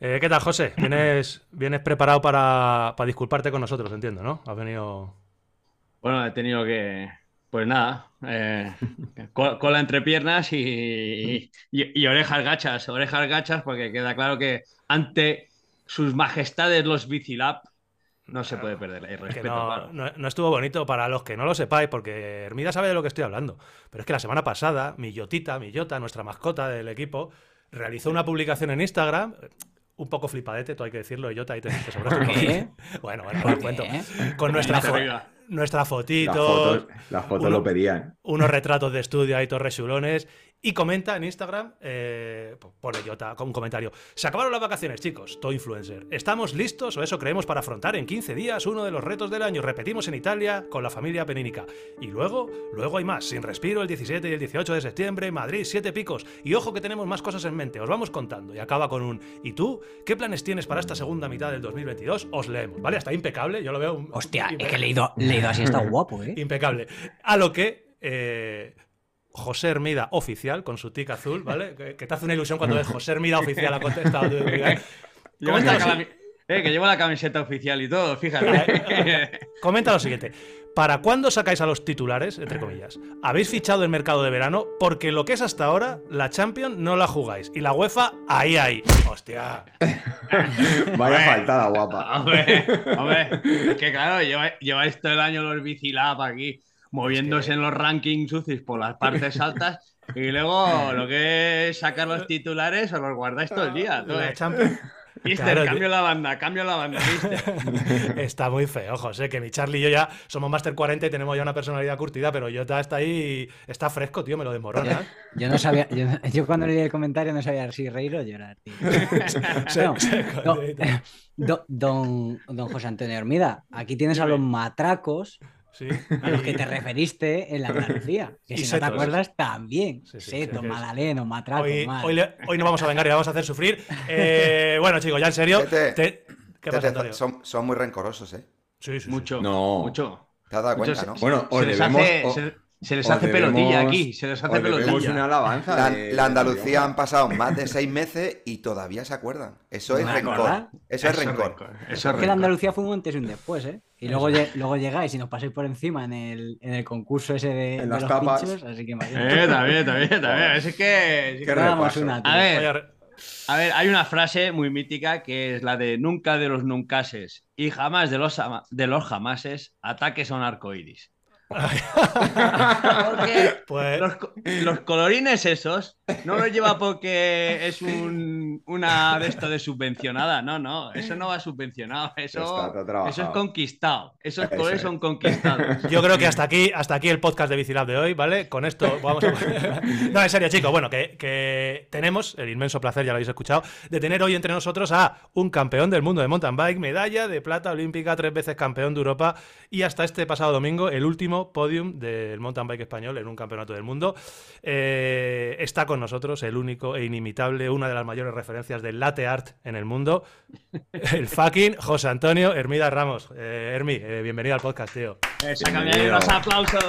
Eh, ¿Qué tal, José? ¿Vienes, vienes preparado para, para disculparte con nosotros, entiendo, ¿no? Has venido... Bueno, he tenido que, pues nada, eh, co- cola entre piernas y, y- y orejas gachas, orejas gachas, porque queda claro que ante sus majestades los Bicilab no se puede perder el respeto, no, claro. no- no estuvo bonito para los que no lo sepáis, porque Hermida sabe de lo que estoy hablando. Pero es que la semana pasada, mi Yotita, mi Yota, nuestra mascota del equipo, realizó una publicación en Instagram, un poco flipadete, todo hay que decirlo, Yota, ahí te, te ¿Por qué? poquito. Bueno, bueno, os lo cuento. Con nuestra, fo- nuestra Las fotito, fotos, las fotos uno- lo pedían. unos retratos de estudio ahí, torres chulones. Y comenta en Instagram, eh, pone Jota con un comentario. Se acabaron las vacaciones, chicos, todo influencer. ¿Estamos listos o eso creemos para afrontar en 15 días uno de los retos del año? Repetimos en Italia con la familia penínica. Y luego, luego hay más. Sin respiro el 17 y el 18 de septiembre, Madrid, siete picos. Y ojo que tenemos más cosas en mente, os vamos contando. Y acaba con un ¿Y tú? ¿Qué planes tienes para esta segunda mitad del 2022? Os leemos, ¿vale? Está impecable, yo lo veo. un- Hostia, impe- es que he leído, leído así está guapo, ¿eh? Impecable. A lo que eh, José Hermida oficial, con su tic azul, ¿vale? Que, que te hace una ilusión cuando ves José Hermida oficial ha contestado. tú, eh, que llevo la camiseta oficial y todo, fíjate. comenta lo siguiente. ¿Para cuándo sacáis a los titulares, entre comillas? ¿Habéis fichado el mercado de verano? Porque lo que es hasta ahora, la Champions no la jugáis. Y la UEFA, ahí, ahí. Hostia. Vaya faltada, guapa. Hombre, hombre, es que claro, lleva- lleváis todo el año los Bicilab aquí, moviéndose en los rankings sucios por las partes altas, y luego lo que es sacar los titulares os los guardáis todo el día. La eh. Champions. Mister, Claro, cambio la banda, cambio la banda, mister. Está muy feo, José, que mi Charlie y yo ya somos Master 40 y tenemos ya una personalidad curtida, pero Jota está ahí, está fresco, tío, me lo Yo, desmorona. yo no sabía, yo, yo cuando leí el comentario no sabía si reír o llorar, tío. Se- No, se- no, do- don, don José Antonio Hermida, aquí tienes a los matracos Sí. a los que te referiste en la Andalucía. Que Y si no te acuerdas, también. Sí, sí, sí. magdalenos, matracos, Hoy, mal. hoy, le- hoy no vamos a vengar y vamos a hacer sufrir. Eh, bueno, chicos, ya en serio. Tete, te- ¿Qué pasa, Tete, son, son muy rencorosos, ¿eh? Sí, sí, sí. Mucho, No. mucho. ¿Te has dado Mucho cuenta, se- no? Bueno, os debemos- hace, o- se, se les hace debemos- pelotilla aquí, se les hace pelotilla. una alabanza. La, de- la Andalucía de- han pasado más de seis meses y todavía se acuerdan. Eso es ¿No rencor. Eso es rencor. Eso es Es que la rencor. Andalucía fue un antes y un después, ¿eh? Y luego, luego llegáis y nos pasáis por encima en el, en el concurso ese de, En de las los tapas. pinchos, así que imagínate. Eh, también, también, también. Es que. es que- una. A ver, A ver, hay una frase muy mítica que es la de nunca de los nuncases y jamás de los, de los jamases ataques a un arco iris. Porque pues, los, co- los colorines esos no los lleva porque es un, una de esto de subvencionada. No, no, eso no va subvencionado. Eso, Está eso es conquistado. Esos Eso colores es. son conquistados. yo creo que hasta aquí, hasta aquí el podcast de Bicilab de hoy, ¿vale? Con esto vamos a. no, en serio, chicos. Bueno, que, que tenemos el inmenso placer, ya lo habéis escuchado, de tener hoy entre nosotros a un campeón del mundo de mountain bike, medalla de plata olímpica, tres veces campeón de Europa y hasta este pasado domingo el último podium del mountain bike español en un campeonato del mundo. Eh, está con nosotros el único e inimitable, una de las mayores referencias del latte art en el mundo, el fucking José Antonio Hermida Ramos. Eh, Hermi, eh, bienvenido al podcast, tío. Sácame ahí Bienvenido. unos aplausos.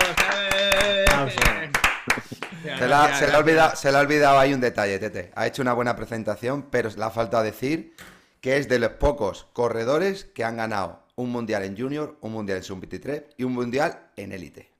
Se le, ha, se le ha olvidado, se le ha olvidado ahí un detalle, Tete. Ha hecho una buena presentación, pero le ha faltado decir que es de los pocos corredores que han ganado un mundial en junior, un mundial en sub-23 y un mundial en élite.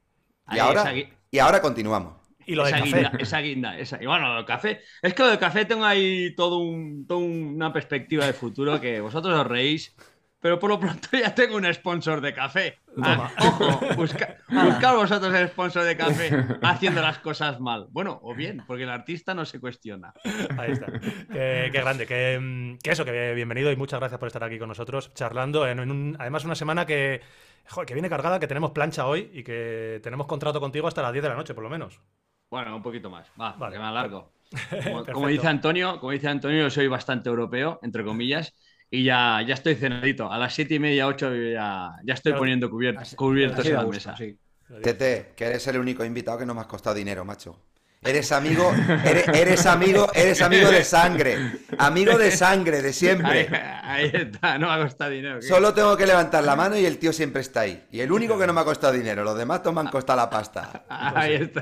Y Ahí, ahora, esa y ahora continuamos. Y lo de esa café. guinda, esa guinda, esa- Y bueno, lo del café. Es que lo del café tengo ahí todo un, todo una perspectiva de futuro que vosotros os reís, pero por lo pronto ya tengo un sponsor de café. Ah, ojo, busca, buscar vosotros el sponsor de café haciendo las cosas mal. Bueno, o bien, porque el artista no se cuestiona. Ahí está. Qué, qué grande. Que, mm, que eso, que bienvenido y muchas gracias por estar aquí con nosotros charlando. En, en un- además, una semana que, joder, que viene cargada, que tenemos plancha hoy y que tenemos contrato contigo hasta las 10 de la noche, por lo menos. Bueno, un poquito más. Va, Vale. que me alargo. Como, como dice Antonio, como dice Antonio, yo soy bastante europeo, entre comillas, y ya, ya estoy cenadito. A las siete y media, ocho ya, ya estoy Claro. poniendo cubiertos así en la gusto, mesa. sí. Tete, que eres el único invitado que no me has costado dinero, macho. Eres amigo, eres, eres amigo, eres amigo de sangre. Amigo de sangre, de siempre. ahí está, no me ha costado dinero. ¿qué? Solo tengo que levantar la mano y el tío siempre está ahí. Y el único que no me ha costado dinero, los demás todos me han costado la pasta. Ahí está.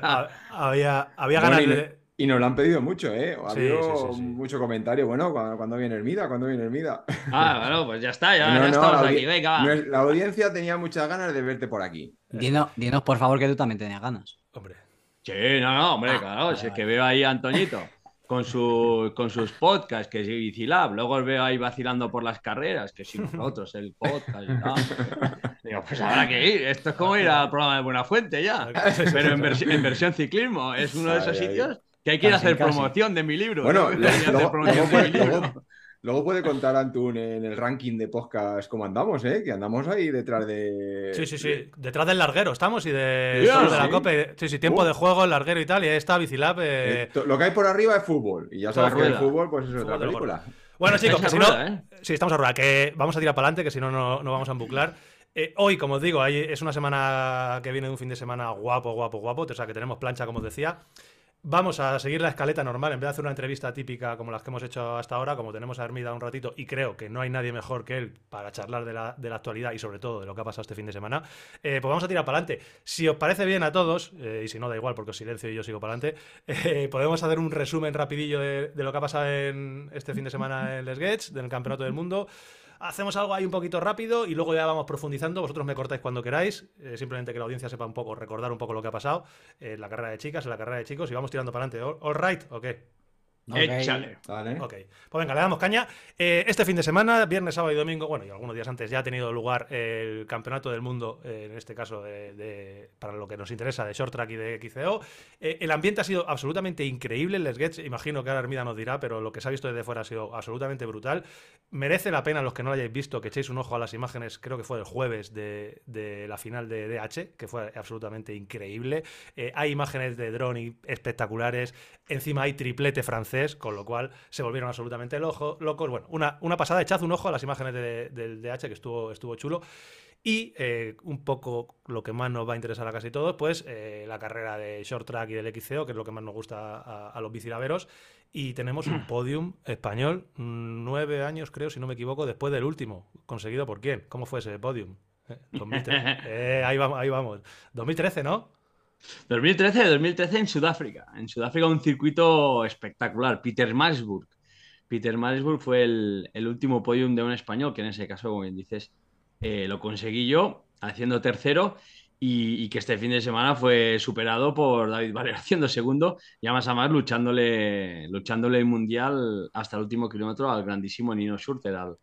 Ha- Había, había ganas de. Y nos lo han pedido mucho, ¿eh? Ha Sí, habido sí, sí, sí. mucho comentario. Bueno, ¿cuándo, cuándo viene el Mida? ¿Cuándo viene el Mida? Ah, bueno, pues ya está, ya, No, ya no, estamos aquí. Venga, va. La audiencia tenía muchas ganas de verte por aquí. Dinos, dinos, por favor, que tú también tenías ganas. Hombre. Sí, no, no, hombre, Ah, claro. vale, Si es vale. que veo ahí a Antoñito con, su, con sus podcasts, que es Bicilab. Luego os veo ahí vacilando por las carreras, que si nosotros, el podcast y tal. Digo, pues habrá que ir. Esto es como ir al programa de Buenafuente ya. Pero en, en versión ciclismo. Es uno de esos sitios que hay que ir a hacer casi. promoción de mi libro. Bueno, luego, mi puede, libro. luego- luego puede contar Antun en el ranking de podcast cómo andamos, ¿eh? Que andamos ahí detrás de. Sí, sí, sí. Detrás del larguero estamos y de, Sí, solo de la sí. COPE. Sí, sí, tiempo Uh. de juego, el larguero y tal. Y ahí está Bicilab. Eh, eh, Lo que hay por arriba es fútbol. Y ya sabes que el fútbol, pues es Fútbol otra película. Bueno, chicos, que si no. ¿eh? Sí, estamos a rueda, que vamos a tirar para adelante, que si no, no no vamos a embuclar. Eh, hoy, como os digo, hay- es una semana que viene de un fin de semana guapo, guapo, guapo. O sea, que tenemos plancha, como os decía. Vamos a seguir la escaleta normal, en vez de hacer una entrevista típica como las que hemos hecho hasta ahora, como tenemos a Hermida un ratito, y creo que no hay nadie mejor que él para charlar de la, de la actualidad y sobre todo de lo que ha pasado este fin de semana, eh, pues vamos a tirar para adelante. Si os parece bien a todos, eh, y si no da igual porque os silencio y yo sigo para adelante, eh, podemos hacer un resumen rapidillo de, lo que ha pasado en este fin de semana en Les Gates, del Campeonato del Mundo. Hacemos algo ahí un poquito rápido y luego ya vamos profundizando. Vosotros me cortáis cuando queráis. eh, simplemente que la audiencia sepa un poco, recordar un poco lo que ha pasado en la carrera de chicas, en la carrera de chicos y vamos tirando para adelante. ¿All, right? ¿O qué? Ok. Échale. Vale. Ok, pues venga, le damos caña. Eh, este fin de semana, viernes, sábado y domingo, bueno, y algunos días antes ya ha tenido lugar el Campeonato del Mundo, eh, en este caso, de, de- para lo que nos interesa, de Short Track y de XCO. Eh, el ambiente ha sido absolutamente increíble en Les Gets, imagino que ahora Hermida nos dirá, pero lo que se ha visto desde fuera ha sido absolutamente brutal. Merece la pena, los que no lo hayáis visto, que echéis un ojo a las imágenes, creo que fue el jueves de, de la final de DH, que fue absolutamente increíble. Eh, hay imágenes de drone y- espectaculares. Encima hay triplete francés, con lo cual se volvieron absolutamente lojo- locos. Bueno, una, una pasada. Echad un ojo a las imágenes de- del DH, que estuvo, estuvo chulo. Y eh, un poco lo que más nos va a interesar a casi todos, pues eh, la carrera de short track y del XCO, que es lo que más nos gusta a, a los bicilaveros. Y tenemos un podium español, nueve años creo, si no me equivoco, después del último. ¿Conseguido por quién? ¿Cómo fue ese podium? Eh, 2013. Eh, ahí vamos, ahí vamos. 2013, ¿no? 2013, 2013 en Sudáfrica. En Sudáfrica un circuito espectacular, Peter Marsburg. Peter Marsburg fue el, el último podium de un español, que en ese caso, como bien dices, eh, lo conseguí yo, haciendo tercero, y, y que este fin de semana fue superado por David Barrio haciendo segundo, y además a más luchándole, luchándole el mundial hasta el último kilómetro al grandísimo Nino Schurter, al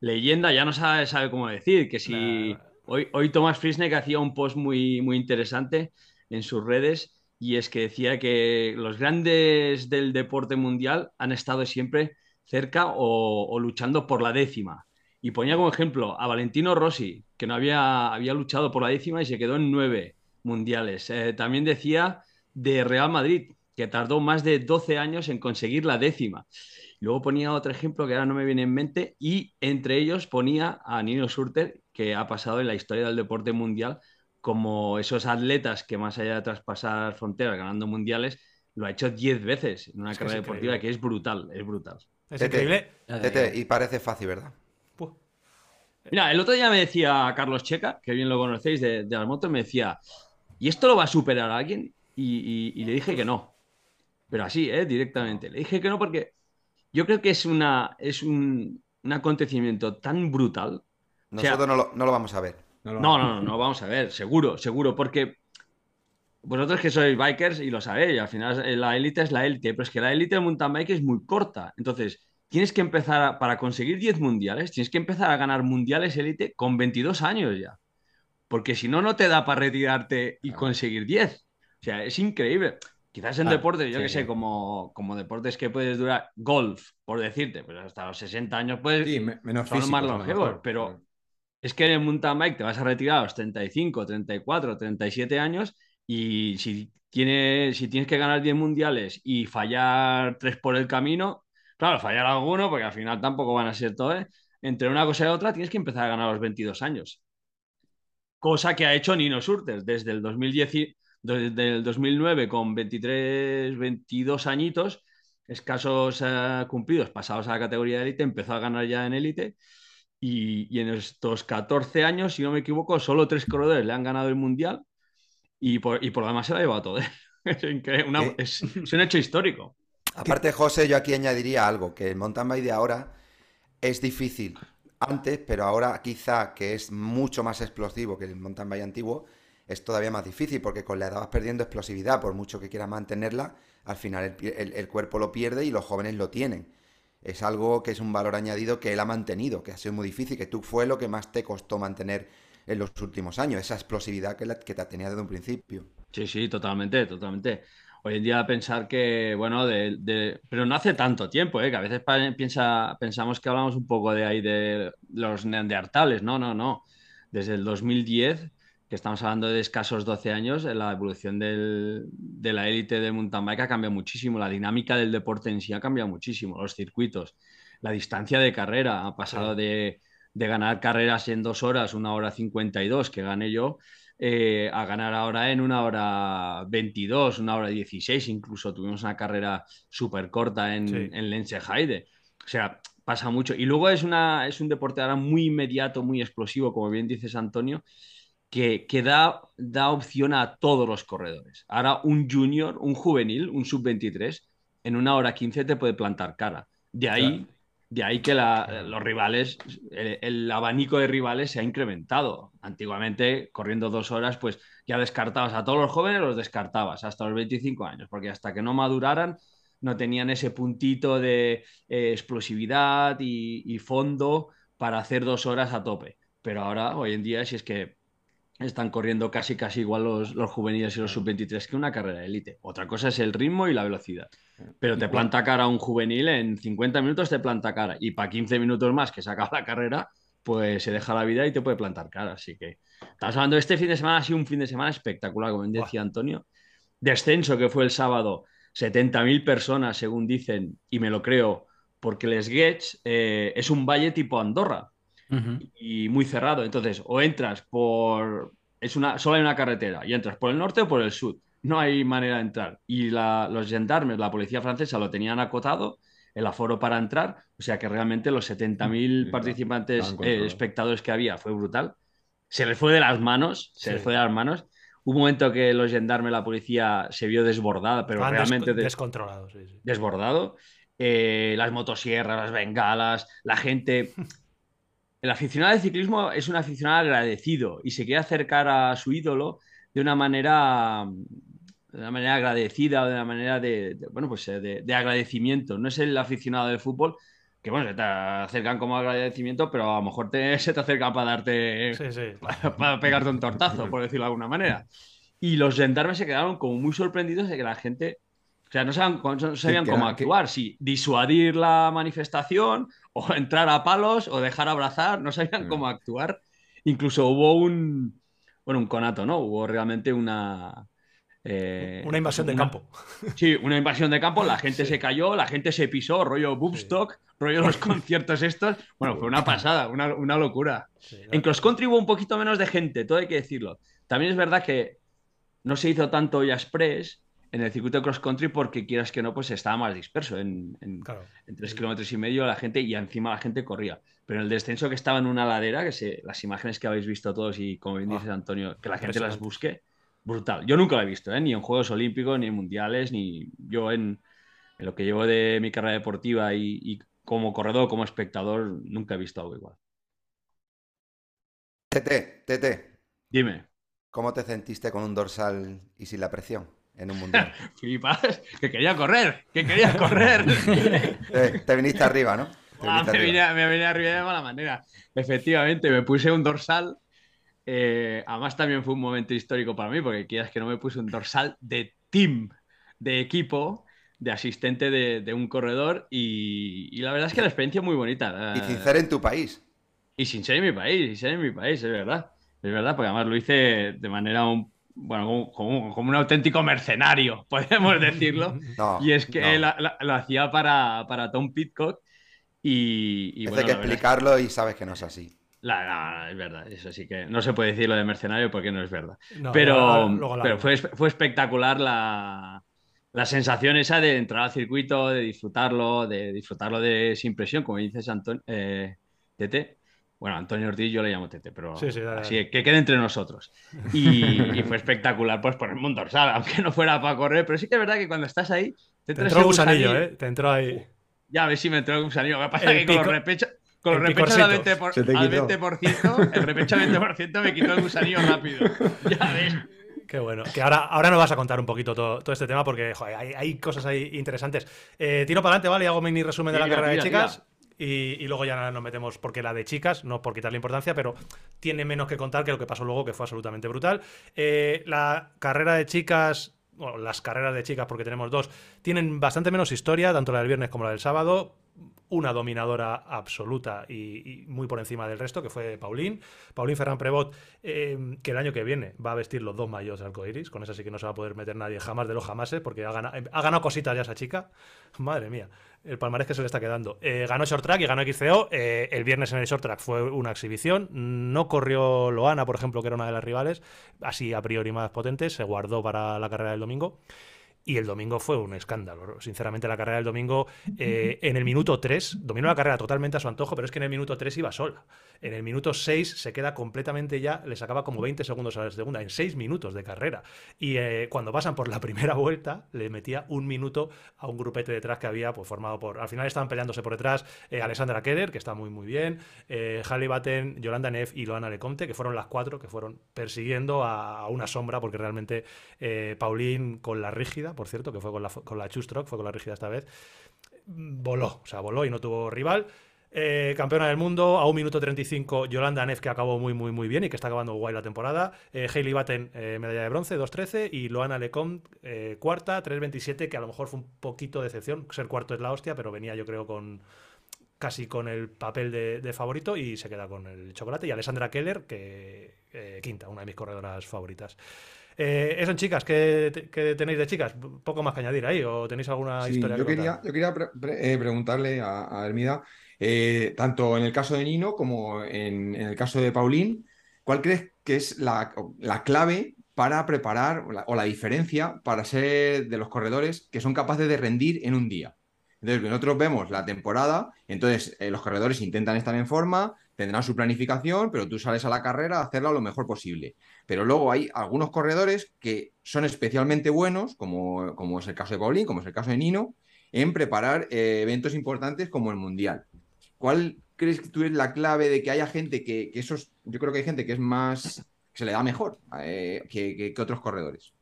leyenda, ya no sabe, sabe cómo decir, que si... Nah. Hoy, hoy Tomás Frisneck hacía un post muy, muy interesante en sus redes y es que decía que los grandes del deporte mundial han estado siempre cerca o, luchando por la décima. Y ponía como ejemplo a Valentino Rossi, que no había, había luchado por la décima y se quedó en nueve mundiales. Eh, también decía de Real Madrid, que tardó más de 12 años en conseguir la décima. Luego ponía otro ejemplo que ahora no me viene en mente y entre ellos ponía a Nino Schurter, que ha pasado en la historia del deporte mundial como esos atletas que más allá de traspasar fronteras ganando mundiales, lo ha hecho 10 veces en una Es carrera deportiva increíble. que es brutal, es brutal. Es Tete. increíble. Tete, y parece fácil, ¿verdad? Puh. Mira, el otro día me decía Carlos Checa, que bien lo conocéis de, de las motos, me decía, ¿y esto lo va a superar alguien? Y, y- y le dije que no. Pero así, ¿eh? Directamente. Le dije que no porque yo creo que es, una, es un, un acontecimiento tan brutal. O sea, Nosotros no, lo, no lo vamos a ver. No, No, no, no, no, vamos a ver, seguro, seguro, porque vosotros que sois bikers y lo sabéis, al final eh, la élite es la élite, pero es que la élite del mountain bike es muy corta. Entonces, tienes que empezar, a- para conseguir 10 mundiales, tienes que empezar a ganar mundiales élite con 22 años ya. Porque si no, no te da para retirarte y conseguir 10. O sea, es increíble. Quizás en deportes, yo sí, que sé, como, como deportes que puedes durar, golf, por decirte, pues hasta los 60 años puedes, Sí, me- menos son los más longevos, pero es que en el mountain bike te vas a retirar a los 35, 34, 37 años y si si tienes que ganar 10 mundiales y fallar 3 por el camino, claro, fallar alguno, porque al final tampoco van a ser todos, ¿eh? entre una cosa y otra tienes que empezar a ganar a los 22 años. Cosa que ha hecho Nino Surter desde el 2010, y- desde el 2009 con 23, 22 añitos, escasos eh, cumplidos, pasados a la categoría de élite, empezó a ganar ya en élite y, y en estos 14 años, si no me equivoco, solo tres corredores le han ganado el mundial y por, y por lo demás se lo ha llevado todo. ¿eh? Es, increíble, es, un hecho histórico. Aparte, José, yo aquí añadiría algo, que el mountain bike de ahora es difícil antes, pero ahora quizá que es mucho más explosivo que el mountain bike antiguo, es todavía más difícil porque con la edad vas perdiendo explosividad, por mucho que quieras mantenerla, al final el, cuerpo lo pierde y los jóvenes lo tienen. Es algo que es un valor añadido que él ha mantenido, que ha sido muy difícil, que tú fue lo que más te costó mantener en los últimos años, esa explosividad que, la, que te tenía desde un principio. Sí, sí, totalmente, totalmente. Hoy en día pensar que, bueno, de, pero no hace tanto tiempo, ¿eh? que a veces piensa, pensamos que hablamos un poco de ahí de los neandertales, no, no, no. Desde el 2010 que estamos hablando de escasos 12 años, la evolución de la élite de mountain bike ha cambiado muchísimo, la dinámica del deporte en sí ha cambiado muchísimo, los circuitos, la distancia de carrera ha pasado de, ganar carreras en dos horas, una hora 52 que gané yo, eh, a ganar ahora en una hora 22, una hora 16, incluso tuvimos una carrera súper corta en, sí. en O sea, pasa mucho. Y luego es, una, es un deporte ahora muy inmediato, muy explosivo, como bien dices Antonio, que, da, da, opción a todos los corredores. Ahora un junior, un juvenil, un sub-23, en una hora 15 te puede plantar cara. De ahí, de ahí que los rivales, el, abanico de rivales se ha incrementado. Antiguamente, corriendo dos horas, pues ya descartabas a todos los jóvenes, los descartabas hasta los 25 años, porque hasta que no maduraran no tenían ese puntito de eh, explosividad y, y fondo para hacer dos horas a tope. Pero ahora, hoy en día, si es que están corriendo casi casi igual los, juveniles y los sub-23 que una carrera de élite. Otra cosa es el ritmo y la velocidad. Pero te planta cara un juvenil en 50 minutos, te planta cara. Y para 15 minutos más que se acaba la carrera, pues se deja la vida y te puede plantar cara. Así que estamos hablando de este fin de semana, ha sido un fin de semana espectacular, como decía Antonio. Descenso que fue el sábado, 70.000 personas, según dicen, y me lo creo, porque Les Gets eh, es un valle tipo Andorra y muy cerrado. Entonces, o entras por. Es una, solo hay una carretera y entras por el norte o por el sur. No hay manera de entrar. Y los gendarmes, la policía francesa, lo tenían acotado, el aforo para entrar. O sea que realmente los 70.000 participantes, eh, espectadores que había, fue brutal. Se les fue de las manos, se les fue de las manos. Un momento que los gendarmes, la policía, se vio desbordada, pero realmente. descontrolado, Desbordado. Eh, las motosierras, las bengalas, la gente el aficionado de ciclismo es un aficionado agradecido y se quiere acercar a su ídolo de una manera, de una manera agradecida o de una manera de, bueno, pues eh, de, agradecimiento. No es el aficionado del fútbol que, bueno, se te acercan como agradecimiento, pero a lo mejor se te acercan para darte, Para, pegarte un tortazo, por decirlo de alguna manera. Y los gendarmes se quedaron como muy sorprendidos de que la gente o sea, no sabían, cómo actuar, si disuadir la manifestación o entrar a palos o dejar abrazar, no sabían cómo actuar. Incluso hubo un, bueno, un conato, ¿no? Hubo realmente una... Eh, una invasión de campo. Sí, una invasión de campo, la gente se cayó, la gente se pisó, rollo Boomstock, rollo los conciertos estos. Bueno, fue una pasada, una, una locura. en Cross Country hubo un poquito menos de gente, todo hay que decirlo. También es verdad que no se hizo tanto ya express, en el circuito cross country porque quieras que no, pues estaba más disperso. En, tres kilómetros y medio la gente y encima la gente corría. Pero en el descenso que estaba en una ladera, que se, las imágenes que habéis visto todos y como bien dices Antonio, que la gente las busque, brutal. Yo nunca lo he visto, ¿eh? ni en Juegos Olímpicos, ni en Mundiales, ni yo en, lo que llevo de mi carrera deportiva y, y como corredor, como espectador, nunca he visto algo igual. Tete, Tete. Dime. ¿Cómo te sentiste con un dorsal y sin la presión? En un mundial. Flipas, que quería correr, que quería correr. te, viniste arriba, ¿no? Ah, me, vine, arriba de mala manera. Efectivamente, me puse un dorsal. Eh, además, también fue un momento histórico para mí, porque quieras que no me puse un dorsal de team, de equipo, de asistente de, un corredor. Y, la verdad es que la experiencia es muy bonita. Y sin ser en tu país. Y sin ser en mi país, sin ser en mi país, es verdad. Es verdad, porque además lo hice de manera un bueno, como, un auténtico mercenario, podemos decirlo. y es que lo hacía para, para, Tom Pitcock. Y, Hay que explicarlo y sabes que no es así. La, es verdad, eso sí que no se puede decir lo de mercenario porque no es verdad. pero, pero fue, fue, espectacular la, la, sensación esa de entrar al circuito, de disfrutarlo, de disfrutarlo de sin presión, como dices Antonio, eh, Tete. Bueno, Antonio Ortiz yo le llamo Tete, pero Sí, sí, dale, así dale. que quede entre nosotros. Y, y fue espectacular pues ponerme un dorsal, aunque no fuera para correr, pero sí que es verdad que cuando estás ahí, Te te entró ese gusanillo, gusanillo. ¿eh? Te entró ahí. Ya a ver si me entró el gusanillo. Lo que pasa El que con los repechos, con los el repechos al picorcito. 20%, por- al quitó. 20%, el repecho al 20% me quitó el gusanillo rápido. Ya ves. Qué bueno. Que ahora, ahora nos vas a contar un poquito todo, todo este tema porque joder, hay, hay cosas ahí interesantes. Eh, tiro para adelante, ¿vale? Y hago mini resumen de la carrera de chicas. Y, luego ya nos metemos, porque la de chicas, no por quitarle importancia, pero tiene menos que contar que lo que pasó luego, que fue absolutamente brutal. Eh, la carrera de chicas, bueno, las carreras de chicas, porque tenemos dos, tienen bastante menos historia, tanto la del viernes como la del sábado. Una dominadora absoluta y, muy por encima del resto, que fue Paulín. Paulín Ferran Prevot, eh, que el año que viene va a vestir los dos mayos de arcoiris. Con esa sí que no se va a poder meter nadie jamás de los jamases, porque ha ganado, ha ganado cositas ya esa chica. Madre mía, el palmarés que se le está quedando. Eh, ganó Short Track y ganó XCO. Eh, el viernes en el Short Track fue una exhibición. No corrió Loana, por ejemplo, que era una de las rivales, así a priori más potente. Se guardó para la carrera del domingo. Y el domingo fue un escándalo. Sinceramente, la carrera del domingo, eh, en el minuto 3, dominó la carrera totalmente a su antojo, pero es que en el minuto 3 iba sola. En el minuto 6 se queda completamente ya, le sacaba como 20 segundos a la segunda, en 6 minutos de carrera. Y eh, cuando pasan por la primera vuelta, le metía un minuto a un grupete detrás que había, pues formado por. Al final estaban peleándose por detrás eh, Alessandra Keller, que está muy, muy bien, eh, Halle Batten, Yolanda Neff y Loana Lecomte, que fueron las cuatro que fueron persiguiendo a, a una sombra, porque realmente eh, Paulín con la rígida, por cierto, que fue con la, con la Chustrock, fue con la rígida esta vez, voló, o sea, voló y no tuvo rival. Eh, campeona del mundo, a 1 minuto 35, Yolanda Neff, que acabó muy, muy, muy bien y que está acabando guay la temporada. Eh, Hailey Batten, eh, medalla de bronce, 2.13. Y Loana Lecomte, eh, cuarta, 3.27, que a lo mejor fue un poquito de decepción. Ser cuarto es la hostia, pero venía yo creo con casi con el papel de, de favorito y se queda con el chocolate. Y Alessandra Keller, que quinta, una de mis corredoras favoritas. Eh, eso en chicas, ¿qué, qué tenéis de chicas? Poco más que añadir ahí, o tenéis alguna Sí, historia yo que quería, contar? yo quería pre- pre- preguntarle a, a Hermida, eh, tanto en el caso de Nino como en, el caso de Paulín, ¿cuál crees que es la, la clave para preparar o la, diferencia para ser de los corredores que son capaces de rendir en un día? Entonces, nosotros vemos la temporada, entonces eh, los corredores intentan estar en forma, tendrán su planificación, pero tú sales a la carrera a hacerla lo mejor posible. Pero luego hay algunos corredores que son especialmente buenos, como, como es el caso de Paulín, como es el caso de Nino, en preparar eh, eventos importantes como el Mundial. ¿Cuál crees que tú es la clave de que haya gente que, que esos, yo creo que hay gente que es más, que se le da mejor eh, que, que- que otros corredores?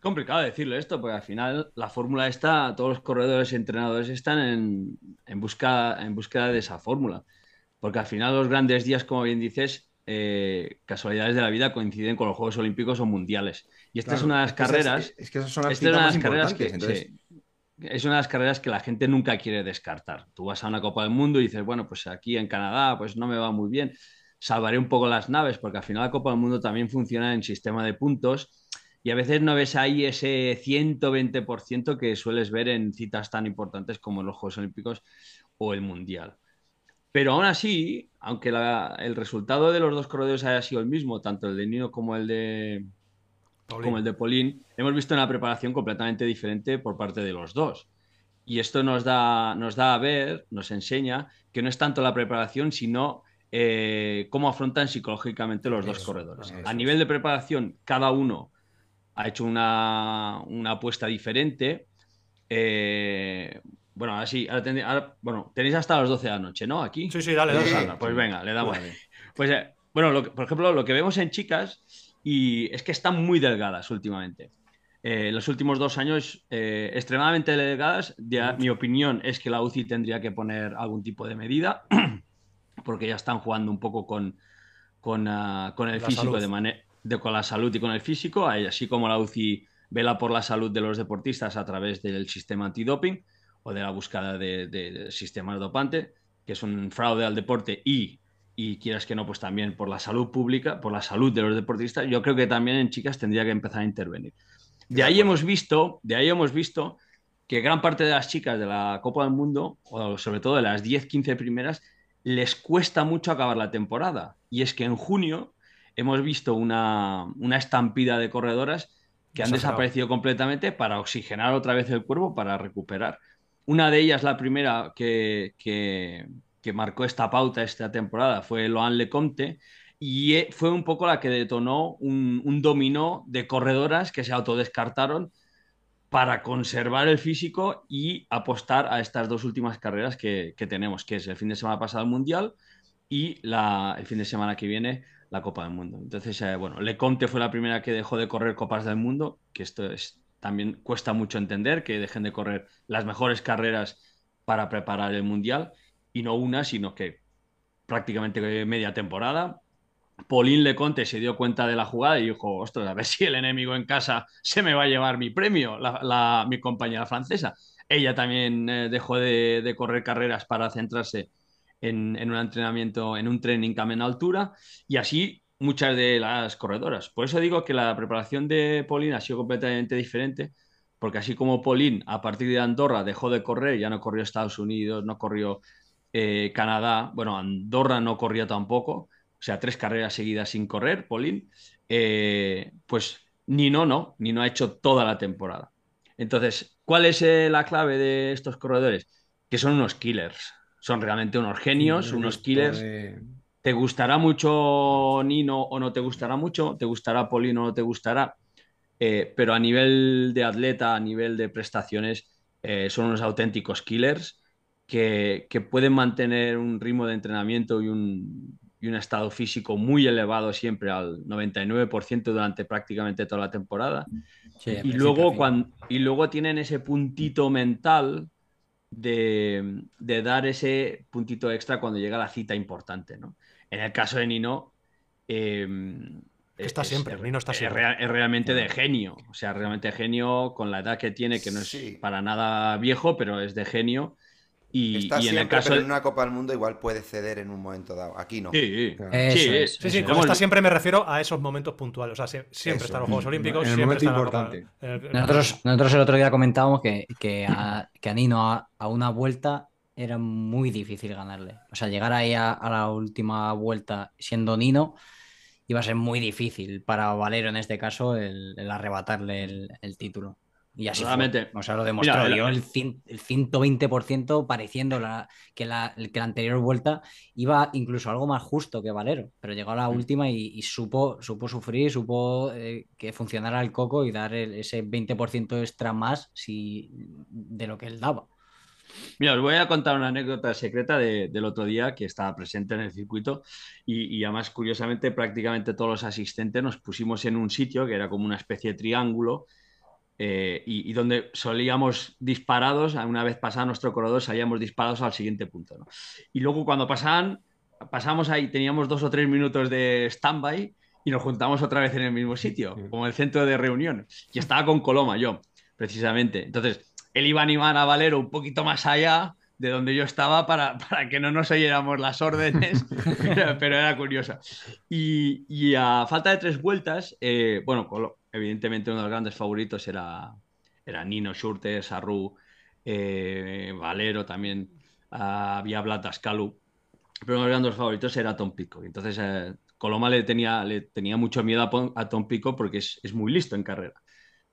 Complicado decirle esto, porque al final la fórmula está, todos los corredores y entrenadores están en, en, busca, en búsqueda de esa fórmula. Porque al final los grandes días, como bien dices, eh, casualidades de la vida coinciden con los Juegos Olímpicos o Mundiales. Y esta es una de las es carreras. es que esas son las esta es una de las carreras que, entonces- sí, es una de las carreras que la gente nunca quiere descartar. Tú vas a una Copa del Mundo y dices, bueno, pues aquí en Canadá pues no me va muy bien. Salvaré un poco las naves, porque al final la Copa del Mundo también funciona en sistema de puntos y a veces no ves ahí ese 120% que sueles ver en citas tan importantes como los Juegos Olímpicos o el Mundial. Pero aún así, aunque el resultado de los dos corredores haya sido el mismo, tanto el de Nino como el de, Paulín. como el de Paulín, hemos visto una preparación completamente diferente por parte de los dos. Y esto nos da, nos da a ver, nos enseña que no es tanto la preparación, sino eh, cómo afrontan psicológicamente los dos Eso, corredores. eso A nivel de preparación, cada uno ha hecho una, una apuesta diferente. Eh, bueno, ahora sí, ahora ten- ahora- bueno, tenéis hasta las 12 de la noche, ¿no? Aquí. Sí, sí, dale, dale. anda, Pues venga, le damos. Pues eh, bueno, lo que- por ejemplo, lo que vemos en chicas y es que están muy delgadas últimamente. Eh, los últimos dos años eh, extremadamente delgadas. Ya, mi opinión es que la UCI tendría que poner algún tipo de medida porque ya están jugando un poco con, con, ah, con el La físico de de con la salud y con el físico, así como la UCI vela por la salud de los deportistas a través del sistema antidoping o de la búsqueda de, de- de sistemas dopantes, que es un fraude al deporte y, y quieras que no, pues también por la salud pública, por la salud de los deportistas, yo creo que también en chicas tendría que empezar a intervenir. De ahí hemos visto, de ahí hemos visto que gran parte de las chicas de la Copa del Mundo, o sobre todo de las 10-15 primeras, les cuesta mucho acabar la temporada. Y es que en junio hemos visto una, una estampida de corredoras que han desaparecido completamente para oxigenar otra vez el cuerpo, para recuperar. Una de ellas, la primera que, que, que marcó esta pauta esta temporada fue Loan Lecomte y eh, fue un poco la que detonó un, dominó de corredoras que se autodescartaron para conservar el físico y apostar a estas dos últimas carreras que, tenemos, que es el fin de semana pasado el Mundial y la, el fin de semana que viene la Copa del Mundo. Entonces, eh, bueno, Lecomte fue la primera que dejó de correr Copas del Mundo, que esto es, también cuesta mucho entender, que dejen de correr las mejores carreras para preparar el Mundial, y no una, sino que prácticamente media temporada. Pauline Leconte se dio cuenta de la jugada y dijo, ostras, a ver si el enemigo en casa se me va a llevar mi premio, la, mi compañera francesa. Ella también eh, dejó de, correr carreras para centrarse en, un entrenamiento, en un training cam en altura y así muchas de las corredoras. Por eso digo que la preparación de Pauline ha sido completamente diferente, porque así como Pauline a partir de Andorra dejó de correr, ya no corrió Estados Unidos, no corrió eh, Canadá, bueno, Andorra no corría tampoco, o sea, tres carreras seguidas sin correr, Polín, eh, pues Nino no, Nino ha hecho toda la temporada. Entonces, ¿cuál es eh, la clave de estos corredores? Que son unos killers, son realmente unos genios, unos killers. ¿Te gustará mucho Nino o no te gustará mucho? ¿Te gustará Polino o no te gustará? Pero a nivel de atleta, a nivel de prestaciones, son unos auténticos killers que, que, pueden mantener un ritmo de entrenamiento y un, y un estado físico muy elevado siempre al 99% durante prácticamente toda la temporada. y, luego cuando, y luego tienen ese puntito mental de, dar ese puntito extra cuando llega la cita importante. ¿no? En el caso de Nino... Em, está siempre, Nino está siempre. Es, realmente de genio, o sea, realmente genio con la edad que tiene, que no es para nada viejo, pero es de genio y, en el caso de una Copa del Mundo igual puede ceder en un momento dado. Aquí no. Sí, sí, sí, sí, está siempre me refiero a esos momentos puntuales. O sea, siempre están los Juegos Olímpicos. En el momento importante. nosotros, nosotros el otro día comentábamos que, que, a, que a Nino a, una vuelta era muy difícil ganarle. O sea, llegar ahí a, la última vuelta siendo Nino iba a ser muy difícil para Valero en este caso el, arrebatarle el título. Y así fue. O sea, lo demostró. el, el, 120% pareciendo la, que, la, que la anterior vuelta iba incluso algo más justo que Valero. Pero llegó a la mm. última y, supo, supo sufrir, supo eh, que funcionara el coco y dar ese 20% extra más si, de lo que él daba. Mira, os voy a contar una anécdota secreta del otro día que estaba presente en el circuito y, y, además, curiosamente, prácticamente todos los asistentes nos pusimos en un sitio que era como una especie de triángulo eh, y, donde solíamos disparados, una vez pasado nuestro corredor, salíamos disparados al siguiente punto. Y luego cuando pasaban, pasamos ahí, teníamos dos o tres minutos de stand-by y nos juntamos otra vez en el mismo sitio, como el centro de reunión. Y estaba con Coloma yo, precisamente. Entonces, él iba a animar a Valero un poquito más allá de donde yo estaba para, para que no nos oyéramos las órdenes, pero, era curiosa. Y, y, a falta de tres vueltas, eh, bueno, evidentemente uno de los grandes favoritos era, era Nino Schurter, Sarru, eh, Valero también, había Blatascalu, pero uno de los grandes favoritos era Tom Pico. Entonces, eh, Coloma le tenía, le tenía mucho miedo a, Tom Pico porque es, es, muy listo en carrera.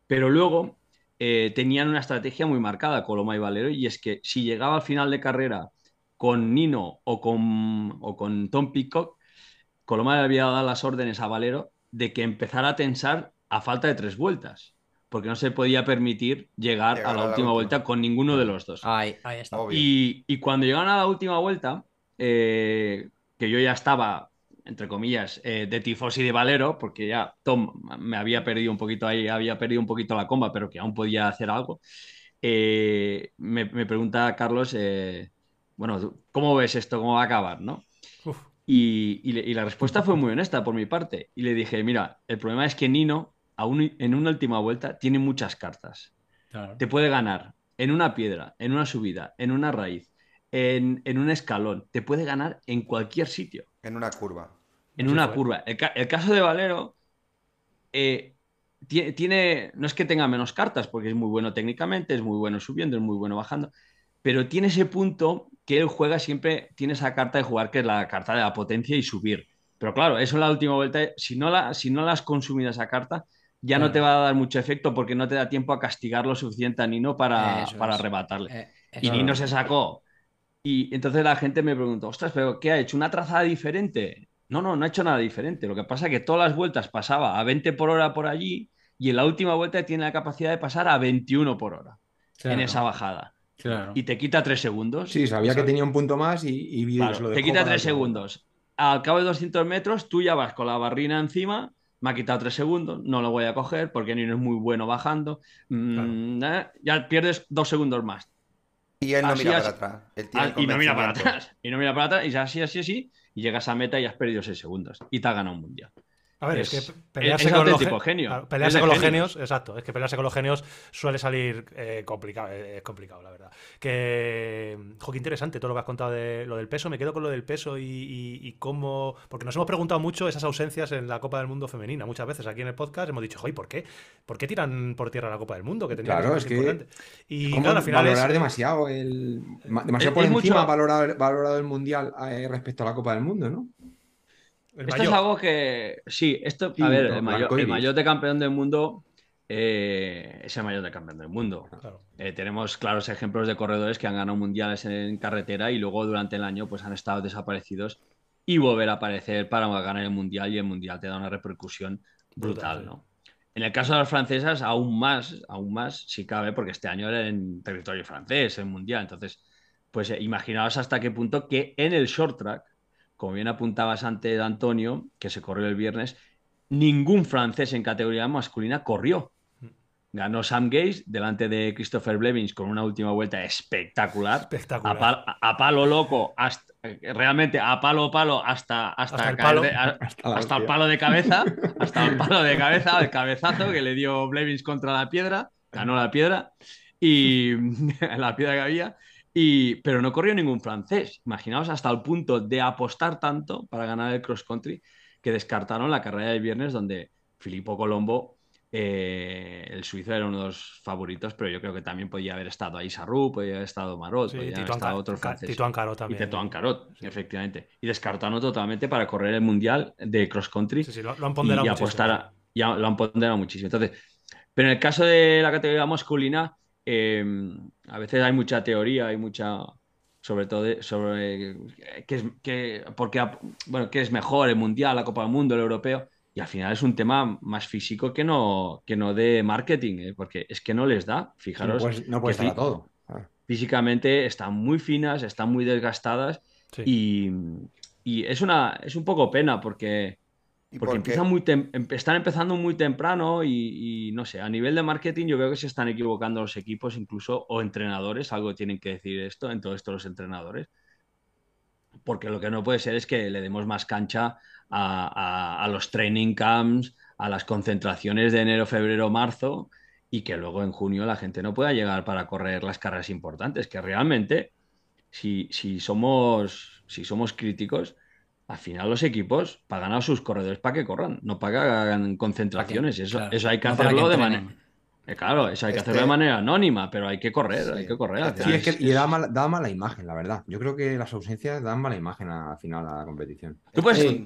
Pero luego eh, tenían una estrategia muy marcada, Coloma y Valero, y es que si llegaba al final de carrera con Nino o con, o con Tom Pico, Coloma le había dado las órdenes a Valero de que empezara a tensar a falta de tres vueltas, porque no se podía permitir llegar, a la última vuelta con ninguno de los dos. Ahí, está. Y, cuando llegaron a la última vuelta, eh, que yo ya estaba, entre comillas, eh, de tifosi de Valero, porque ya Tom me había perdido un poquito ahí, había perdido un poquito la comba, pero que aún podía hacer algo. Eh, me, pregunta Carlos, bueno, ¿cómo ves esto? ¿Cómo va a acabar? ¿no? Y, la respuesta fue muy honesta por mi parte. Y le dije, mira, el problema es que Nino en una última vuelta tiene muchas cartas. Te puede ganar en una piedra, en una subida, en una raíz, en, un escalón. Te puede ganar en cualquier sitio. En una curva. En una curva. El, caso de Valero eh, tiene, no es que tenga menos cartas, porque es muy bueno técnicamente, es muy bueno subiendo, es muy bueno bajando, pero tiene ese punto que él juega siempre, tiene esa carta de jugar que es la carta de la potencia y subir. Pero claro, eso en la última vuelta, si no la, si no la has consumido esa carta, ya no te va a dar mucho efecto porque no te da tiempo a castigar lo suficiente a Nino para, para arrebatarle. Eh, y Nino se sacó Y entonces la gente me preguntó, ostras, pero ¿qué ha hecho? ¿Una trazada diferente? No, no, no ha hecho nada diferente. Lo que pasa es que todas las vueltas pasaba a 20 por hora por allí y en la última vuelta tiene la capacidad de pasar a 21 por hora en esa bajada. Y te quita tres segundos. Sí, sabía que tenía un punto más y, y Te quita tres segundos. Al cabo de 200 metros, tú ya vas con la barrina encima. Me ha quitado tres segundos, no lo voy a coger porque ni es muy bueno bajando. Mm, eh, ya pierdes dos segundos más. Y él no mira para atrás. Ah, y no mira para atrás. Y no mira para atrás. Y así, así, así. Y llegas a meta y has perdido seis segundos. Y te ha ganado un mundial. A ver, es, que pelearse con, los, genio. pelearse con los genios, exacto, es que pelearse con los genios suele salir eh, complicado, eh, es complicado, la verdad. Que, jo, qué interesante todo lo que has contado de lo del peso, me quedo con lo del peso y, cómo, porque nos hemos preguntado mucho esas ausencias en la Copa del Mundo femenina, muchas veces aquí en el podcast hemos dicho, joder, ¿por qué? ¿Por qué tiran por tierra la Copa del Mundo? Que claro, es que y claro, al final valorar demasiado el, demasiado por encima valorado, el Mundial eh, respecto a la Copa del Mundo, ¿no? Esto es algo que. Sí, esto. a ver, el, mayor, de campeón del mundo eh, es el mayor de campeón del mundo. Eh, tenemos claros ejemplos de corredores que han ganado mundiales en carretera y luego durante el año pues han estado desaparecidos y volver a aparecer para ganar el mundial y el mundial te da una repercusión brutal, ¿no? En el caso de las francesas, aún más, aún más, si cabe, porque este año era en territorio francés, el mundial. Entonces, pues eh, imaginaos hasta qué punto que en el short track como bien apuntabas antes, Antonio, que se corrió el viernes, ningún francés en categoría masculina corrió. Ganó Sam Gaze delante de Christopher Blevins con una última vuelta espectacular. espectacular. A, palo loco, hasta, realmente a palo palo hasta, hasta, el, palo. De, hasta, el palo de cabeza. hasta el palo de cabeza, el cabezazo que le dio Blevins contra la piedra. Ganó la piedra y la piedra que había pero no corrió ningún francés. Imaginaos hasta el punto de apostar tanto para ganar el cross country que descartaron la carrera del viernes donde Filippo Colombo, eh, el suizo, era uno de los favoritos, pero yo creo que también podía haber estado ahí Sarru, podía haber estado Marot, podía haber estado otro francés. Tito Ancarot también. Y Tito Ancarot, efectivamente. Y descartaron totalmente para correr el mundial de cross country. Sí, sí, lo, han ponderado y, apostar ya lo han ponderado muchísimo. Entonces, pero en el caso de la categoría masculina, Em, a veces hay mucha teoría, hay mucha, sobre todo sobre qué es, qué, porque, bueno, qué es mejor, el mundial, la Copa del Mundo, el europeo. Y al final es un tema más físico que no, que no de marketing, ¿eh? porque es que no les da. Fijaros. No puede, estar todo. Físicamente están muy finas, están muy desgastadas y, y, es, una, es un poco pena porque porque muy están empezando muy temprano y, no sé, a nivel de marketing yo veo que se están equivocando los equipos incluso o entrenadores, algo tienen que decir esto en todo esto los entrenadores. Porque lo que no puede ser es que le demos más cancha a, los training camps, a las concentraciones de enero, febrero, marzo y que luego en junio la gente no pueda llegar para correr las carreras importantes, que realmente si, si somos, si somos críticos, al final los equipos pagan a sus corredores para que corran, no para que hagan concentraciones. Eso, eso hay que hacerlo de manera. Eh, claro, eso hay que hacerlo de este manera anónima, pero hay que correr, hay que correr. Sí, es que y da, mala, imagen, la verdad. Yo creo que las ausencias dan mala imagen al final a la competición. Tú puedes,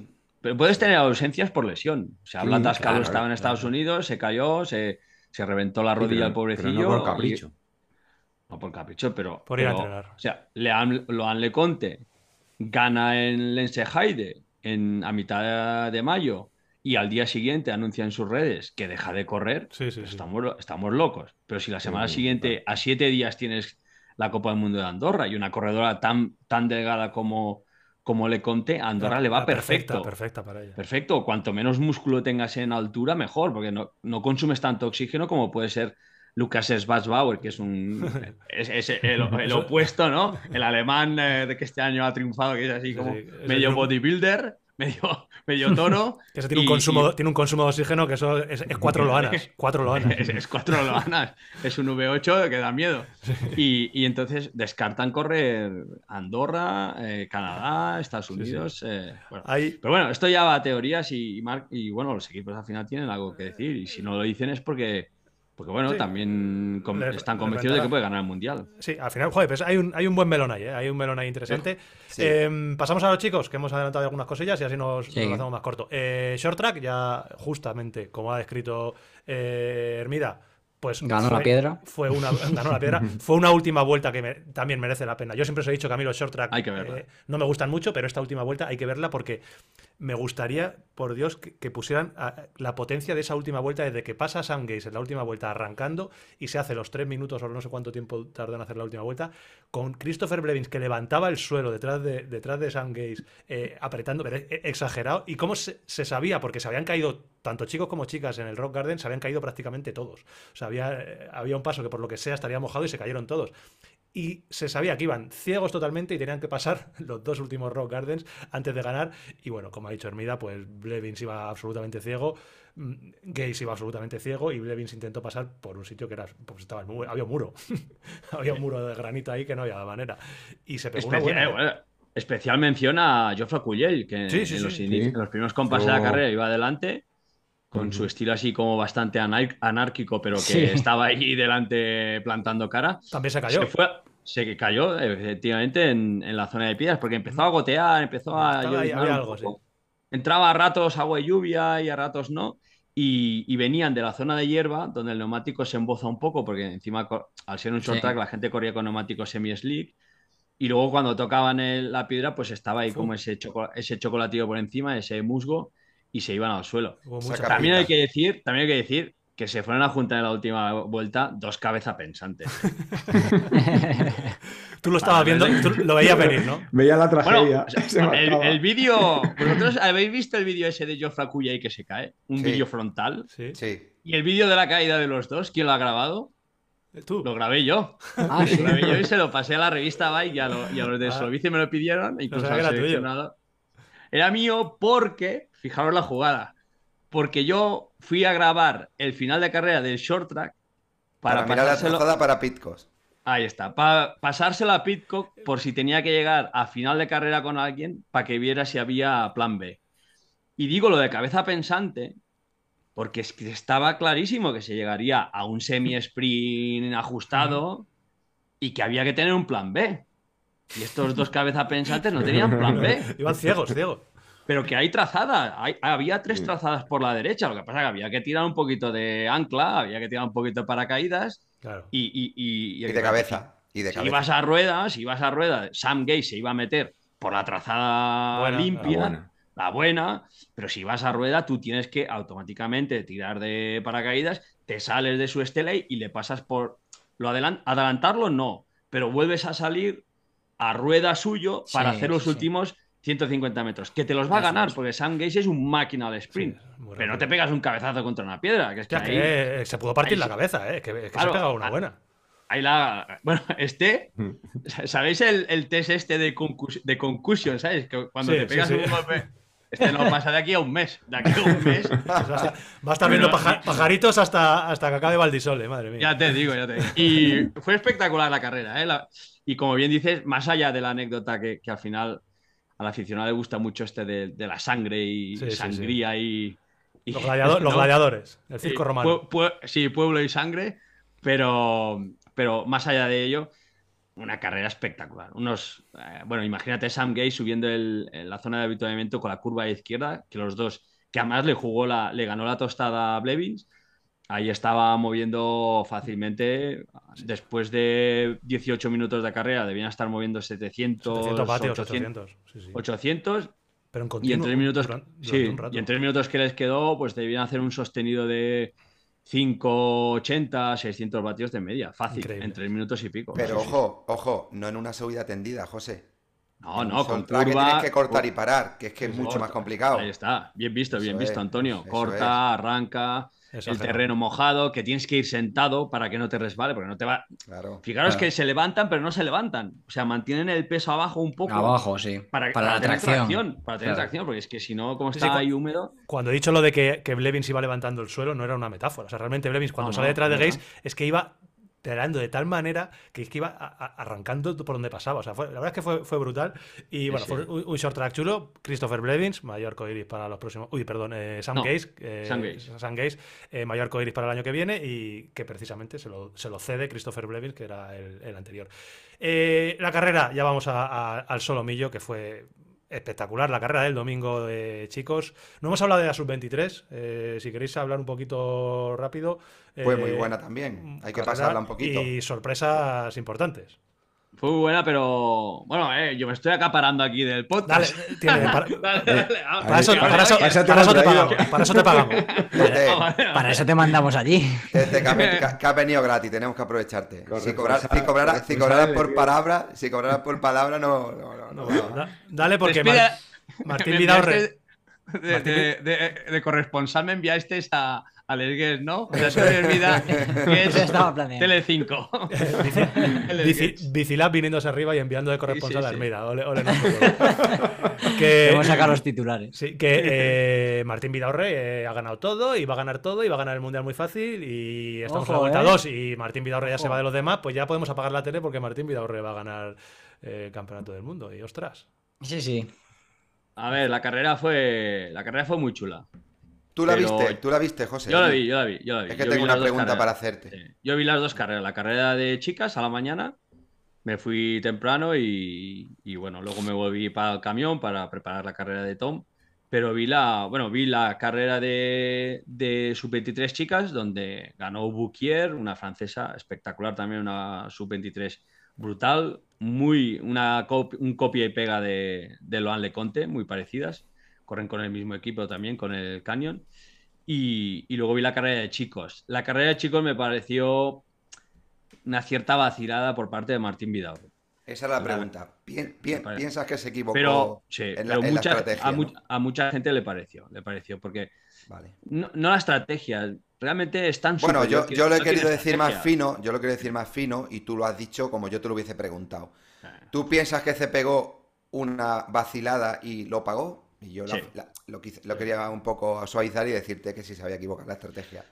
puedes tener ausencias por lesión. O sea, Blata estaba en Estados Unidos, se cayó, se, se reventó la rodilla al pobrecillo. no por capricho. no por capricho, pero. Por ir a entrenar. O sea, le han, lo han Le Conte gana en Lensheide en, a mitad de mayo y al día siguiente anuncia en sus redes que deja de correr, estamos, estamos locos. Pero si la semana siguiente, a siete días, tienes la Copa del Mundo de Andorra y una corredora tan, tan delgada como, como le conté, a Andorra le va perfecto. Perfecta, para ella. Perfecto. Cuanto menos músculo tengas en altura, mejor, porque no, no consumes tanto oxígeno como puede ser Lucas Schwarzbauer, que es un es, el, opuesto, ¿no? El alemán eh, de que este año ha triunfado, que es así como medio bodybuilder, medio, medio toro. que tiene, un consumo, tiene un consumo de oxígeno que eso es, cuatro loanas. Cuatro loanas. Es, cuatro loanas. Es un V8 que da miedo. Y, entonces descartan correr Andorra, eh, Canadá, Estados Unidos. Eh, pero bueno, esto ya va a teorías y, y bueno, los equipos al final tienen algo que decir. Y si no lo dicen es porque porque bueno, también están convencidos de que puede ganar el Mundial. Sí, al final, joder, pues hay un, hay un buen melón ahí, ¿eh? hay un melón ahí interesante. Em, pasamos a los chicos, que hemos adelantado algunas cosillas y así nos, lo hacemos más corto. Eh, short track, ya justamente, como ha descrito eh, Hermida, Pues Ganó fue, la piedra. Fue una, ganó la piedra. Fue una última vuelta que me- también merece la pena. Yo siempre os he dicho que a mí los short track Hay que verla. eh, no me gustan mucho, pero esta última vuelta hay que verla porque me gustaría, por Dios, que, que pusieran a- la potencia de esa última vuelta desde que pasa Sam Gaze en la última vuelta arrancando y se hace los tres minutos o no sé cuánto tiempo tardó en hacer la última vuelta, con Christopher Blevins que levantaba el suelo detrás de, detrás de Sam Gaze, eh, apretando, pero e- exagerado. Y cómo se, se sabía, porque se habían caído tanto chicos como chicas en el Rock Garden, se habían caído prácticamente todos. O sea, había, eh, había un paso que por lo que sea estaría mojado y se cayeron todos. Y se sabía que iban ciegos totalmente y tenían que pasar los dos últimos Rock Gardens antes de ganar. Y bueno, como ha dicho Hermida, pues Blevins iba absolutamente ciego, mm, Gaze iba absolutamente ciego y Blevins intentó pasar por un sitio que era, pues estaba el había un muro. había un muro de granito ahí que no había manera. Y se pegó una Especial, buena. eh, bueno, especial mención a Geoffrey Cuyel, que Sí, sí, en, los sí. Sí. en los primeros compases de la carrera iba adelante, con su estilo así como bastante anar- anárquico, pero que Sí. estaba ahí delante plantando cara. También se cayó. Se fue, se cayó efectivamente en, en la zona de piedras, porque empezó a gotear, empezó a ahí, algo, poco. Entraba a ratos agua y lluvia y a ratos no. Y, y venían de la zona de hierba, donde el neumático se emboza un poco, porque encima, al ser un short Sí. track, la gente corría con neumáticos semi-slick. Y luego cuando tocaban el- la piedra, pues estaba ahí como ese, choco- ese chocolatillo por encima, ese musgo, y se iban al suelo. También hay que decir, también hay que decir que se fueron a juntar en la última vuelta dos cabezas pensantes. Tú lo estabas viendo, tú lo veías venir, ¿no? Veía la tragedia. o sea, el, vídeo. ¿Vosotros habéis visto el vídeo ese de Joffre Cuya y que se cae? Un Sí. vídeo frontal. Sí. Sí. Y el vídeo de la caída de los dos, ¿quién lo ha grabado? Tú. Lo grabé yo. Ah, sí. Lo grabé yo y se lo pasé a la revista Bike y a, lo- y a los de Ah. Solvice me lo pidieron. Incluso era tuyo. seleccionado. Era mío porque, fijaros la jugada, porque yo fui a grabar el final de carrera del short track Para, para, mirar la pasárselo. trazada para Pitcos. Ahí está, para pasárselo a Pitcock por si tenía que llegar a final de carrera con alguien para que viera si había plan B. Y digo lo de cabeza pensante porque es que estaba clarísimo que se llegaría a un semi-sprint ajustado y que había que tener un plan B. Y estos dos cabeza pensantes no tenían plan B. Iban ciegos, ciegos. Pero que hay trazada, hay- había tres Sí. trazadas por la derecha. Lo que pasa es que había que tirar un poquito de ancla, había que tirar un poquito de paracaídas Claro. y, y, y- Y de cabeza. Y de si cabeza. ibas a ruedas, si ibas a ruedas, Sam Gay se iba a meter por la trazada Buena, limpia, la buena. buena. pero si vas a rueda, tú tienes que automáticamente tirar de paracaídas, te sales de su estela y le pasas por. Lo adelan- adelantarlo no, pero vuelves a salir a rueda suyo para Sí, hacer los sí, sí. Últimos 150 metros. Que te los va a ganar, porque Sam Gaze es un máquina de sprint. Sí, pero no te pegas un cabezazo contra una piedra, que es que Hostia, ahí- que se pudo partir ahí la sí. cabeza, ¿eh? Que, que se Claro, ha pegado una buena. Ahí la. Bueno, este. ¿Sabéis el, el test este de, concus- de concussion? ¿Sabes? Que cuando Sí, te pegas sí. un golpe. Este no pasa de aquí a un mes. De aquí a un mes. Pues va a estar- va a estar viendo paja- pajaritos hasta, hasta que acabe Valdisole, madre mía. Ya te digo, ya te digo. Y fue espectacular la carrera, ¿eh? La- y como bien dices, más allá de la anécdota que, que al final al aficionado le gusta mucho este de, de la sangre y Sí, sí, sí. sangría y. y- Los, gladiadores, el circo romano. pue- pue- sí, pueblo y sangre, pero, pero más allá de ello, una carrera espectacular. Unos, eh, bueno, imagínate Sam Gay subiendo el- en la zona de avituallamiento con la curva de izquierda, que los dos, que además le jugó la, le ganó la tostada a Blevins. Ahí estaba moviendo fácilmente. Después de 18 minutos de carrera, debían estar moviendo 700, 700 vatios, 800, 800. Sí, sí. 800 Pero en y continuo, en tres minutos, durante sí, un rato. y en tres minutos que les quedó, pues debían hacer un sostenido de 580, 600 vatios de media. Fácil, Increíble. en tres minutos y pico. Pero ojo, ojo, no en una subida tendida, José. No, no, con track que curva. tienes que cortar y parar, que es que es mucho más complicado. Ahí está, bien visto, bien Eso visto, es, Antonio. eso Corta, arranca, el terreno mojado, que tienes que ir sentado para que no te resbale, porque no te va. Claro. Fijaros Claro. que se levantan, pero no se levantan. O sea, mantienen el peso abajo un poco. Abajo, sí. Para, Para la tener tracción. Para tener Claro. tracción, porque es que si no, como está sí, ahí húmedo. Cuando he dicho lo de que, que Blevins iba levantando el suelo, no era una metáfora. O sea, realmente Blevins, cuando No, sale no, detrás de Gaze, no. es que iba tirando de tal manera que es que iba a- a- arrancando por donde pasaba. O sea, fue- la verdad es que fue, fue brutal. Y bueno, sí. fue un, un short track chulo. Christopher Blevins, mayor coiris para los próximos. Uy, perdón, eh, Sam No, Gaze. eh, Sam Gaze. Sam Gaze, eh, mayor coiris para el año que viene y que precisamente se lo, se lo cede Christopher Blevins, que era el, el anterior. La carrera, ya vamos a- al solomillo, que fue espectacular la carrera del domingo, de chicos. No hemos hablado de la sub-23. Eh, si queréis hablar un poquito rápido. Fue muy buena también. Hay que pasarla un poquito. Y sorpresas importantes. Fue muy buena, pero bueno, eh, yo me estoy acaparando aquí del podcast. Dale, tiene, para, para, eso, para, eso, para, eso, te pagamos. Para eso te pagamos. para eso te mandamos allí. Desde que, has venido gratis, tenemos que aprovecharte. si cobraras si cobrara, si cobrara por palabra, si cobraras por palabra, no. no, no, no dale, porque Martín Vidaurre. De, de, de, de, corresponsal me enviasteis a, Alergues, ¿no? O sea, eso me olvida que es Tele5. Bicilab viniéndose arriba y enviando de corresponsal a Almeida. Ole, ole, no, que, Vamos a sacar los titulares. Sí, que eh, Martín Vidaurre eh, ha ganado todo y va a ganar todo y va a ganar el Mundial muy fácil y estamos en la vuelta 2 ¿eh? y Martín Vidaurre ya se va de los demás, pues ya podemos apagar la tele porque Martín Vidaurre va a ganar el Campeonato del Mundo y ostras. Sí, sí. A ver, la carrera fue la carrera fue muy chula. ¿Tú la viste? ¿Tú la viste, José? Yo la vi, yo la vi, yo la vi. Es que tengo una pregunta para hacerte. Yo vi las dos carreras, la carrera de chicas a la mañana, me fui temprano y, bueno, luego me volví para el camión para preparar la carrera de Tom. Pero vi la, bueno, vi la carrera de, de sub-23 chicas, donde ganó Bouquier, una francesa espectacular también, una sub-23 brutal, muy, una un copia y pega de, de Loan Leconte, muy parecidas corren con el mismo equipo también, con el Canyon. Y, luego vi la carrera de chicos. La carrera de chicos me pareció una cierta vacilada por parte de Martín Vidal. Esa es la pregunta. ¿Piensas que se equivocó pero, en, la, estrategia? A, mucha gente le pareció, le pareció, porque vale. no, la estrategia, realmente están Bueno, yo, yo lo he querido decir más fino, yo lo quiero decir más fino y tú lo has dicho como yo te lo hubiese preguntado. Ah. ¿Tú piensas que se pegó una vacilada y lo pagó? Y yo lo, quería un poco suavizar y decirte que sí se había equivocado la estrategia.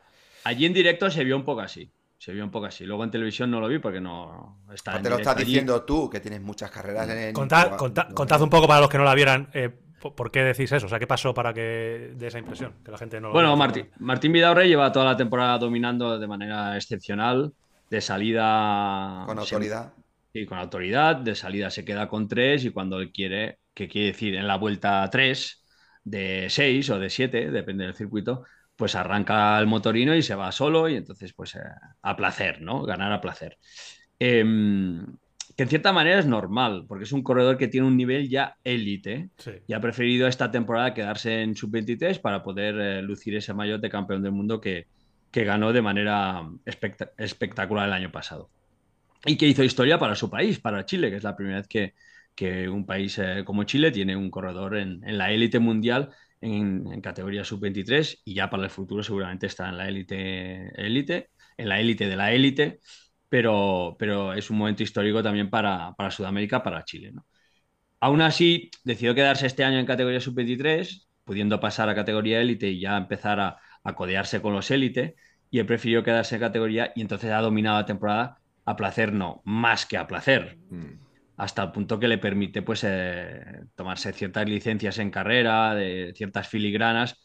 Allí en directo se vio un poco así. Se vio un poco así. Luego en televisión no lo vi porque no está. te lo estás diciendo tú, que tienes muchas carreras en. Contad, contad, un poco para los que no la vieran. Eh, ¿Por qué decís eso? O sea, ¿qué pasó para que dé esa impresión? Que la gente no Bueno, Martín, Martín Vidaurre lleva toda la temporada dominando de manera excepcional. De salida. Con autoridad. Sí, con autoridad. De salida se queda con tres y cuando él quiere que quiere decir en la vuelta 3 de 6 o de 7, depende del circuito, pues arranca el motorino y se va solo y entonces pues eh, a placer, ¿no? Ganar a placer. Em, que en cierta manera es normal, porque es un corredor que tiene un nivel ya élite y ha preferido esta temporada quedarse en sub-23 para poder eh, lucir ese maillot de campeón del mundo que, que ganó de manera espectacular el año pasado. Y que hizo historia para su país, para Chile, que es la primera vez que, que un país eh, como Chile tiene un corredor en, la élite mundial en, categoría sub-23 y ya para el futuro seguramente está en la élite, élite en la élite de la élite, pero, pero es un momento histórico también para, para Sudamérica, para Chile. ¿no? Aún así, decidió quedarse este año en categoría sub-23, pudiendo pasar a categoría élite y ya empezar a, a codearse con los élite, y he preferido quedarse en categoría y entonces ha dominado la temporada a placer, no, más que a placer. Mm hasta el punto que le permite pues, eh, tomarse ciertas licencias en carrera, de ciertas filigranas,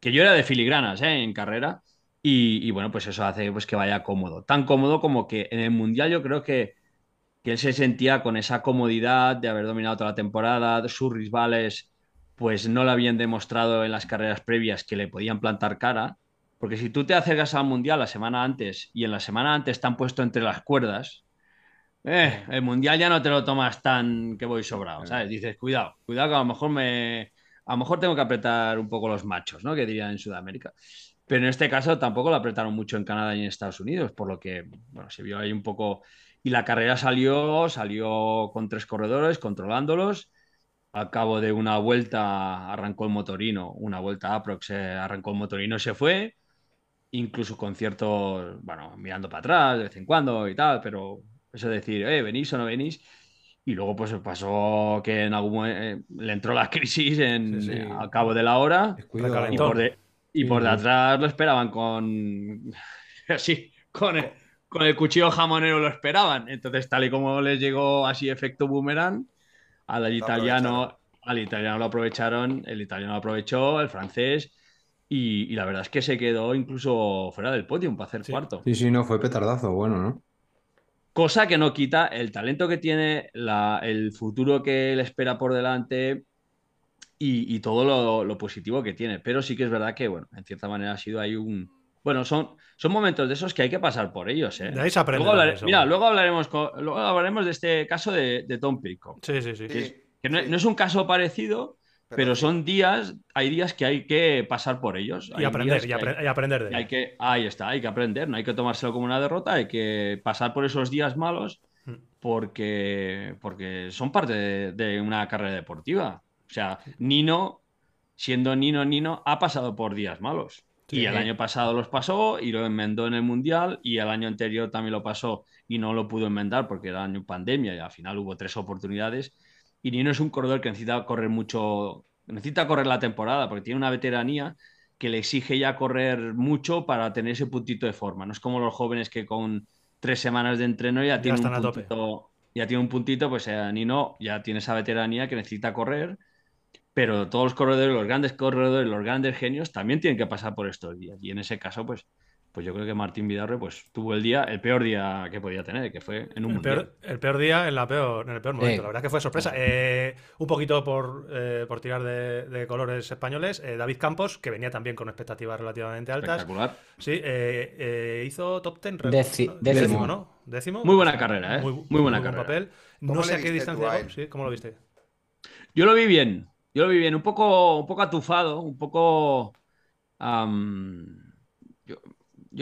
que yo era de filigranas ¿eh? en carrera, y, bueno, pues eso hace pues, que vaya cómodo. Tan cómodo como que en el Mundial yo creo que, que él se sentía con esa comodidad de haber dominado toda la temporada, sus rivales pues no le habían demostrado en las carreras previas que le podían plantar cara, porque si tú te acercas al Mundial la semana antes y en la semana antes están puesto entre las cuerdas, eh, el mundial ya no te lo tomas tan que voy sobrado, ¿sabes? Dices, cuidado, cuidado que a lo mejor me. A lo mejor tengo que apretar un poco los machos, ¿no? Que dirían en Sudamérica. Pero en este caso tampoco lo apretaron mucho en Canadá y en Estados Unidos, por lo que, bueno, se vio ahí un poco. Y la carrera salió, salió con tres corredores, controlándolos. Al cabo de una vuelta arrancó el motorino, una vuelta aprox, arrancó el motorino se fue incluso con cierto, bueno, mirando para atrás de vez en cuando y tal, pero eso es decir, eh, venís o no venís. Y luego pues pasó que en algún momento eh, le entró la crisis en, al cabo de la hora y por, de, y por detrás lo esperaban con así con el, con el cuchillo jamonero lo esperaban. Entonces tal y como les llegó así efecto boomerang al italiano al italiano lo aprovecharon, el italiano lo aprovechó, el francés y, la verdad es que se quedó incluso fuera del podio para hacer cuarto. Sí, sí, no, fue petardazo, bueno, ¿no? Cosa que no quita el talento que tiene, el futuro que le espera por delante. y, todo lo, positivo que tiene. Pero sí que es verdad que, bueno, en cierta manera ha sido ahí un... Bueno, son, son momentos de esos que hay que pasar por ellos. ¿eh? De ahí se aprende. Luego mira, luego hablaremos, luego hablaremos de este caso de, Tom Pico. Sí, sí, sí. Que, no, es un caso parecido, pero, son días, hay días que hay que pasar por ellos. Y aprender, y, aprender de hay que, Ahí está, hay que aprender, no hay que tomárselo como una derrota, hay que pasar por esos días malos mm. porque, porque son parte de, una carrera deportiva. O sea, Nino, siendo Nino Nino, ha pasado por días malos. y el año pasado los pasó y lo enmendó en el Mundial y el año anterior también lo pasó y no lo pudo enmendar porque era año pandemia y al final hubo tres oportunidades y Nino es un corredor que necesita correr mucho, necesita correr la temporada porque tiene una veteranía que le exige ya correr mucho para tener ese puntito de forma. No es como los jóvenes que con tres semanas de entreno ya, tienen un puntito, ya tiene un puntito, pues eh, Nino ya tiene esa veteranía que necesita correr, pero todos los corredores, los grandes corredores, los grandes genios también tienen que pasar por estos días. Y en ese caso, pues pues yo creo que Martín Vidarre pues tuvo el día, el peor día que podía tener, que fue en un el peor, el peor, día en, la peor, en el peor momento. La verdad que fue sorpresa. Eh, un poquito por, eh, por tirar de, colores españoles, eh, David Campos, que venía también con expectativas relativamente altas. Espectacular. Sí, hizo top ten. décimo, ¿no? Décimo. Muy buena carrera, ¿eh? Muy, buena carrera. Papel. No sé a qué distancia. ¿Sí? ¿Cómo lo viste? Yo lo vi bien. Yo lo vi bien. Un poco, un poco atufado, un poco yo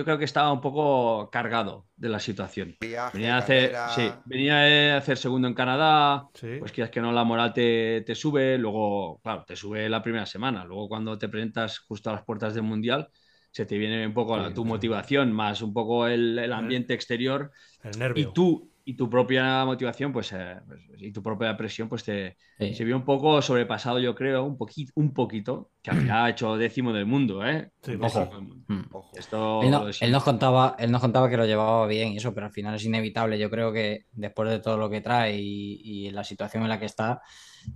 creo que estaba un poco cargado de la situación. venía, a hacer, sí, venía a hacer segundo en Canadá, pues quieras que no, la moral te, sube, luego, claro, te sube la primera semana, luego cuando te presentas justo a las puertas del Mundial, se te viene un poco tu motivación, más un poco el, el ambiente exterior. El nervio. Y tú, y tu propia motivación, pues, eh, pues, y tu propia presión, pues te, se vio un poco sobrepasado, yo creo, un poquito, un poquito, que al final ha hecho décimo del mundo, ¿eh? Ojo. Mm. Esto él, nos contaba, él nos contaba que lo llevaba bien y eso, pero al final es inevitable. Yo creo que después de todo lo que trae y, la situación en la que está,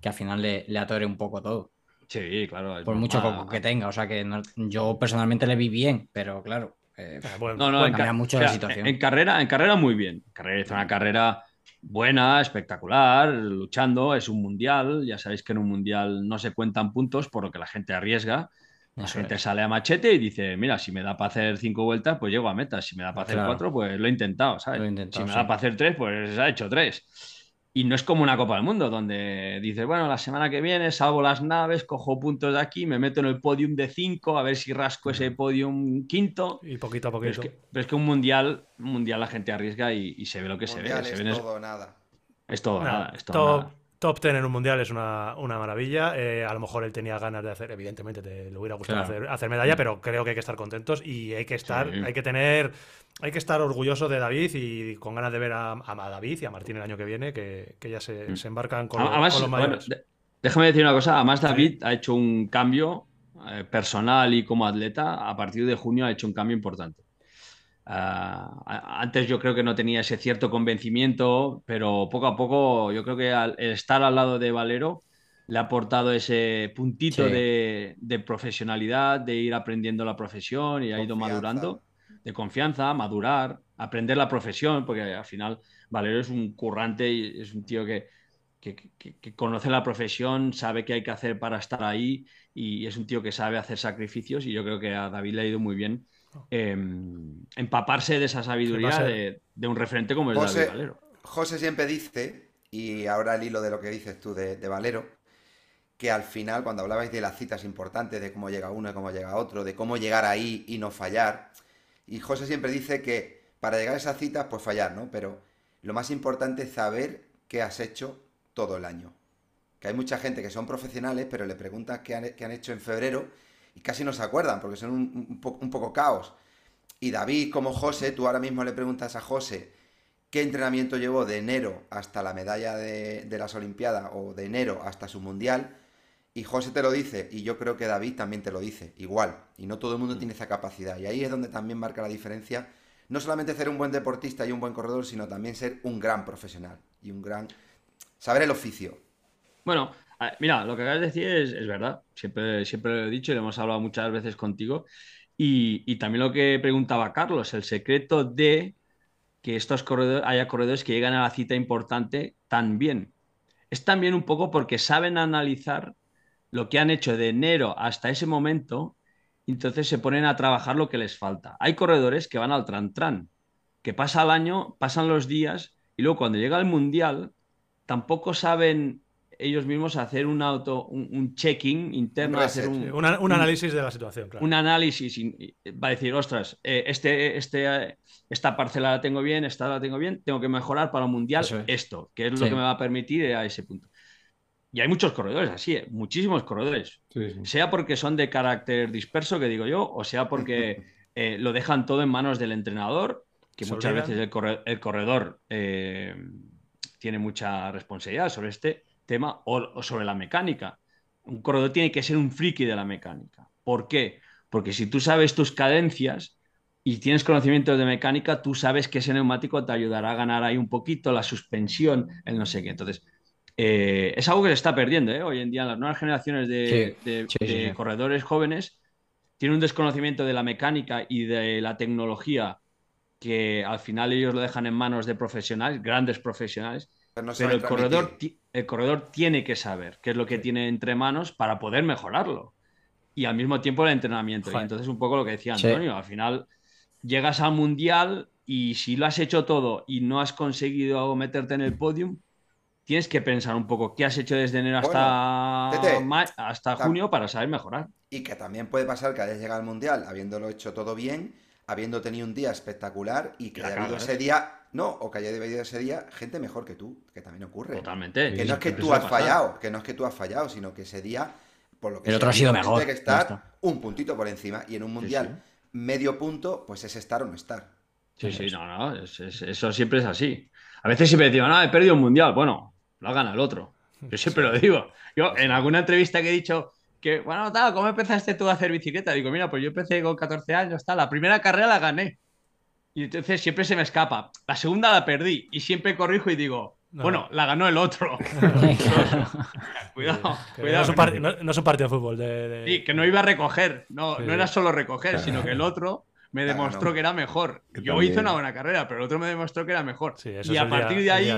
que al final le, le atore un poco todo. Sí, claro. Por mucho poco que tenga. O sea que yo personalmente le vi bien, pero claro, eh, ah, no, no, en, mucho la situación. En, carrera, en carrera muy bien. carrera hizo una carrera buena, espectacular, luchando, es un mundial. Ya sabéis que en un mundial no se cuentan puntos por lo que la gente arriesga. La gente sale a machete y dice, mira, si me da para hacer cinco vueltas, pues llego a meta. Si me da para hacer cuatro, pues lo he intentado, ¿sabes? si me da para hacer tres, pues ha hecho tres. Y no es como una Copa del Mundo, donde dices, bueno, la semana que viene salvo las naves, cojo puntos de aquí, me meto en el podium de 5, a ver si rasco ese podium quinto. Y poquito a poquito. Pero es que, un mundial, mundial la gente arriesga y, se ve lo que se ve. es todo nada. Es todo nada. Es todo nada. Top 10 en un mundial es una, maravilla. Eh, a lo mejor él tenía ganas de hacer, evidentemente, te, le hubiera gustado hacer, medalla, pero creo que hay que estar contentos y hay que estar, hay que tener, hay que estar orgulloso de David y con ganas de ver a, David y a Martín el año que viene, que, ya se, mm. embarcan con, los mayores. déjame decir una cosa, además David ha hecho un cambio eh, personal y como atleta, a partir de junio ha hecho un cambio importante. Ah, antes yo creo que no tenía ese cierto convencimiento, pero poco a poco yo creo que al estar al lado de Valero le ha aportado ese puntito de, profesionalidad, de ir aprendiendo la profesión y ha ido madurando, de confianza, madurar, aprender la profesión, porque al final Valero es un currante y es un tío que, que conoce la profesión, sabe qué hay que hacer para estar ahí y es un tío que sabe hacer sacrificios y yo creo que a David le ha ido muy bien Em, empaparse de esa sabiduría de, un referente como el David Valero. José siempre dice, y ahora el hilo de lo que dices tú de, Valero, que al final, cuando hablabais de las citas importantes, de cómo llega uno y cómo llega otro, de cómo llegar ahí y no fallar, y José siempre dice que para llegar a esas citas, pues fallar, ¿no? Pero lo más importante es saber qué has hecho todo el año. Que hay mucha gente que son profesionales, pero le preguntas qué han, qué han hecho en febrero y casi no se acuerdan porque son un, poco caos. Y David, como José, tú ahora mismo le preguntas a José qué entrenamiento llevó de enero hasta la medalla de, las Olimpiadas o de enero hasta su mundial. Y José te lo dice, y yo creo que David también te lo dice, igual. Y no todo el mundo tiene esa capacidad. Y ahí es donde también marca la diferencia. No solamente ser un buen deportista y un buen corredor, sino también ser un gran profesional y un gran. saber el oficio. Bueno, mira, lo que acabas de decir es, verdad. Siempre, siempre lo he dicho y lo hemos hablado muchas veces contigo. Y, también lo que preguntaba Carlos, el secreto de que estos corredores, haya corredores que llegan a la cita importante tan bien. Es también un poco porque saben analizar lo que han hecho de enero hasta ese momento, entonces se ponen a trabajar lo que les falta. Hay corredores que van al tran-tran, que pasa el año, pasan los días y luego cuando llega el mundial tampoco saben ellos mismos hacer un auto, un, checking interno, hacer un, análisis de la situación. Un análisis va a decir, ostras, eh, este, este, esta parcela la tengo bien, esta la tengo bien, tengo que mejorar para el mundial esto, que es lo que me va a permitir a ese punto. Y hay muchos corredores así, ¿eh? muchísimos corredores. Sea porque son de carácter disperso, que digo yo, o sea porque eh, lo dejan todo en manos del entrenador, que muchas veces el, corredor, eh, tiene mucha responsabilidad sobre este tema o, sobre la mecánica. Un corredor tiene que ser un friki de la mecánica. ¿Por qué? Porque si tú sabes tus cadencias y tienes conocimientos de mecánica, tú sabes que ese neumático te ayudará a ganar ahí un poquito la suspensión, el no sé qué. Entonces, eh, es algo que se está perdiendo ¿eh? hoy en día. Las nuevas generaciones de, corredores jóvenes tienen un desconocimiento de la mecánica y de la tecnología que al final ellos lo dejan en manos de profesionales, grandes profesionales. Pero, el, corredor, el corredor tiene que saber qué es lo que tiene entre manos para poder mejorarlo. Y al mismo tiempo el entrenamiento. Y entonces un poco lo que decía Antonio, al final llegas al mundial y si lo has hecho todo y no has conseguido meterte en el podium, tienes que pensar un poco qué has hecho desde enero hasta, hasta junio para saber mejorar. Y que también puede pasar que hayas llegado al Mundial habiéndolo hecho todo bien, habiendo tenido un día espectacular y que haya habido ese día, no, o que haya habido ese día gente mejor que tú, que también ocurre. Totalmente. Que no es que tú has fallado, que no es que tú has fallado, sino que ese día, por lo que el otro ha sido mejor. Tiene que estar un puntito por encima y en un Mundial medio punto, pues es estar o no estar. Sí, sí, no, no, eso siempre es así. A veces siempre decimos, no, he perdido un mundial. Bueno, lo gana el otro. Yo siempre lo digo. Yo en alguna entrevista que he dicho que, bueno, tal, ¿cómo empezaste tú a hacer bicicleta? Digo, mira, pues yo empecé con 14 años, tal, la primera carrera la gané. Y entonces siempre se me escapa. La segunda la perdí y siempre corrijo y digo, bueno, la ganó el otro. cuidado, cuidado. No es, un partido de fútbol. De, Sí, que no iba a recoger. No, no era solo recoger, sino que el otro me demostró que era mejor. Yo hice una buena carrera, pero el otro me demostró que era mejor. y a partir de ahí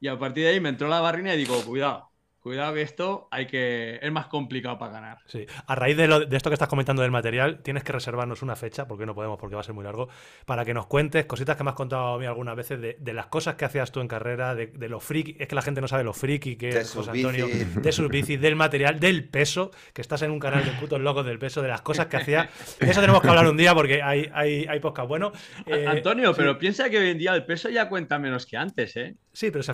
y a partir de ahí me entró la barrina y digo, cuidado, Cuidado que esto hay que es más complicado para ganar. Sí. A raíz de, esto que estás comentando del material, tienes que reservarnos una fecha, porque no podemos, porque va a ser muy largo, para que nos cuentes cositas que me has contado a mí algunas veces de, las cosas que hacías tú en carrera, de, de los friki, es que la gente no sabe lo friki que es José Antonio, de sus bicis, del material, del peso, que estás en un canal de putos locos del peso, de las cosas que hacía. De eso tenemos que hablar un día porque hay, hay, hay podcast bueno. Eh, Antonio, pero piensa que hoy en día el peso ya cuenta menos que antes, ¿eh? Sí, pero se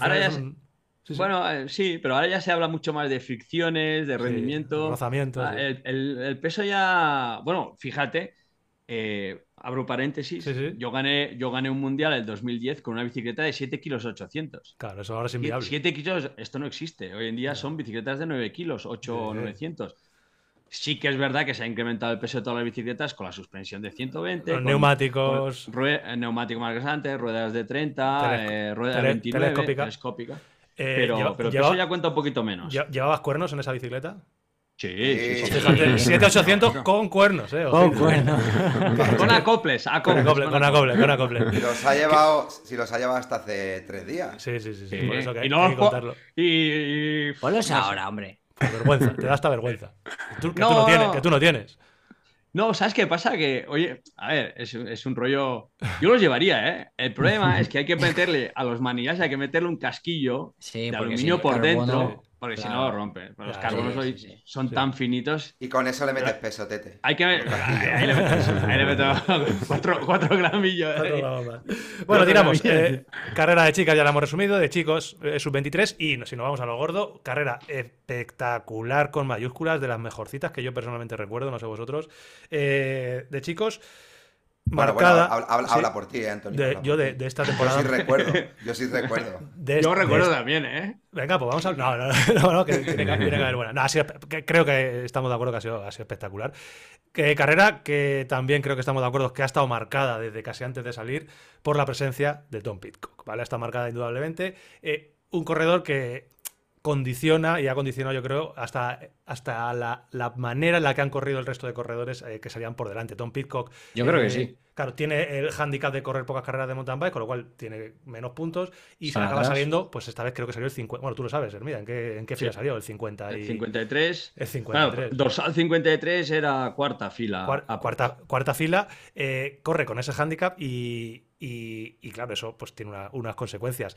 bueno, eh, sí, pero ahora ya se habla mucho más de fricciones, de rendimiento. rozamiento. Ah, el, peso ya. Bueno, fíjate, eh, abro paréntesis. Yo, gané, yo gané un mundial en el 2010 con una bicicleta de 7 kilos 800. Claro, eso ahora es inviable. 7 kilos, esto no existe. Hoy en día son bicicletas de 9 kilos, 8 900. Sí que es verdad que se ha incrementado el peso de todas las bicicletas con la suspensión de 120. Los neumáticos. neumáticos más grandes, ruedas de 30, eh, ruedas de 29, telescópica. Eh, pero, pero eso ya cuenta un poquito menos. ¿Llevabas cuernos en esa bicicleta? Sí, sí, sí. 7800 con cuernos, ¿eh? Con cuernos. con acoples, acoples. Con acoples, con acoples. Si los ha llevado, si los ha llevado hasta hace tres días. Sí, sí, sí. Por eso que hay, y no, que contarlo. Y, Ponlos ahora, hombre. Por vergüenza, te da hasta vergüenza. que, tú no tienes, que tú no tienes. No, ¿sabes qué pasa? Que, oye, a ver, es, es, un rollo. Yo los llevaría, ¿eh? El problema es que hay que meterle a los manillas, hay que meterle un casquillo de aluminio por dentro. Porque si no lo rompe. Los carbonos hoy son tan finitos. Y con eso le metes peso, tete. Hay que ahí, le metes, ahí le meto cuatro, cuatro gramillos. ¿eh? Bueno, tiramos. Eh, carrera de chicas ya la hemos resumido, de chicos eh, sub-23. Y si nos vamos a lo gordo, carrera espectacular con mayúsculas, de las mejorcitas que yo personalmente recuerdo, no sé vosotros. de chicos marcada. habla, por ti, Antonio. yo de, esta temporada. Yo sí recuerdo. Yo sí recuerdo. yo recuerdo también, ¿eh? Venga, pues vamos a. No, no, no, no que tiene, que, haber buena. No, creo que estamos de acuerdo que ha sido, ha sido espectacular. Que, carrera que también creo que estamos de acuerdo que ha estado marcada desde casi antes de salir por la presencia de Tom Pitcock. ¿vale? Está marcada indudablemente. Eh, un corredor que condiciona y ha condicionado, yo creo, hasta, hasta la, manera en la que han corrido el resto de corredores eh, que serían por delante. Tom Pitcock. Yo creo que sí. Claro, tiene el handicap de correr pocas carreras de mountain bike, con lo cual tiene menos puntos y se acaba saliendo, pues esta vez creo que salió el 50. Bueno, tú lo sabes, Hermida, ¿en qué, en qué fila salió? El 50 y... El 53. El 53. dorsal 53 era cuarta fila. cuarta, cuarta fila. Eh, corre con ese handicap y, y, claro, eso pues tiene unas consecuencias.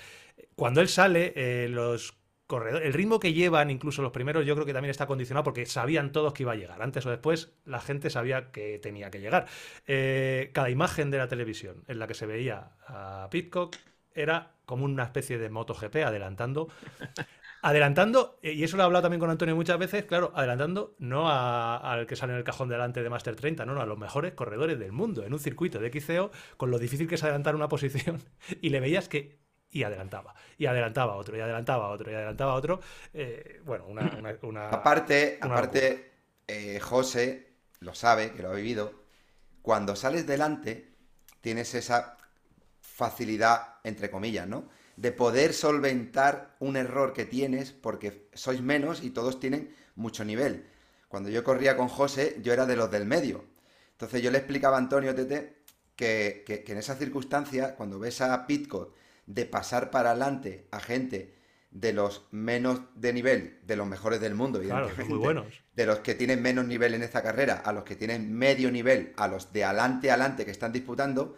Cuando él sale, eh, los el ritmo que llevan, incluso los primeros, yo creo que también está condicionado porque sabían todos que iba a llegar. Antes o después, la gente sabía que tenía que llegar. Eh, cada imagen de la televisión en la que se veía a Pitcock era como una especie de MotoGP adelantando. Adelantando, eh, y eso lo he hablado también con Antonio muchas veces, claro, adelantando no al que sale en el cajón delante de Master 30, no, no, a los mejores corredores del mundo, en un circuito de XCO, con lo difícil que es adelantar una posición, y le veías que y adelantaba, y adelantaba otro, y adelantaba otro, y adelantaba otro. Eh, bueno, una, Aparte, aparte eh, José lo sabe, que lo ha vivido, cuando sales delante tienes esa facilidad, entre comillas, ¿no? De poder solventar un error que tienes porque sois menos y todos tienen mucho nivel. Cuando yo corría con José, yo era de los del medio. Entonces yo le explicaba a Antonio Tete que, que, que en esa circunstancia, cuando ves a Pitcock de pasar para adelante a gente de los menos de nivel, de los mejores del mundo, evidentemente, muy buenos. de los que tienen menos nivel en esta carrera, a los que tienen medio nivel, a los de adelante adelante que están disputando,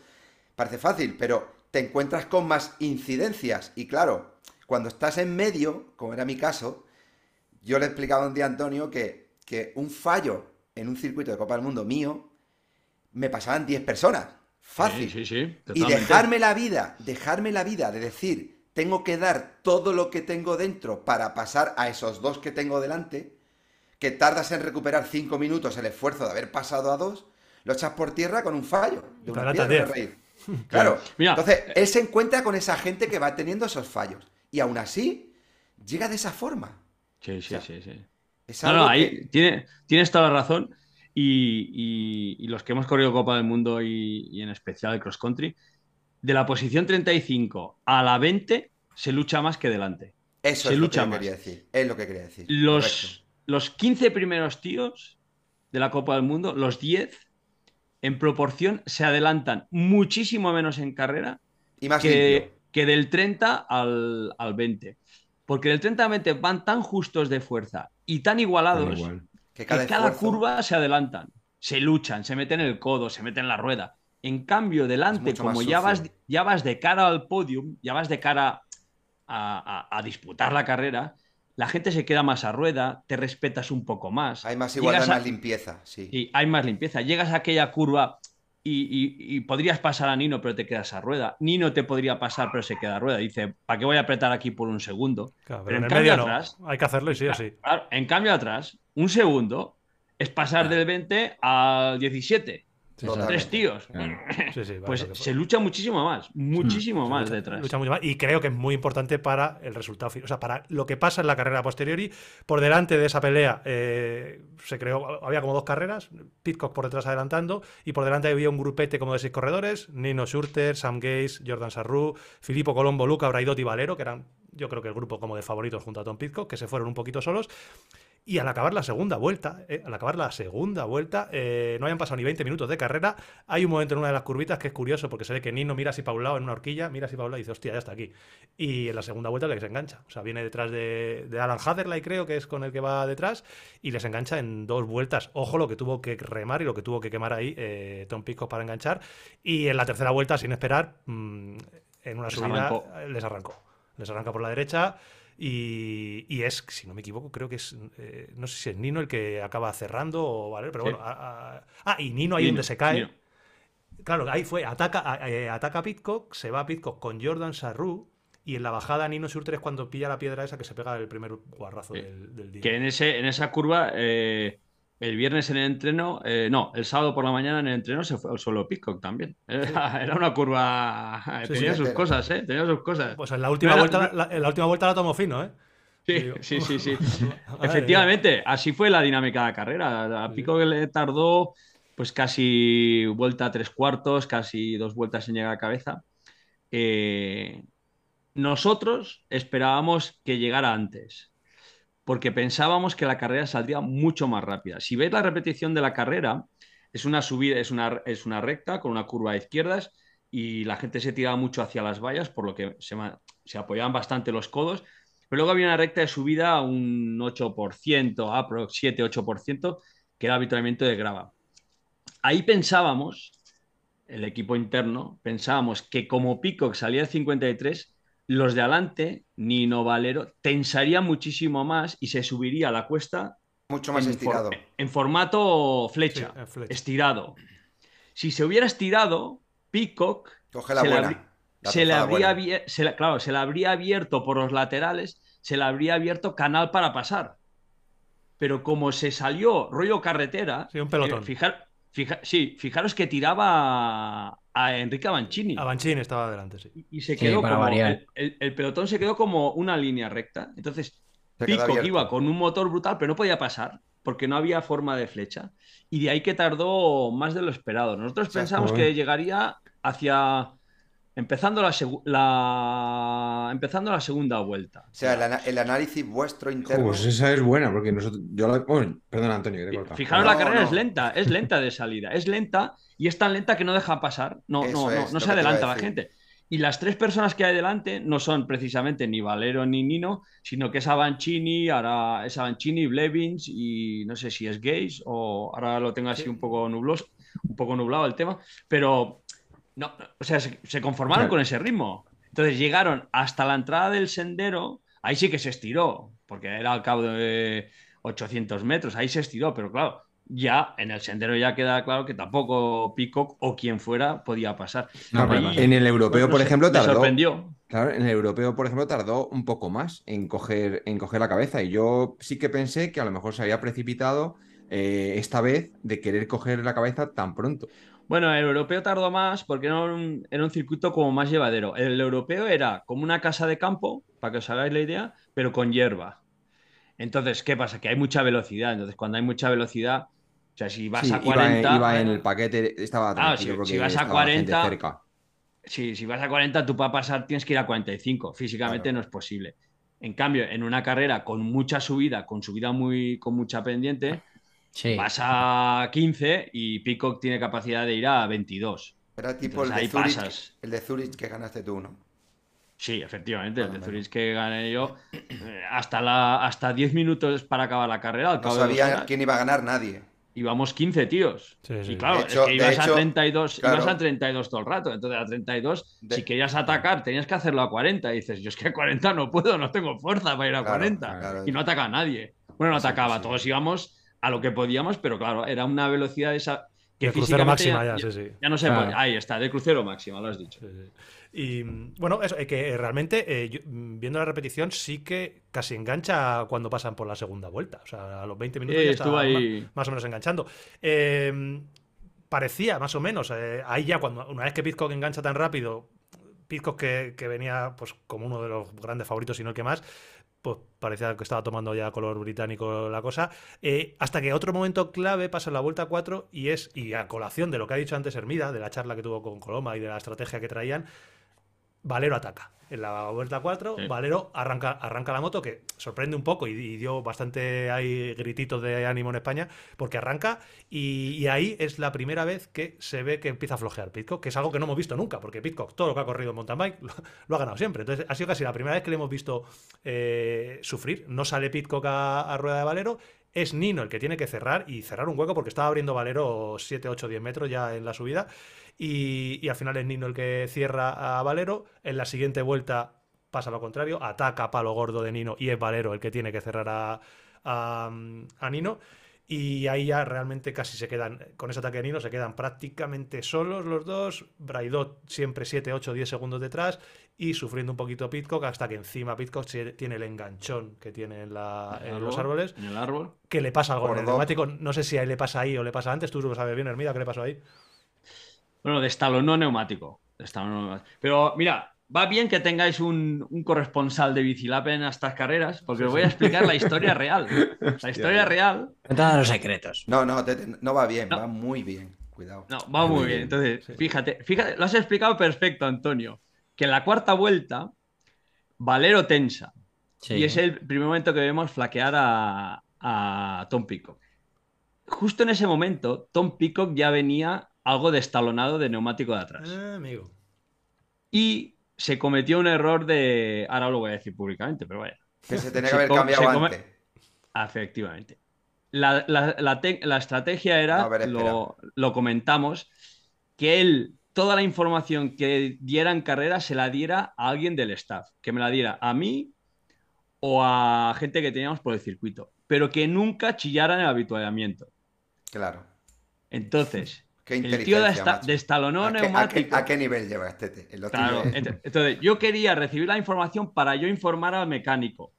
parece fácil, pero te encuentras con más incidencias. Y claro, cuando estás en medio, como era mi caso, yo le explicaba un día a Antonio que, que un fallo en un circuito de Copa del Mundo mío me pasaban 10 personas. Fácil. Sí, sí, y dejarme la vida, dejarme la vida de decir, tengo que dar todo lo que tengo dentro para pasar a esos dos que tengo delante, que tardas en recuperar cinco minutos el esfuerzo de haber pasado a dos, lo echas por tierra con un fallo de una piedra de reír. Claro. Entonces, él se encuentra con esa gente que va teniendo esos fallos. Y aún así, llega de esa forma. Sí, sí, sí, sí. no, no, ahí tiene, tienes toda la razón. Y, los que hemos corrido Copa del Mundo y, en especial el cross country, de la posición 35 a la 20 se lucha más que delante. Eso se es lucha lo que quería decir. Es lo que quería decir. Los, los 15 primeros tíos de la Copa del Mundo, los 10, en proporción se adelantan muchísimo menos en carrera que, que, del 30 al, al, 20. Porque del 30 al 20 van tan justos de fuerza y tan igualados que cada, curva se adelantan, se luchan, se meten el codo, se meten la rueda. En cambio, delante, como ya vas, ya vas de cara al podium, ya vas de cara a, disputar la carrera, la gente se queda más a rueda, te respetas un poco más. Hay más igualdad, más limpieza, sí. Y hay más limpieza. Llegas a aquella curva y, podrías pasar a Nino, pero te quedas a rueda. Nino te podría pasar, pero se queda a rueda. Dice, ¿para qué voy a apretar aquí por un segundo? pero, en, cambio atrás, Hay que hacerlo y sí o sí. en cambio atrás, un segundo es pasar del 20 al 17 tres tíos. pues se lucha muchísimo más, muchísimo más detrás. Y creo que es muy importante para el resultado, o sea, para lo que pasa en la carrera posteriori. Por delante de esa pelea eh, se creó, había como dos carreras, Pitcock por detrás adelantando, y por delante había un grupete como de seis corredores, Nino Schurter, Sam Gaze, Jordan Sarru, Filippo Colombo, Luca, Braidot y Valero, que eran yo creo que el grupo como de favoritos junto a Tom Pitcock, que se fueron un poquito solos. Y al acabar la segunda vuelta, eh, al acabar la segunda vuelta, eh, no hayan pasado ni 20 minutos de carrera, hay un momento en una de las curvitas que es curioso porque se ve que Nino mira así para un lado en una horquilla, mira así para un lado y dice, hostia, ya está aquí. Y en la segunda vuelta le se engancha. O sea, viene detrás de, Alan Hatherley, creo que es con el que va detrás, y les engancha en dos vueltas. Ojo lo que tuvo que remar y lo que tuvo que quemar ahí eh, Tom Pisco para enganchar. Y en la tercera vuelta, sin esperar, mm, en una subida, les arrancó. Les arranca por la derecha. Y, es, si no me equivoco, creo que es, eh, no sé si es Nino el que acaba cerrando o vale, pero bueno. ah, y Nino ahí donde se cae. Claro, ahí fue, ataca, eh, ataca a Pitcock, se va a Pitcock con Jordan Sarru. Y en la bajada Nino Surter es cuando pilla la piedra esa que se pega el primer guarrazo del, día. Que en, ese, en esa curva eh, el viernes en el entreno, eh, no, el sábado por la mañana en el entreno se fue al solo Pitcock también. Era, una curva, tenía sus cosas, ¿eh? Tenía sus cosas. Pues en la última, vuelta, la, en la última vuelta la tomó fino, ¿eh? Sí, sí, sí, sí. Efectivamente, así fue la dinámica de la carrera. A Pico le tardó pues casi vuelta a tres cuartos, casi dos vueltas en llegar a cabeza. Eh, nosotros esperábamos que llegara antes. Porque pensábamos que la carrera saldría mucho más rápida. Si veis la repetición de la carrera, es una subida, es una, es una recta con una curva a izquierdas y la gente se tiraba mucho hacia las vallas, por lo que se, se apoyaban bastante los codos. Pero luego había una recta de subida a un 8%, aprox 7-8%, que era habitualmente de grava. Ahí pensábamos, el equipo interno, pensábamos que como Pico salía el 53, los de adelante, Nino Valero, tensaría muchísimo más y se subiría a la cuesta. Mucho más estirado. en formato flecha, estirado. Si se hubiera estirado, Peacock Coge la se, buena, le, se le habría claro, se le habría abierto por los laterales, se le habría abierto canal para pasar. Pero como se salió rollo carretera, sí, un pelotón. Eh, sí, fijaros que tiraba a Enrique Avancini. Avancini estaba adelante, sí. Y, se quedó como. El, pelotón se quedó como una línea recta. Entonces, Pico que iba con un motor brutal, pero no podía pasar porque no había forma de flecha. Y de ahí que tardó más de lo esperado. Nosotros pensamos que llegaría hacia Empezando la, la, empezando la segunda vuelta. O sea, el, análisis vuestro interno. Pues esa es buena, porque nosotros. Yo perdón, Antonio, que Fijaros, la carrera es lenta, es lenta de salida. Es lenta y es tan lenta que no deja pasar. No, no, no, no se adelanta la gente. Y las tres personas que hay delante no son precisamente ni Valero ni Nino, sino que es Avancini, ahora es Avancini, Blevins y no sé si es Gays o ahora lo tengo así un poco nubloso, un poco nublado el tema, pero no, o sea, se, conformaron con ese ritmo. Entonces llegaron hasta la entrada del sendero, ahí sí que se estiró, porque era al cabo de 800 metros, ahí se estiró, pero claro, ya en el sendero ya queda claro que tampoco Peacock o quien fuera podía pasar. en el europeo, por ejemplo, tardó. sorprendió. Claro, en el europeo, por ejemplo, tardó un poco más en coger, en coger la cabeza. Y yo sí que pensé que a lo mejor se había precipitado eh, esta vez de querer coger la cabeza tan pronto. Bueno, el europeo tardó más porque era un, era un, circuito como más llevadero. El europeo era como una casa de campo, para que os hagáis la idea, pero con hierba. Entonces, ¿qué pasa? Que hay mucha velocidad. Entonces, cuando hay mucha velocidad, o sea, si vas a 40. Iba, en el paquete, estaba ah, si, si, vas a 40. Cerca. Si, si vas a 40, tú para pasar tienes que ir a 45. Físicamente no es posible. En cambio, en una carrera con mucha subida, con subida muy, con mucha pendiente, Vas a 15 y Peacock tiene capacidad de ir a 22. Era tipo el de, Zurich, el de Zurich que ganaste tú, ¿no? Sí, efectivamente, el de Zurich que gané yo eh, hasta, la, hasta 10 minutos para acabar la carrera. no sabía quién iba a ganar nadie. Íbamos 15 tíos. Y claro, es que ibas, a 32, ibas a 32 todo el rato. Entonces a 32, si querías atacar, tenías que hacerlo a 40. Y dices, yo es que a 40 no puedo, no tengo fuerza para ir a 40. y no ataca a nadie. Bueno, no atacaba, todos íbamos a lo que podíamos, pero claro, era una velocidad esa que de crucero máxima ya, sí, sí. Ya no se puede. Ahí está, de crucero máxima, lo has dicho. y bueno, eso, que realmente, eh, viendo la repetición, sí que casi engancha cuando pasan por la segunda vuelta. O sea, a los 20 minutos ya está ahí... más, o menos enganchando. Em, parecía, más o menos, eh, ahí ya, cuando una vez que Pitcock engancha tan rápido, Pitcock que, que, venía pues como uno de los grandes favoritos, y no el que más, pues parecía que estaba tomando ya color británico la cosa, eh, hasta que otro momento clave pasa en la vuelta 4 y es, y a colación de lo que ha dicho antes Hermida, de la charla que tuvo con Coloma y de la estrategia que traían, Valero ataca. En la vuelta 4, Valero arranca, arranca la moto, que sorprende un poco y, dio bastante hay grititos de ánimo en España, porque arranca y, ahí es la primera vez que se ve que empieza a flojear Pitcock, que es algo que no hemos visto nunca, porque Pitcock, todo lo que ha corrido en mountain bike, lo, ha ganado siempre. Entonces, ha sido casi la primera vez que le hemos visto eh, sufrir. No sale Pitcock a, rueda de Valero, es Nino el que tiene que cerrar y cerrar un hueco porque estaba abriendo Valero 7, 8, 10 metros ya en la subida. Y, al final es Nino el que cierra a Valero. En la siguiente vuelta pasa lo contrario, ataca palo gordo de Nino y es Valero el que tiene que cerrar a, a, Nino. Y ahí ya realmente casi se quedan, con ese ataque de Nino, se quedan prácticamente solos los dos. Braidot siempre 7, 8, 10 segundos detrás y sufriendo un poquito Pitcock hasta que encima Pitcock tiene el enganchón que tiene en, los árboles. En el árbol. Que le pasa algo en el neumático. No sé si ahí le pasa ahí o le pasa antes. Tú lo sabes bien, Hermida, ¿qué le pasó ahí? Bueno, de no neumático. Pero mira, va bien que tengáis un, corresponsal de Bicilap en estas carreras, porque os voy a explicar la historia real. La historia real. Todos los secretos. No, no, no va bien, va muy bien. Cuidado. No, va muy, bien. Entonces, fíjate, fíjate, lo has explicado perfecto, Antonio. Que en la cuarta vuelta, Valero tensa. Y es el primer momento que vemos flaquear a, a Tom Peacock. Justo en ese momento, Tom Peacock ya venía algo destalonado de neumático de atrás. Ah, amigo. Y se cometió un error de. Ahora lo voy a decir públicamente, pero vaya. Que se tenía que haber cambiado antes. Efectivamente. La, estrategia era, lo, lo, comentamos, que él, toda la información que diera en carrera se la diera a alguien del staff, que me la diera a mí o a gente que teníamos por el circuito, pero que nunca chillara en el habituallamiento. Claro. Entonces, el tío destalonó ¿A neumático. ¿a qué, nivel lleva este? Claro, entonces yo quería recibir la información para yo informar al mecánico.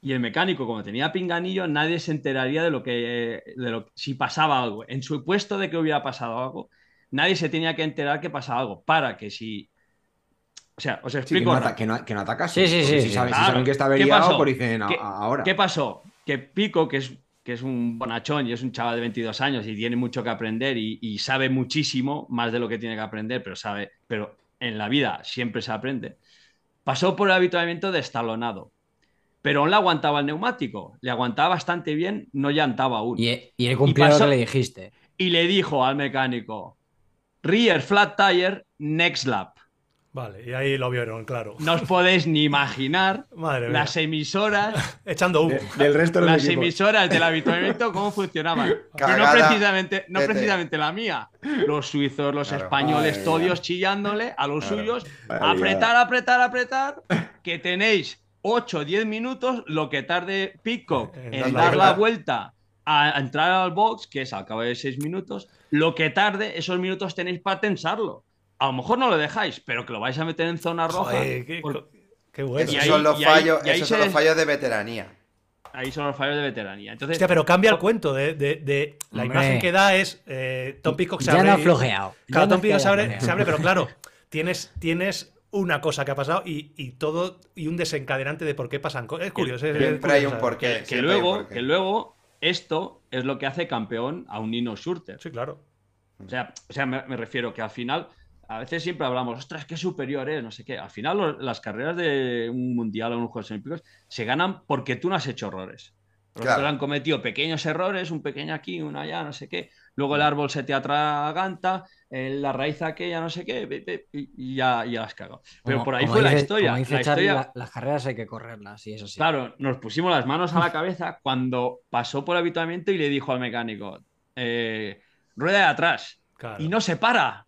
Y el mecánico, como tenía pinganillo, nadie se enteraría de lo que, de lo, si pasaba algo. En su puesto de que hubiera pasado algo, nadie se tenía que enterar que pasaba algo. Para que si o sea, os explico. que, no, que, no, atacas. Sí, sí, sí. Si, saben, que está averiado, pues dicen ahora. ¿Qué pasó? Que Pico, que es, que es un bonachón y es un chaval de 22 años y tiene mucho que aprender y, sabe muchísimo, más de lo que tiene que aprender, pero sabe, pero en la vida siempre se aprende. Pasó por el habituamiento destalonado. Pero aún le aguantaba el neumático, le aguantaba bastante bien, no llantaba aún. Y, cumplió lo que le dijiste. Y le dijo al mecánico: Rear flat tire, next lap. Vale, y ahí lo vieron, claro. No os podéis ni imaginar las emisoras. Echando humo. del resto de Las emisoras del habituamiento, cómo funcionaban. no precisamente, no precisamente la mía. Los suizos, los españoles, todos chillándole a los suyos. apretar, apretar, apretar. Que tenéis 8 o 10 minutos, lo que tarde Pico en dar la vuelta a entrar al box, que es al cabo de 6 minutos. Lo que tarde, esos minutos tenéis para tensarlo a lo mejor no lo dejáis, pero que lo vais a meter en zona roja. qué, bueno. Esos son los fallos, son los fallos de veteranía. Ahí son los fallos de veteranía. Entonces, pero cambia el cuento de, la imagen que da es eh, Tom Peacock se abre. Ya no ha flojeado. Claro, Tom Peacock se abre, pero claro, tienes, tienes una cosa que ha pasado y, todo y un desencadenante de por qué pasan cosas. Es curioso. Siempre hay un porqué. Que, luego, que luego esto es lo que hace campeón a un Nino Schurter. Sí, claro. O sea, o sea me, me refiero que al final a veces siempre hablamos, ostras, qué superior es, no sé qué. Al final, las carreras de un mundial o unos Juegos Olímpicos se ganan porque tú no has hecho errores. Los han cometido pequeños errores, un pequeño aquí, uno allá, no sé qué. Luego el árbol se te atraganta, la raíz aquella, no sé qué, y ya, ya las cago. Pero por ahí fue la historia. las carreras hay que correrlas, y eso sí. Claro, nos pusimos las manos a la cabeza cuando pasó por habituamiento y le dijo al mecánico, eh, rueda de atrás. Y no se para.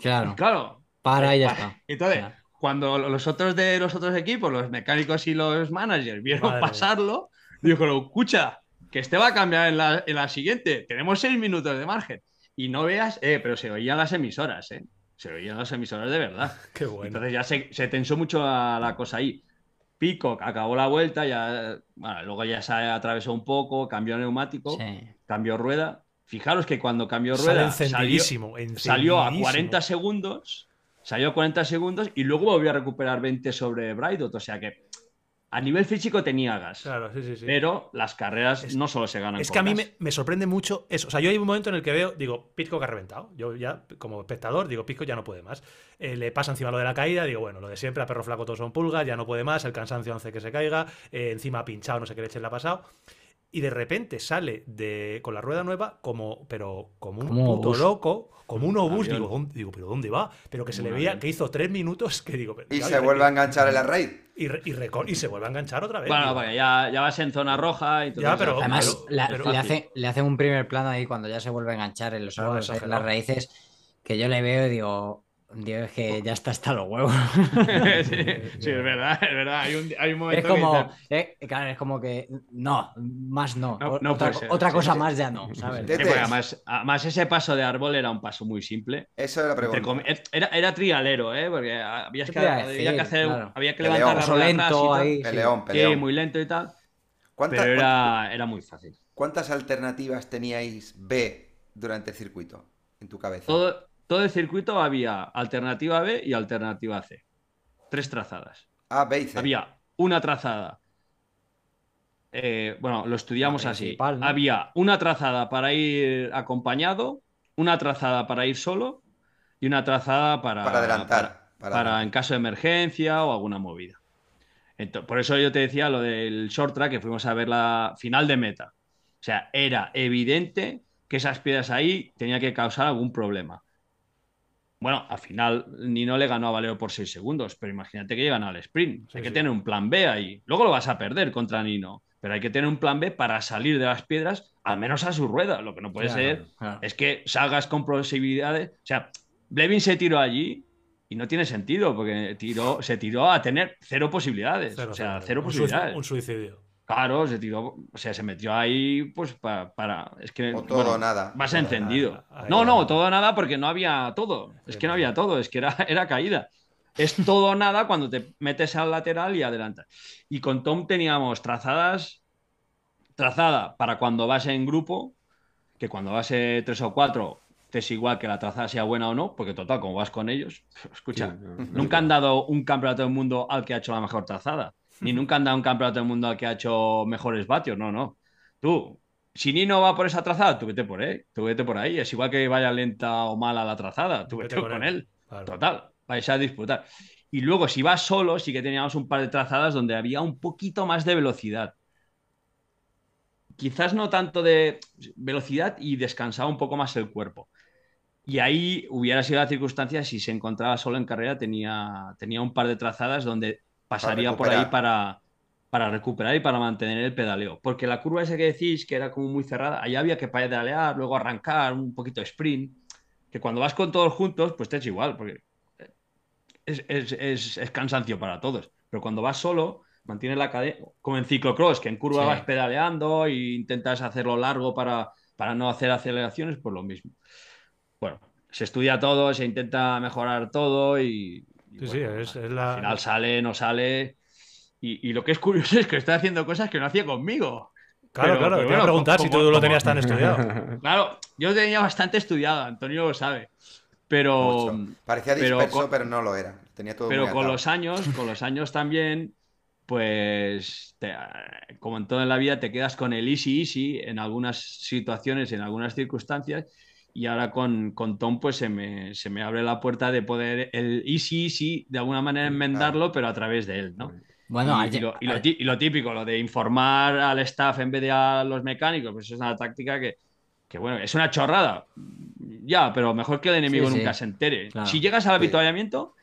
Claro. Claro. Para y ya está. Entonces, cuando los otros de los otros equipos, los mecánicos y los managers, vieron pasarlo, dijo, escucha, que este va a cambiar en la, siguiente. Tenemos seis minutos de margen. Y no veas, eh, pero se oían las emisoras, ¿eh? Se oían las emisoras de verdad. Qué bueno. Entonces ya se, tensó mucho la, cosa ahí. Pico acabó la vuelta, ya, bueno, luego ya se atravesó un poco, cambió neumático, cambió rueda Fijaros que cuando cambió rueda salió, a 40 segundos, salió a 40 segundos y luego volvió a recuperar 20 sobre Braidot. O sea que a nivel físico tenía gas. Claro, sí, sí, sí. Pero las carreras no solo se ganan. Es que a mí me, sorprende mucho eso. O sea, yo hay un momento en el que veo, digo, Pitco que ha reventado. Yo ya, como espectador, digo, Pitco ya no puede más. Eh, le pasa encima lo de la caída, digo, bueno, lo de siempre, a perro flaco todos son pulgas, ya no puede más, el cansancio hace que se caiga, eh, encima ha pinchado, no sé qué leche le ha pasado y de repente sale de, con la rueda nueva como, pero como un puto loco, como un obús. Digo, digo, pero ¿dónde va? Pero que se le veía que hizo tres minutos que digo... y se vuelve a enganchar en la raid. Y, y, se vuelve a enganchar otra vez. Bueno, ya, ya, vas en zona roja y todo ya, pero, Además, le, hace, le hacen un primer plano ahí cuando ya se vuelve a enganchar en los árboles, en las raíces, que yo le veo y digo, Dios, es que ya está hasta los huevos. sí, es verdad, es verdad. Hay un, hay un momento es como, eh, claro, es como que no, más no. otra, cosa más ya no, ¿sabes? además, ese paso de árbol era un paso muy simple. Eso era la pregunta. Era, era trialero, ¿eh? Porque había que, había que hacer, había que levantar la lento ahí. Peleón, Sí, muy lento y tal. Pero era, era muy fácil. ¿Cuántas alternativas teníais B durante el circuito en tu cabeza? Todo, todo el circuito había alternativa B y alternativa C. Tres trazadas. A, B y C. Había una trazada. Eh, bueno, lo estudiamos así. Había una trazada para ir acompañado, una trazada para ir solo y una trazada para, para adelantar. Para, en caso de emergencia o alguna movida. por eso yo te decía lo del short track, que fuimos a ver la final de meta. O sea, era evidente que esas piedras ahí tenía que causar algún problema. Bueno, al final Nino le ganó a Valero por 6 segundos, pero imagínate que llegan al sprint. hay que tener un plan B ahí. Luego lo vas a perder contra Nino, pero hay que tener un plan B para salir de las piedras, al menos a su rueda. Lo que no puede ser es que salgas con posibilidades. O sea, Blevin se tiró allí y no tiene sentido, porque tiró, se tiró a tener cero posibilidades. o sea, cero, posibilidades. Un suicidio. Claro, se tiró, o sea, se metió ahí, pues para. es que. O todo o nada. Más encendido. no, no, todo o nada porque no había todo. Es que no había todo, es que era, era caída. Es todo o nada cuando te metes al lateral y adelante. Y con Tom teníamos trazadas. Trazada para cuando vas en grupo, que cuando vas tres o cuatro es igual que la trazada sea buena o no, porque total, como vas con ellos, escucha, nunca han dado un campeonato del mundo al que ha hecho la mejor trazada, ni nunca han dado un campeonato del mundo al que ha hecho mejores vatios, no, no. Tú, si Nino va por esa trazada, tú vete por ahí, tú vete por ahí, es igual que vaya lenta o mala la trazada, tú vete, con, él, total, vais a disputar. Y luego, si vas solo, sí que teníamos un par de trazadas donde había un poquito más de velocidad quizás no tanto de velocidad y descansaba un poco más el cuerpo. Y ahí hubiera sido la circunstancia si se encontraba solo en carrera, tenía, tenía un par de trazadas donde pasaría por ahí para, para recuperar y para mantener el pedaleo. Porque la curva esa que decís, que era como muy cerrada, ahí había que pedalear, luego arrancar, un poquito de sprint. Que cuando vas con todos juntos, pues te es igual, porque es, es, cansancio para todos. Pero cuando vas solo, mantienes la cadena, como en ciclocross, que en curva vas pedaleando e intentas hacerlo largo para, para no hacer aceleraciones, pues lo mismo bueno, se estudia todo, se intenta mejorar todo y, sí, sí, es, la... al final sale, no sale. Y, lo que es curioso es que estoy haciendo cosas que no hacía conmigo. Claro, claro, te voy a preguntar si tú lo tenías tan estudiado. Claro, yo lo tenía bastante estudiado, Antonio lo sabe. Pero. Parecía disperso, pero, no lo era. Tenía todo Pero con los años, con los años también, pues como en todo en la vida, te quedas con el easy easy en algunas situaciones, en algunas circunstancias, y ahora con, con Tom pues se me, se me, abre la puerta de poder el easy easy de alguna manera enmendarlo, pero a través de él, ¿no? Bueno, y, lo, y, lo, típico, lo de informar al staff en vez de a los mecánicos, pues es una táctica que, que bueno, es una chorrada. Ya, pero mejor que el enemigo nunca se entere. Si llegas al avituallamiento,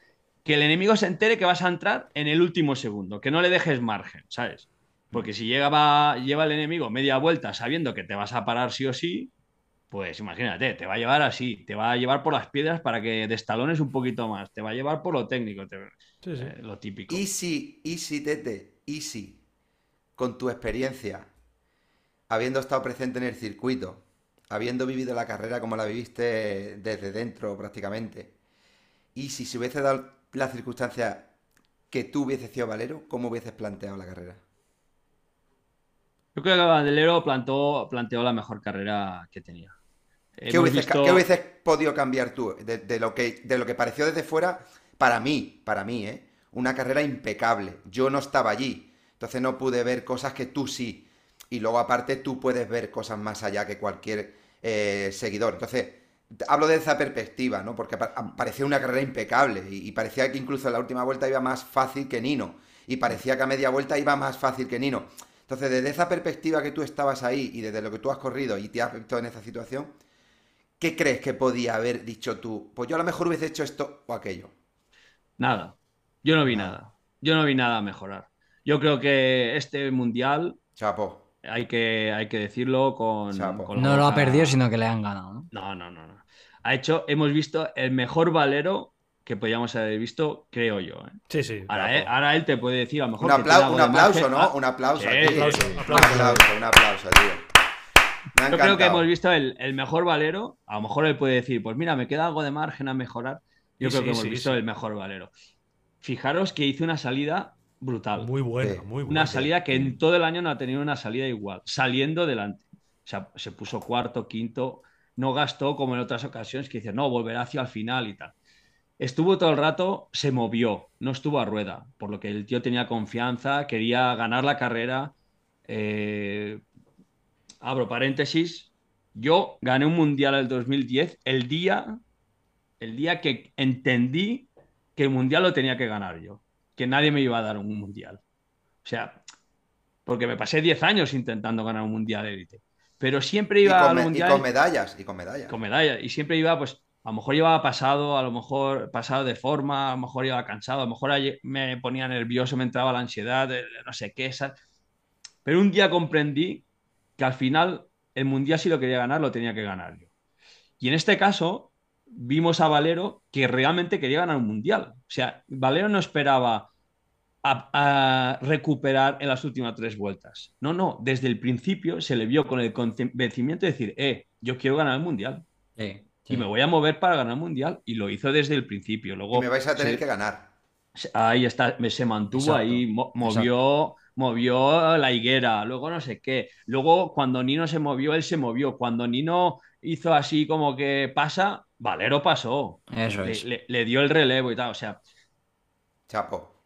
que el enemigo se entere que vas a entrar en el último segundo, que no le dejes margen, ¿sabes? Porque si llega, lleva el enemigo media vuelta sabiendo que te vas a parar sí o sí, pues imagínate, te va a llevar así, te va a llevar por las piedras para que destalones un poquito más, te va a llevar por lo técnico, eh, lo típico. Easy, easy, Tete, easy, con tu experiencia, habiendo estado presente en el circuito, habiendo vivido la carrera como la viviste desde dentro prácticamente, y si se hubiese dado la circunstancia que tú hubieses sido Valero, ¿cómo hubieses planteado la carrera? Yo creo que Valero plantó, planteó la mejor carrera que tenía. ¿Qué hubieses, podido cambiar tú de, lo que, de lo que pareció desde fuera? Para mí, para mí, ¿eh? Una carrera impecable. Yo no estaba allí, entonces no pude ver cosas que tú sí. Y luego aparte tú puedes ver cosas más allá que cualquier eh, seguidor. Entonces, hablo de esa perspectiva, ¿no? Porque parecía una carrera impecable y, parecía que incluso en la última vuelta iba más fácil que Nino. Y parecía que a media vuelta iba más fácil que Nino. Entonces, desde esa perspectiva que tú estabas ahí y desde lo que tú has corrido y te has visto en esa situación, ¿qué crees que podía haber dicho tú? Pues yo a lo mejor hubiese hecho esto o aquello. Nada. Yo no vi nada. Yo no vi nada a mejorar. Yo creo que este mundial. Chapo. Hay que, hay que decirlo con. no lo ha perdido, sino que le han ganado, ¿no? No, no, no. Ha hecho, hemos visto el mejor valero que podíamos haber visto, creo yo. ¿eh? Sí, sí. Ahora él, te puede decir a lo mejor. Un, un aplauso, ¿no? Un aplauso. un aplauso, un aplauso, tío. Yo creo que hemos visto el, mejor valero. A lo mejor él puede decir, pues mira, me queda algo de margen a mejorar. Yo creo que hemos visto el mejor valero. Fijaros que hizo una salida brutal. Muy buena, muy buena. Una salida que en todo el año no ha tenido una salida igual, saliendo delante. O sea, se puso cuarto, quinto, no gastó como en otras ocasiones que dice, no, volverá hacia el final y tal. Estuvo todo el rato, se movió, no estuvo a rueda, por lo que el tío tenía confianza, quería ganar la carrera. Eh, abro paréntesis, yo gané un mundial el 2010 el día, el día que entendí que el mundial lo tenía que ganar yo, que nadie me iba a dar un mundial. sea, porque me pasé 10 años intentando ganar un mundial élite. Pero siempre iba con, mundial. Y con medallas, y con medallas. Con medallas. Y siempre iba, pues, a lo mejor llevaba pasado, a lo mejor pasado de forma, a lo mejor iba cansado, a lo mejor me ponía nervioso, me entraba la ansiedad, no sé qué. Pero un día comprendí que al final el mundial si lo quería ganar, lo tenía que ganar yo. Y en este caso vimos a Valero que realmente quería ganar un mundial. O sea, Valero no esperaba a, recuperar en las últimas tres vueltas. No, no, desde el principio se le vio con el convencimiento de decir, eh, yo quiero ganar el mundial. Y me voy a mover para ganar el mundial. Y lo hizo desde el principio. Luego, y me vais a tener que ganar. Ahí está, se mantuvo ahí, movió, movió la higuera, luego no sé qué. Luego, cuando Nino se movió, él se movió. Cuando Nino hizo así como que pasa, Valero pasó. Eso es. Le, dio el relevo y tal. O sea. Chapo.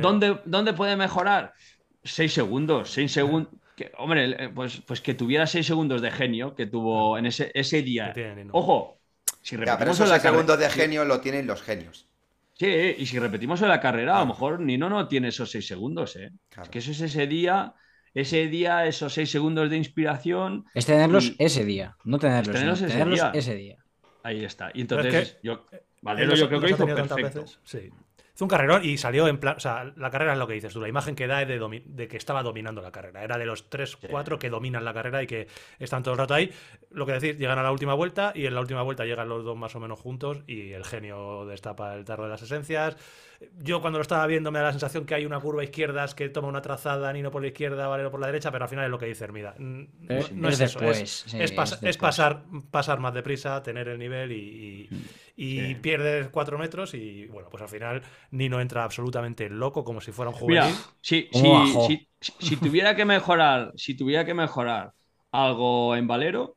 ¿Dónde, ¿Dónde puede mejorar? Seis segundos. Seis segundos. hombre, pues, pues que tuviera seis segundos de genio que tuvo en ese, ese día. Ojo, si repetimos esos segundos de genio lo tienen los genios. Sí, y si repetimos en la carrera, a lo mejor Nino no tiene esos seis segundos, ¿eh? Es que eso es ese día, ese día, esos seis segundos de inspiración. Es tenerlos ese día, no tenerlos, ese, día. Ahí está. Y entonces, yo, Valero, yo creo que hizo perfecto. sí. Hizo un carrerón y salió en plan. O sea, la carrera es lo que dices tú. La imagen que da es de, de que estaba dominando la carrera. Era de los 3, 4 que dominan la carrera y que están todo el rato ahí. Lo que decir, llegan a la última vuelta y en la última vuelta llegan los dos más o menos juntos y el genio destapa el tarro de las esencias. Yo cuando lo estaba viendo me da la sensación que hay una curva izquierda que toma una trazada, Nino por la izquierda, Valero por la derecha, pero al final es lo que dice Hermida. No, es, eso, es, pasar, pasar más deprisa, tener el nivel y, y, pierdes cuatro metros y bueno, pues al final Nino entra absolutamente loco como si fuera un juvenil. si, si, tuviera que mejorar, si tuviera que mejorar algo en Valero,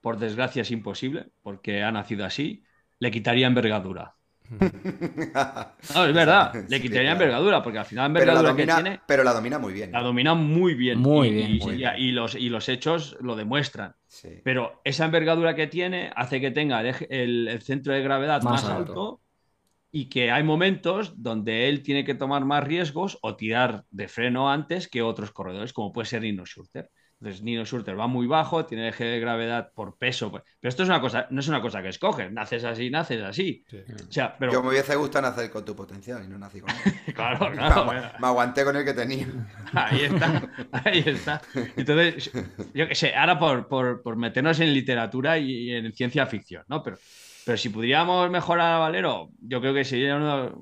por desgracia es imposible, porque ha nacido así, le quitaría envergadura. No, es verdad, le quitaría envergadura, porque al final envergadura que tiene. Pero la domina muy bien. La domina muy bien. Muy y, bien. Y, los, y los hechos lo demuestran. Pero esa envergadura que tiene hace que tenga el, centro de gravedad más, alto. y que hay momentos donde él tiene que tomar más riesgos o tirar de freno antes que otros corredores, como puede ser Nino Schurter. Entonces Nino Schurter va muy bajo, tiene eje de gravedad por peso. Pues, pero esto es una cosa, no es una cosa que escoges. Naces así, naces así. O sea, pero... Yo me hubiese gustado nacer con tu potencial y no nací con él. claro, claro. Me, aguanté con el que tenía. ahí está, ahí está. Entonces, yo qué sé, ahora por, por, por, meternos en literatura y en ciencia ficción, ¿no? Pero, pero si pudiéramos mejorar a Valero, yo creo que sería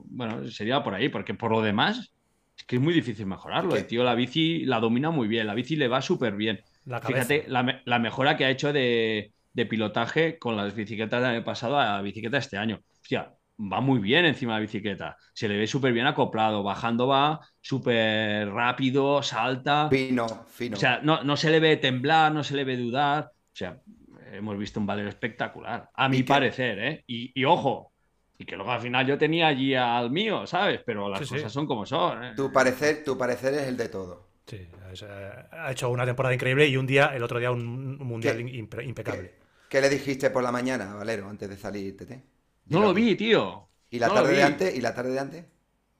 bueno, sería por ahí, porque por lo demás que es muy difícil mejorarlo. El tío la bici la domina muy bien, la bici le va súper bien. Fíjate la, mejora que ha hecho de, pilotaje con las bicicletas del año pasado a la bicicleta este año. Hostia, va muy bien encima de la bicicleta. Se le ve súper bien acoplado. Bajando va súper rápido, salta. Fino, fino. O sea, no, se le ve temblar, no se le ve dudar. O sea, hemos visto un valero espectacular. A mi parecer, ¿eh? y, ojo, y que luego al final yo tenía allí al mío, ¿sabes? Pero las cosas son como son. ¿eh? Tu parecer, tu parecer es el de todo. Sí, ha hecho una temporada increíble y un día, el otro día, un, mundial impecable. ¿qué, le dijiste por la mañana, Valero, antes de salir, Tete? No lo vi, tío. ¿Y la tarde de antes? ¿Y la tarde de antes?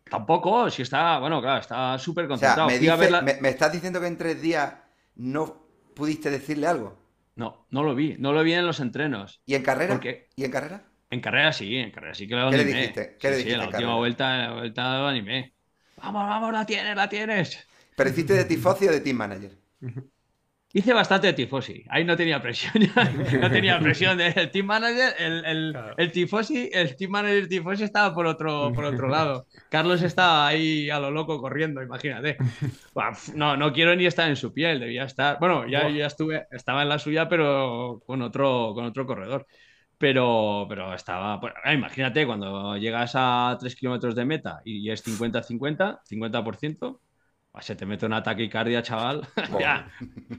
Tampoco, si está, bueno, claro, está súper concentrado. me, estás diciendo que en tres días no pudiste decirle algo? No, no lo vi, no lo vi en los entrenos. ¿Y en carrera? ¿Y en carrera? En carrera sí, en carrera sí que lo ¿Qué le dijiste? ¿Qué le dijiste? Sí, la última vuelta, la vuelta lo animé. Vamos, vamos, la tienes, la tienes. ¿Pero hiciste de tifosi o de team manager? Hice bastante de tifosi. Ahí no tenía presión. no tenía presión del team manager. El, el, tifosi, el team manager tifosi estaba por otro, por otro lado. Carlos estaba ahí a lo loco corriendo, imagínate. No, no quiero ni estar en su piel, debía estar. Bueno, ya, ya estuve, estaba en la suya, pero con otro, con otro corredor. Pero, pero estaba. Imagínate, cuando llegas a 3 kilómetros de meta y es 50-50, 50%, pues se te mete un ataque cardia, chaval. ya,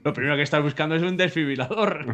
lo primero que estás buscando es un desfibrilador.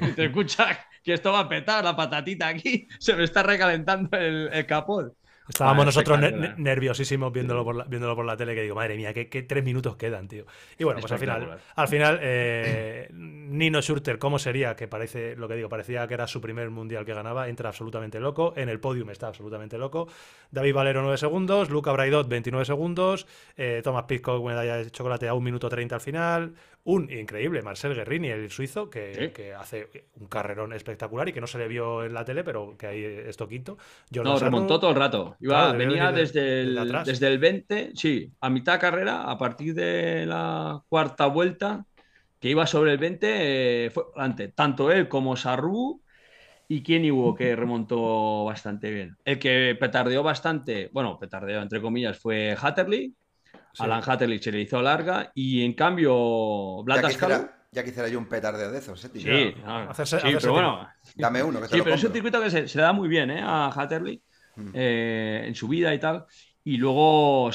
y te escucha que esto va a petar la patatita aquí, se me está recalentando el, capot. Estábamos nosotros nerviosísimos viéndolo por, la, viéndolo por la tele que digo, madre mía, ¿qué, tres minutos quedan, tío. Y bueno, pues al final, al final eh, Nino Schurter, ¿cómo sería? Que parece, lo que digo, parecía que era su primer mundial que ganaba, entra absolutamente loco. En el podium está absolutamente loco. David Valero, 9 segundos. Luca Braidot, 29 segundos. Eh, Thomas Pitcock, medalla de chocolate a 1 minuto 30 al final un increíble Marcel Guerrini, el suizo, que, hace un carrerón espectacular y que no se le vio en la tele, pero que ahí esto quinto. no, remontó todo el rato. venía desde, el, desde el 20, sí, a mitad de carrera, a partir de la cuarta vuelta, que iba sobre el 20, eh, fue adelante. Tanto él como Sarru y Kenny hubo que remontó bastante bien. El que petardeó bastante, bueno, petardeó entre comillas, fue Hatterley Alan Hatterlich se le hizo larga y en cambio Vlad ya quisiera, yo un petardeo de esos, ¿eh, Sí, pero bueno. Dame uno. Que te sí, pero es un circuito que se, le da muy bien ¿eh? a Hatterley mm. eh, en su vida y tal. Y luego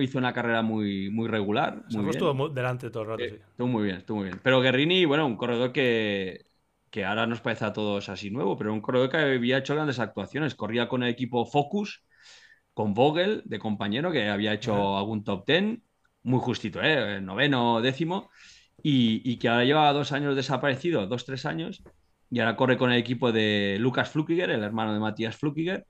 hizo una carrera muy, muy regular. Muy estuvo delante todo el rato, sí. Estuvo muy bien, estuvo muy bien. Pero Guerrini, bueno, un corredor que, que ahora nos parece a todos así nuevo, pero un corredor que había hecho grandes actuaciones. Corría con el equipo Focus con Vogel de compañero, que había hecho algún top ten, muy justito, ¿eh? noveno, décimo, y, que ahora lleva dos años desaparecido, dos, tres años, y ahora corre con el equipo de Lucas Flukiger, el hermano de Matías Flukiger,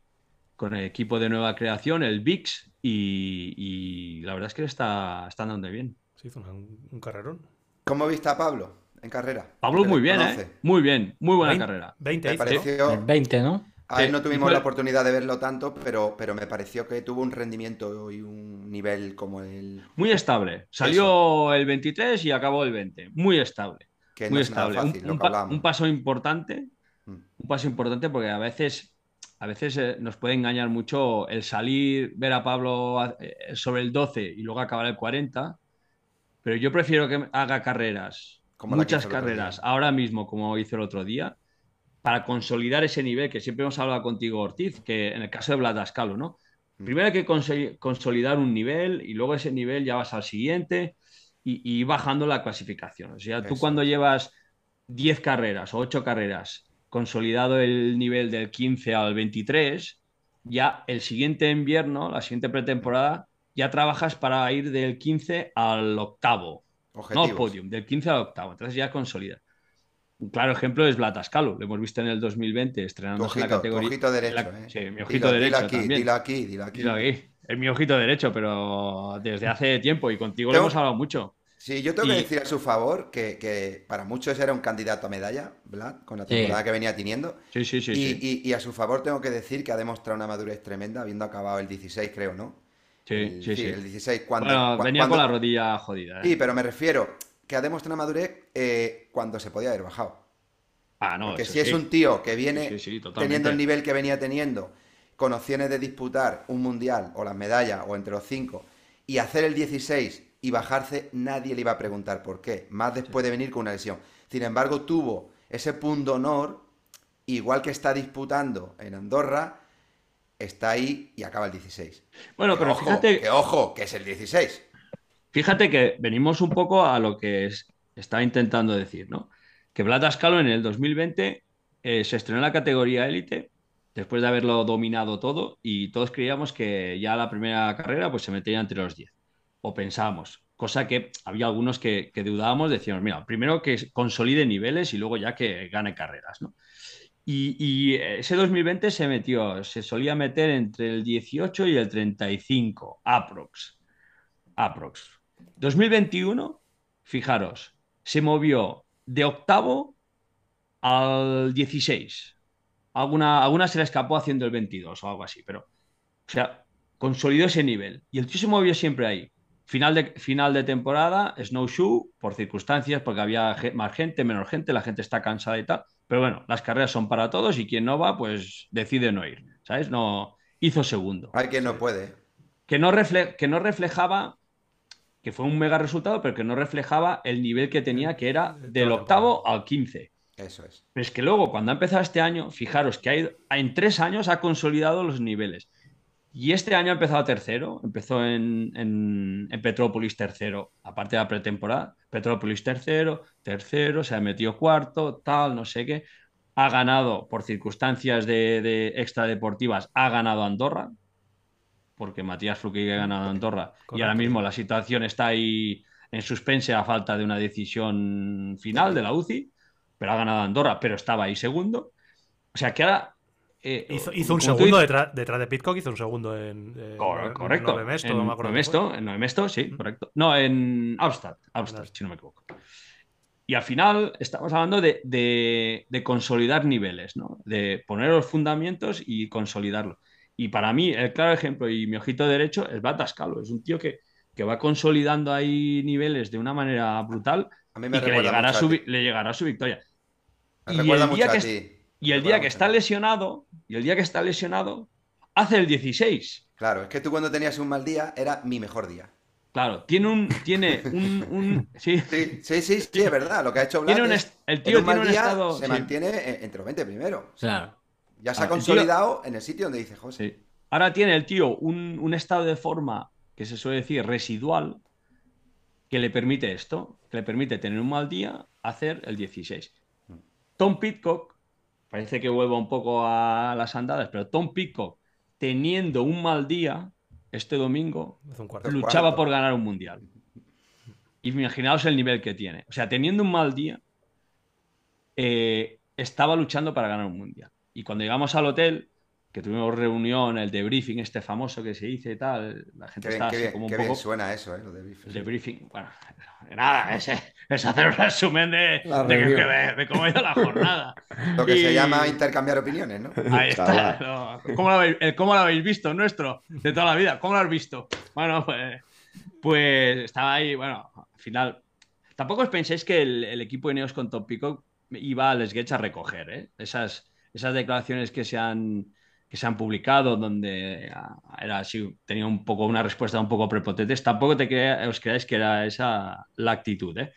con el equipo de nueva creación, el VIX, y, la verdad es que le está, está andando bien. Sí, hizo un, carrerón. ¿Cómo viste a Pablo en carrera? Pablo muy bien, ¿eh? Muy bien, muy buena carrera. 20, pareció... 20, ¿no? A no tuvimos la oportunidad de verlo tanto, pero, pero me pareció que tuvo un rendimiento y un nivel como el. Muy estable. Salió el 23 y acabó el 20. Muy estable. muy estable. un, paso importante. Mm. Un paso importante porque a veces, a veces eh, nos puede engañar mucho el salir, ver a Pablo eh, sobre el 12 y luego acabar el 40. Pero yo prefiero que haga carreras, muchas carreras, ahora mismo, como hizo el otro día para consolidar ese nivel que siempre hemos hablado contigo, Ortiz, que en el caso de Bladascalo, ¿no? Mm. Primero hay que consolidar un nivel y luego ese nivel ya vas al siguiente y, bajando la clasificación. O sea, tú cuando llevas 10 carreras o 8 carreras, consolidado el nivel del 15 al 23, ya el siguiente invierno, la siguiente pretemporada, ya trabajas para ir del 15 al octavo. No al podium, del 15 al octavo. Entonces ya consolida. Un claro ejemplo es Blatascalo, lo hemos visto en el 2020 estrenando en la categoría. ojito derecho, ¿eh? Sí, mi ojito derecho. Dilo aquí, también. dilo aquí, dilo aquí. aquí. Es mi ojito derecho, pero desde hace tiempo y contigo lo hemos hablado mucho. Sí, yo tengo que decir a su favor que, para muchos era un candidato a medalla, Vlad, con la temporada que venía teniendo. Sí, sí, sí y, y, a su favor tengo que decir que ha demostrado una madurez tremenda, habiendo acabado el 16, creo, ¿no? Sí, sí, sí. El 16, cuando. Bueno, venía con la rodilla jodida. ¿eh? Sí, pero me refiero que ha demostrado madurez eh, cuando se podía haber bajado. Ah, no, Porque si es un tío que viene teniendo el nivel que venía teniendo, con opciones de disputar un mundial o las medallas o entre los cinco, y hacer el 16 y bajarse, nadie le iba a preguntar por qué. Más después de venir con una lesión. Sin embargo, tuvo ese punto honor, igual que está disputando en Andorra, está ahí y acaba el 16. Bueno, pero fíjate. Que ojo, que es el 16. Fíjate que venimos un poco a lo que es, está intentando decir, ¿no? Que Vlad Ascalo en el 2020 eh, se estrenó en la categoría élite después de haberlo dominado todo y todos creíamos que ya la primera carrera pues se metería entre los 10 o pensábamos, cosa que había algunos que, dudábamos, decíamos, mira, primero que consolide niveles y luego ya que gane carreras, ¿no? Y, y, ese 2020 se metió, se solía meter entre el 18 y el 35, aprox. Aprox. 2021, fijaros, se movió de octavo al 16. Alguna, alguna se le escapó haciendo el 22 o algo así, pero, o sea, consolidó ese nivel. Y el tío se movió siempre ahí. Final de, final de temporada, snowshoe, por circunstancias, porque había más gente, menos gente, la gente está cansada y tal. Pero bueno, las carreras son para todos y quien no va, pues decide no ir. ¿Sabes? No hizo segundo. Hay quien no puede. Que no, que no reflejaba que fue un mega resultado, pero que no reflejaba el nivel que tenía, que era del octavo al 15. Eso es. Pero es que luego, cuando ha empezado este año, fijaros que en tres años ha consolidado los niveles. Y este año ha empezado tercero, empezó en, en, Petrópolis tercero, aparte de la pretemporada, Petrópolis tercero, tercero, se ha metido cuarto, tal, no sé qué. Ha ganado por circunstancias de, de extradeportivas, ha ganado Andorra, porque Matías Fluke ha ganado Andorra y ahora mismo la situación está ahí en suspense a falta de una decisión final de la UCI, pero ha ganado Andorra, pero estaba ahí segundo. O sea que ahora eh, hizo, un segundo detrás, de Pitcock, hizo un segundo en. correcto. En Mesto, no me acuerdo. En sí, correcto. No, en Alstad, si no me equivoco. Y al final estamos hablando de, consolidar niveles, ¿no? De poner los fundamentos y consolidarlo. Y para mí, el claro ejemplo y mi ojito derecho es Batascalo. Es un tío que, que va consolidando ahí niveles de una manera brutal a mí me y que le llegará, su, le llegará su victoria. y el día que, y el día que está lesionado, y el día que está lesionado, hace el 16. Claro, es que tú cuando tenías un mal día era mi mejor día. Claro, tiene un. Tiene un, sí. Sí, sí, sí, es verdad. Lo que ha hecho Vlad tiene El tío tiene un estado. Se mantiene entre los 20 primeros. Claro. Ya se ha consolidado en el sitio donde dice José. Ahora tiene el tío un, estado de forma que se suele decir residual que le permite esto, que le permite tener un mal día, hacer el 16. Mm. Tom Pitcock parece que vuelva un poco a las andadas, pero Tom Pico, teniendo un mal día este domingo, luchaba por ganar un mundial. Imaginaos el nivel que tiene. O sea, teniendo un mal día, eh, estaba luchando para ganar un mundial. Y cuando llegamos al hotel, que tuvimos reunión, el debriefing este famoso que se dice y tal, la gente está así como un qué poco... Bien suena eso, ¿eh? Lo debriefing. El debriefing, bueno, nada, es, es, hacer un resumen de, de, cómo ha ido la jornada. Lo que se llama intercambiar opiniones, ¿no? Ahí está. ¿Cómo, lo habéis, ¿Cómo, lo habéis, visto? Nuestro, de toda la vida. ¿Cómo lo has visto? Bueno, pues, pues estaba ahí, bueno, al final... Tampoco os penséis que el, el equipo de Neos con Top Pico iba al sketch a recoger, ¿eh? Esas, esas declaraciones que se han que se han publicado donde ah, era así, tenía un poco una respuesta un poco prepotente, tampoco te os creáis que era esa la actitud. ¿eh?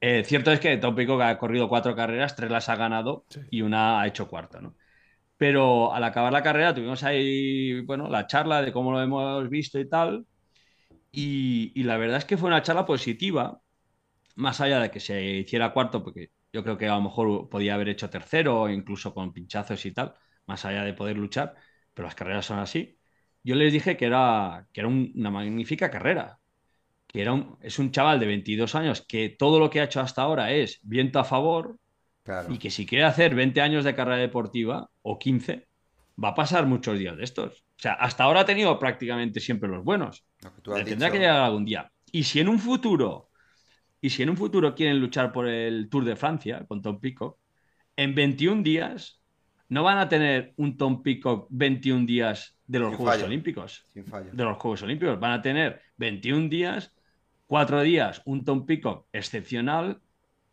Eh, cierto es que Tópico ha corrido cuatro carreras, tres las ha ganado y una ha hecho cuarto. ¿no? Pero al acabar la carrera tuvimos ahí bueno, la charla de cómo lo hemos visto y tal. Y, y la verdad es que fue una charla positiva, más allá de que se hiciera cuarto, porque yo creo que a lo mejor podía haber hecho tercero, incluso con pinchazos y tal más allá de poder luchar, pero las carreras son así. Yo les dije que era, que era una magnífica carrera, que era un, es un chaval de 22 años que todo lo que ha hecho hasta ahora es viento a favor y que si quiere hacer 20 años de carrera deportiva o 15, va a pasar muchos días de estos. O sea, hasta ahora ha tenido prácticamente siempre los buenos. Le tendrá que llegar algún día. Y si en un futuro, y si en un futuro quieren luchar por el Tour de Francia con Tom Pico, en 21 días no van a tener un Tom Peacock 21 días de los Juegos Olímpicos. De los Juegos Olímpicos. Van a tener 21 días, 4 días un Tom Peacock excepcional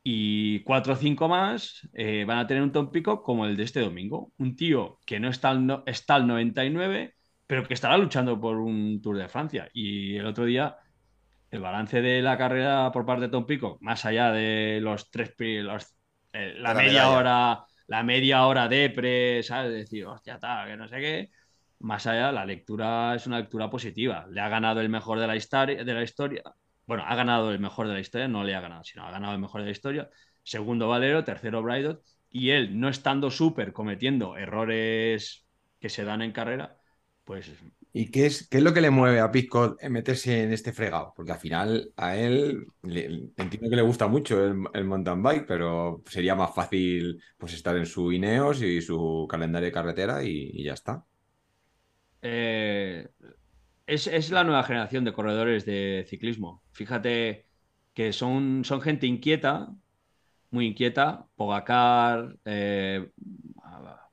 y 4 o 5 más eh, van a tener un Tom Peacock como el de este domingo. Un tío que no está al, está al 99, pero que estará luchando por un Tour de Francia. Y el otro día el balance de la carrera por parte de Tom Peacock, más allá de los tres los, eh, la, media hora la media hora de pre, ¿sabes? Decir, hostia, está, que no sé qué. Más allá, la lectura es una lectura positiva. Le ha ganado el mejor de la historia, de la historia. Bueno, ha ganado el mejor de la historia, no le ha ganado, sino ha ganado el mejor de la historia. Segundo Valero, tercero Brydot. Y él, no estando súper, cometiendo errores que se dan en carrera, pues ¿Y qué es, qué es lo que le mueve a Piscot meterse en este fregado? Porque al final a él entiendo que le gusta mucho el, mountain bike, pero sería más fácil pues estar en su Ineos y su calendario de carretera y, ya está. Eh, es, la nueva generación de corredores de ciclismo. Fíjate que son, son gente inquieta, muy inquieta. Pogacar, eh,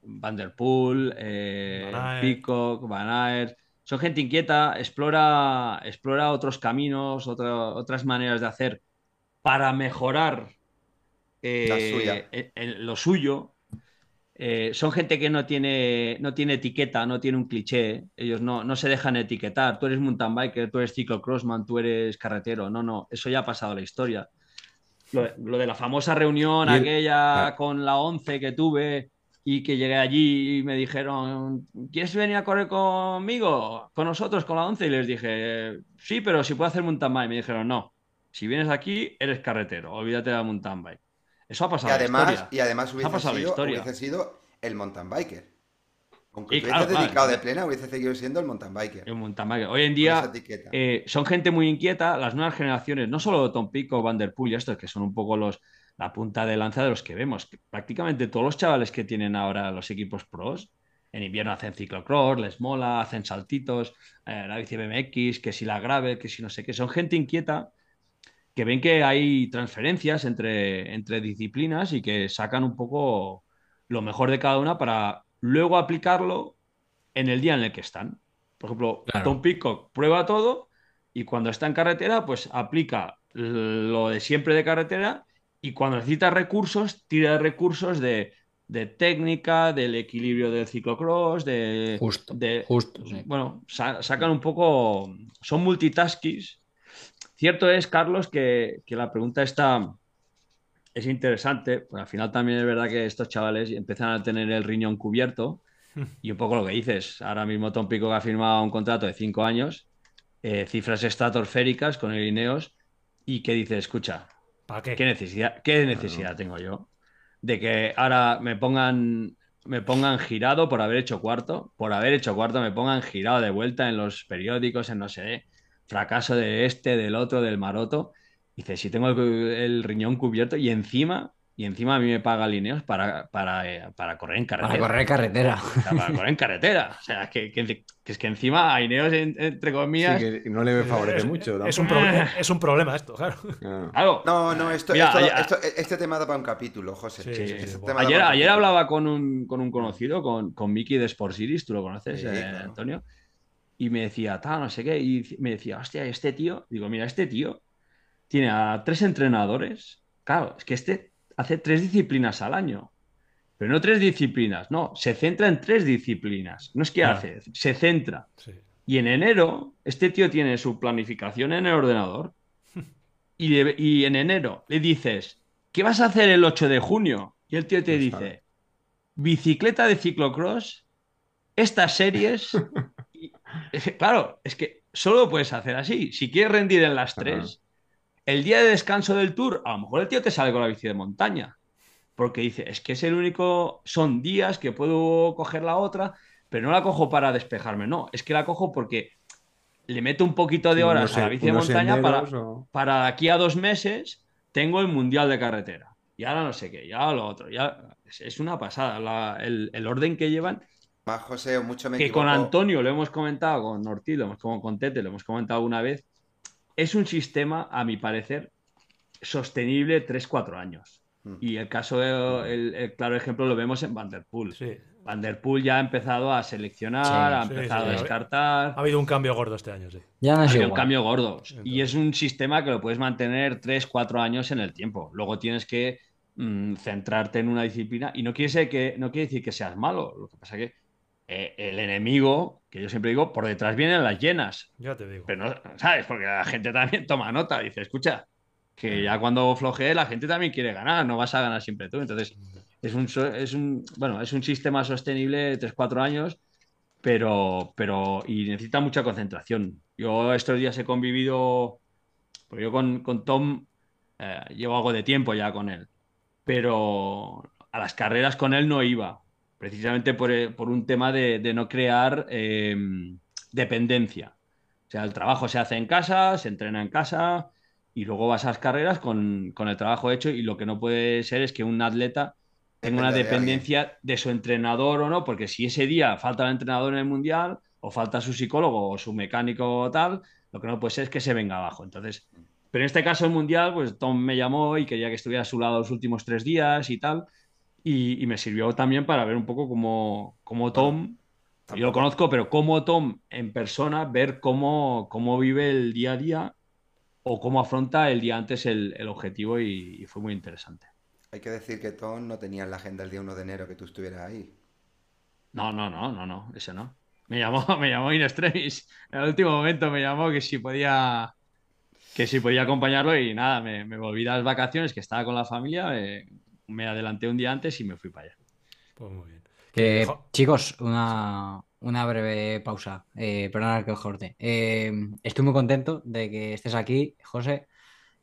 Van der Poel, eh, Peacock, Van Aert son gente inquieta, explora, explora otros caminos, otras maneras de hacer para mejorar eh, lo suyo. Eh, son gente que no tiene, no tiene etiqueta, no tiene un cliché. Ellos no, no se dejan etiquetar. Tú eres mountain biker, tú eres ciclocrossman, tú eres carretero. No, no, eso ya ha pasado a la historia. Lo, de la famosa reunión, aquella ah. con la 11 que tuve, y que llegué allí y me dijeron, ¿quieres venir a correr conmigo? Con nosotros, con la 11. Y les dije, sí, pero si puedo hacer mountain bike. Me dijeron, no, si vienes aquí, eres carretero, olvídate de la mountain bike. Eso ha pasado y además, la. Y además hubiese, sido, sido, el mountain biker. Aunque te hubieses dedicado de plena, hubiese seguido siendo el mountain biker. El mountain biker. Hoy en día eh, son gente muy inquieta, las nuevas generaciones, no solo Tom Pico, Van Der Poel y estos, que son un poco los, la punta de lanza de los que vemos. Prácticamente todos los chavales que tienen ahora los equipos pros, en invierno hacen ciclocross, les mola, hacen saltitos, eh, la bici BMX, que si la grave, que si no sé qué. Son gente inquieta que ven que hay transferencias entre, entre disciplinas y que sacan un poco lo mejor de cada una para luego aplicarlo en el día en el que están. Por ejemplo, Tom Peacock prueba todo y cuando está en carretera, pues aplica lo de siempre de carretera y cuando necesita recursos, tira recursos de, técnica, del equilibrio del ciclocross, de... Justo, de, justo Bueno, sacan un poco... Son multitaskis. Cierto es, Carlos, que, la pregunta está es interesante, pues al final también es verdad que estos chavales empiezan a tener el riñón cubierto y un poco lo que dices, ahora mismo Tom Pico ha firmado un contrato de cinco años, eh, cifras estratosféricas con el Ineos y que dice, escucha, ¿Para qué? ¿qué necesidad, qué necesidad tengo yo de que ahora me pongan me pongan girado por haber hecho cuarto, por haber hecho cuarto me pongan girado de vuelta en los periódicos, en no sé, fracaso de este, del otro, del maroto. Dice, si tengo el, riñón cubierto y encima, y encima a mí me paga lineos para, para, eh, para correr en carretera. Para correr carretera. para correr en carretera. O sea, que, que, es que encima a Ineos, entre comillas... Sí, que no le favorece mucho. Es un, es un, problema esto, claro. No, no, esto, esto, este tema da para un capítulo, José. Este ayer, ayer hablaba con un, con un conocido, con, con Miki de Sport Series, tú lo conoces, eh, Antonio y me decía, tal, no sé qué, y me decía, hostia, este tío, digo, mira, este tío tiene a tres entrenadores, claro, es que este hace tres disciplinas al año, pero no tres disciplinas, no, se centra en tres disciplinas, no es que hace, se centra. Y en enero, este tío tiene su planificación en el ordenador y, y, en enero le dices, ¿qué vas a hacer el 8 de junio? Y el tío te dice, bicicleta de ciclocross, estas series claro, es que solo lo puedes hacer así. Si quieres rendir en las tres, el día de descanso del tour, a lo mejor el tío te sale con la bici de montaña. Porque dice, es que es el único, son días que puedo coger la otra, pero no la cojo para despejarme, no, es que la cojo porque le meto un poquito de horas a la bici de montaña para, para aquí a dos meses tengo el mundial de carretera. Y ahora no sé qué, ya lo otro, ya es, una pasada el orden que llevan más José, mucho me Que con Antonio lo hemos comentado, con Ortiz, lo hemos, con Tete, lo hemos comentado una vez. Es un sistema, a mi parecer, sostenible 3-4 años. Mm. Y el caso, el, claro ejemplo lo vemos en Vanderpool. Sí. Vanderpool ya ha empezado a seleccionar, ha empezado a descartar. Ha habido un cambio gordo este año, sí. Ya no ha habido un cambio gordo. Y es un sistema que lo puedes mantener 3-4 años en el tiempo. Luego tienes que mm, centrarte en una disciplina. Y no quiere, que, no quiere decir que seas malo. Lo que pasa es que eh, el enemigo, que yo siempre digo, por detrás vienen las llenas. Ya te digo. Pero no, ¿sabes? Porque la gente también toma nota, dice, escucha, que ya cuando flojee la gente también quiere ganar, no vas a ganar siempre tú. Entonces, es un, es un, bueno, es un sistema sostenible de 3-4 años, pero, pero, y necesita mucha concentración. Yo estos días he convivido, pues yo con, con Tom eh, llevo algo de tiempo ya con él, pero a las carreras con él no iba, precisamente por, eh, un tema de, no crear em, dependencia. O sea, el trabajo se hace en casa, se entrena en casa y luego vas a las carreras con, el trabajo hecho y lo que no puede ser es que un atleta tenga una dependencia de, su entrenador o no, porque si ese día falta el entrenador en el mundial o falta su psicólogo o su mecánico o tal, lo que no puede ser es que se venga abajo. Entonces, pero en este caso el mundial, pues Tom me llamó y quería que estuviera a su lado los últimos tres días y tal. Y, me sirvió también para ver un poco cómo, cómo Tom, yo lo conozco, pero cómo Tom en persona, ver cómo, cómo vive el día a día o cómo afronta el día antes el, el objetivo y, fue muy interesante. Hay que decir que Tom no tenía en la agenda el día 1 de enero que tú estuvieras ahí. No, no, no, no, no, ese no. Me llamó, me llamó In Extremis. En el último momento me llamó que si podía que si podía acompañarlo y nada, me, me volví a las vacaciones, que estaba con la familia, me adelanté un día antes y me fui para allá. Pues muy bien. chicos, una, breve pausa. Eh, perdona que os corte. Eh, estoy muy contento de que estés aquí, José.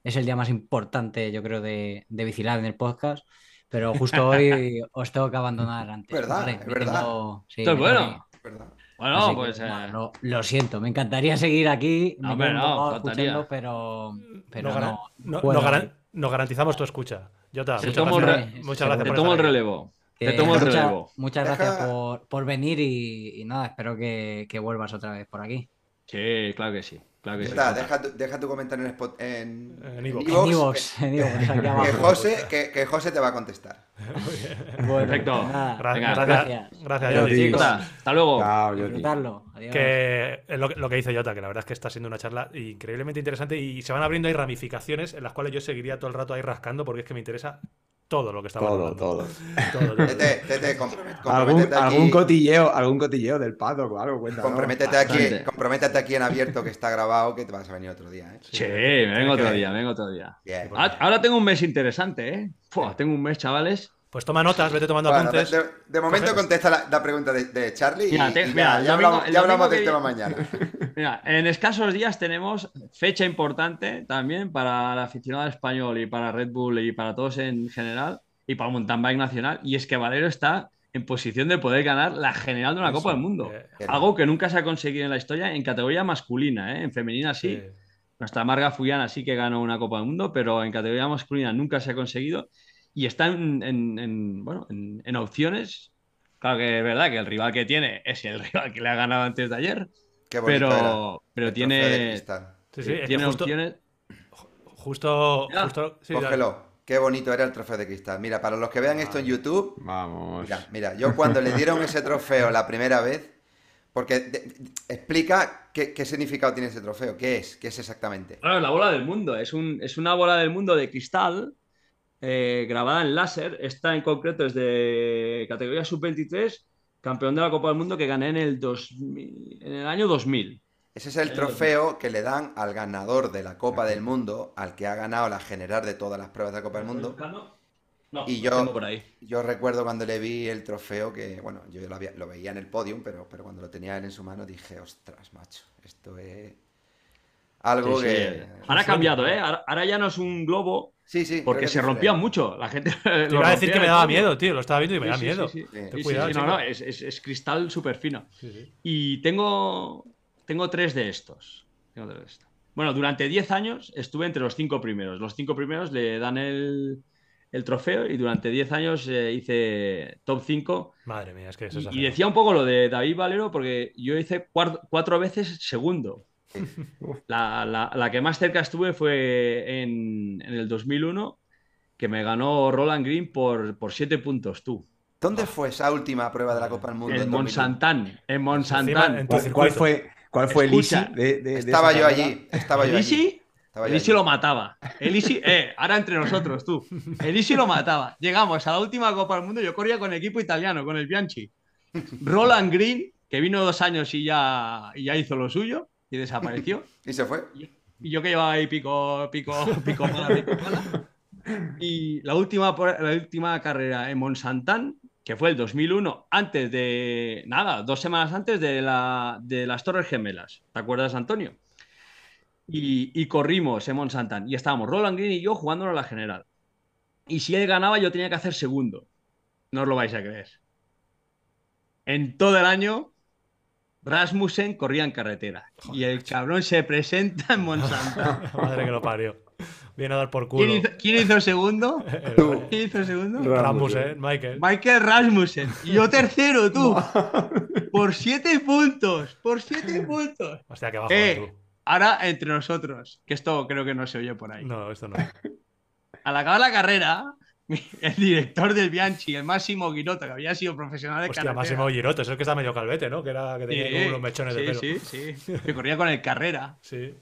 Es el día más importante, yo creo, de, de en el podcast. pero justo hoy os tengo que abandonar antes. ¿Verdad? ¿vale? Es Me verdad. tengo- sí, Esto es me bueno. ¿Verdad? Bueno, Así que, pues. eh, lo, lo siento, me encantaría seguir aquí. Me No, quedo hombre, no, escuchando, pero, pero no, no, garan- no- puedo. no garan- nos garantizamos tu escucha. Jota, Te muchas tomo el gracias, re- muchas te gracias te por tomo el relevo. Te tomo el mucha- relevo. Muchas gracias por, por venir y, y nada, espero que, que vuelvas otra vez por aquí. Sí, claro que sí. Claro que sí. Deja, tu, deja tu comentario en, Spot- en, En iVoox, En que. José, que, que José te va a contestar. Bueno, Perfecto. nada, Venga, gracias, gracias. gracias. Jota, hasta luego. Chao. Adiós. Que es lo, que- lo que dice Jota, que la verdad es que está siendo una charla increíblemente interesante y se van abriendo ahí ramificaciones en las cuales yo seguiría todo el rato ahí rascando porque es que me interesa todo lo que estamos Todo, hablando. todo. Todo, todo. Tete, Tete, Algún, comprométete aquí. algún cotilleo, algún cotilleo del paddock o algo, cuenta. Comprométete aquí, comprométete aquí en abierto que está grabado que te vas a venir otro día. ¿eh? Sí, me vengo otro que- día, me vengo otro día. Bien. Ahora, ahora tengo un mes interesante, ¿eh? Tengo un mes, chavales. Pues toma notas, vete tomando Bueno, de, apuntes. de- de momento contesta la, la pregunta de, de Charlie y, Mira, te- y ya, mira, ya hablamos, ya hablamos del tema mañana. Mira, en escasos días tenemos fecha importante también para el aficionado español y para Red Bull y para todos en general y para mountain bike nacional. Y es que Valero está en posición de poder ganar la general de una Copa del Mundo. eh, Algo que nunca se ha conseguido en la historia en categoría masculina, ¿eh? En femenina sí. sí. Nuestra Marga Fuyana sí que ganó una Copa del Mundo, pero en categoría masculina nunca se ha conseguido. Y está en, en- en, bueno, en, en opciones. Claro que es verdad que el rival que tiene es el rival que le ha ganado antes de ayer. Qué bonito Pero, era. pero El trofeo de tiene, cristal. Sí, sí, tiene justo, opciones. justo, justo- sí. Cógelo. Qué bonito era el trofeo de cristal. Mira, para los que vean esto en YouTube, Vamos. mira, mira, yo cuando le dieron ese trofeo la primera vez, porque de- de- explica qué, qué significado tiene ese trofeo, qué es, qué es exactamente. Claro, la bola del mundo. Es, un, es una bola del mundo de cristal eh, grabada en láser. Esta en concreto es de categoría sub-23, campeón de la Copa del Mundo que gané en el, 2000 en el año 2000. Ese es el trofeo que le dan al ganador de la Copa del Mundo, al que ha ganado la general de todas las pruebas de la Copa del Mundo. No, Y yo- tengo por ahí. Yo recuerdo cuando le vi el trofeo que, bueno, yo lo, había- lo veía en el podium, pero, pero cuando lo tenía él en su mano dije, ostras, macho, esto es algo Sí, sí. que... Ahora ha cambiado, ¿eh? Ahora, ahora ya no es un globo Sí, sí. porque se rompían mucho. La gente. Te iba a decir que me daba miedo, tío. Lo estaba viendo y me da miedo. Sí, sí, Sí. sí. Ten Sí, cuidado, sí, sí, no, chico. no, es, es- es cristal súper fino. Sí, sí. Y tengo, tengo tres de estos. Tengo tres de estos. Bueno, durante 10 años estuve entre los cinco primeros. Los cinco primeros le dan el, el trofeo y durante 10 años eh, hice top 5. Madre mía, es que eso Y, es y exagerado. decía un poco lo de David Valero porque yo hice cuar- cuatro veces segundo. La, la- la que más cerca estuve fue en, en el 2001, que me ganó Roland Green por, por siete puntos, tú. ¿Dónde fue esa última prueba de la Copa del Mundo? En en 2001? Monsantán, en Monsantán. en tu ¿Cuál, fue, cuál fue Escucha, easy de, de- de Estaba yo carrera? allí, estaba yo El allí. Allí. lo mataba. El eh, ahora entre nosotros, tú. El Easy lo mataba. Llegamos a la última Copa del Mundo, yo corría con el equipo italiano, con el Bianchi. Roland Green, que vino dos años y ya, y ya hizo lo suyo y desapareció. Y se fue. Y yo que llevaba ahí pico, pico, pico pala, pico pala. Y la última, la última carrera en Monsantán, que fue el 2001, antes de, nada, dos semanas antes de, la, de las Torres Gemelas. ¿Te acuerdas, Antonio? Y, y corrimos en Monsantán. Y estábamos Roland Green y yo jugándonos a la general. Y si él ganaba, yo tenía que hacer segundo. No os lo vais a creer. En todo el año, Rasmussen corría en carretera. y el cabrón se presenta en Monsantán. Madre que lo parió. Viene a dar por culo. ¿Quién hizo, quién hizo segundo? ¿Quién hizo segundo? Ramos, eh, Michael. Michael Rasmussen. Y yo tercero, tú. Por siete puntos. Por siete puntos. Hostia, que bajo Eh, tú. Ahora, entre nosotros, que esto creo que no se oye por ahí. No, esto no. Al acabar la carrera, el director del Bianchi, el Máximo Girota, que había sido profesional de Hostia, carretera. Máximo Giroto, es el que está medio calvete, ¿no? Que, era, que tenía Sí, como unos mechones de pelo. Sí, sí, Que corría con el carrera. Sí.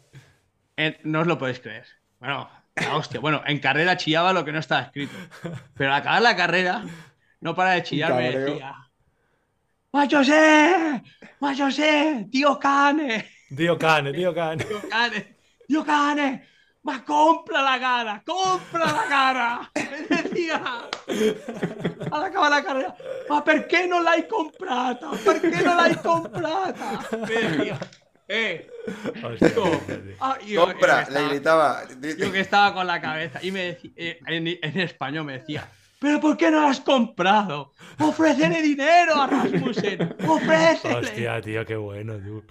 No os lo podéis creer. Bueno, la hostia. Bueno, en carrera chillaba lo que no estaba escrito. Pero al acabar la carrera, no para de chillar, me decía. ¡Macho sé! ¡Macho sé! ¡Tío Cane! Dio Cane, Dio Cane. ¡Tío Cane! ¡Tío Cane! ¡Ma compra la cara! ¡Compra la cara! Me decía. Al acabar la carrera. ¡Ma perché non l'hai comprata? ¿Perché non l'hai comprata? Me decía. ¡Eh! Hostia, Yo, ah, yo- yo Compra, le estaba- gritaba. yo que estaba con la cabeza y me decía, eh, en, en español me decía, ¿Pero por qué no lo has comprado? ¡Ofrécele dinero a Rasmussen! ¡Ofrécele! Hostia, tío, qué bueno, tú.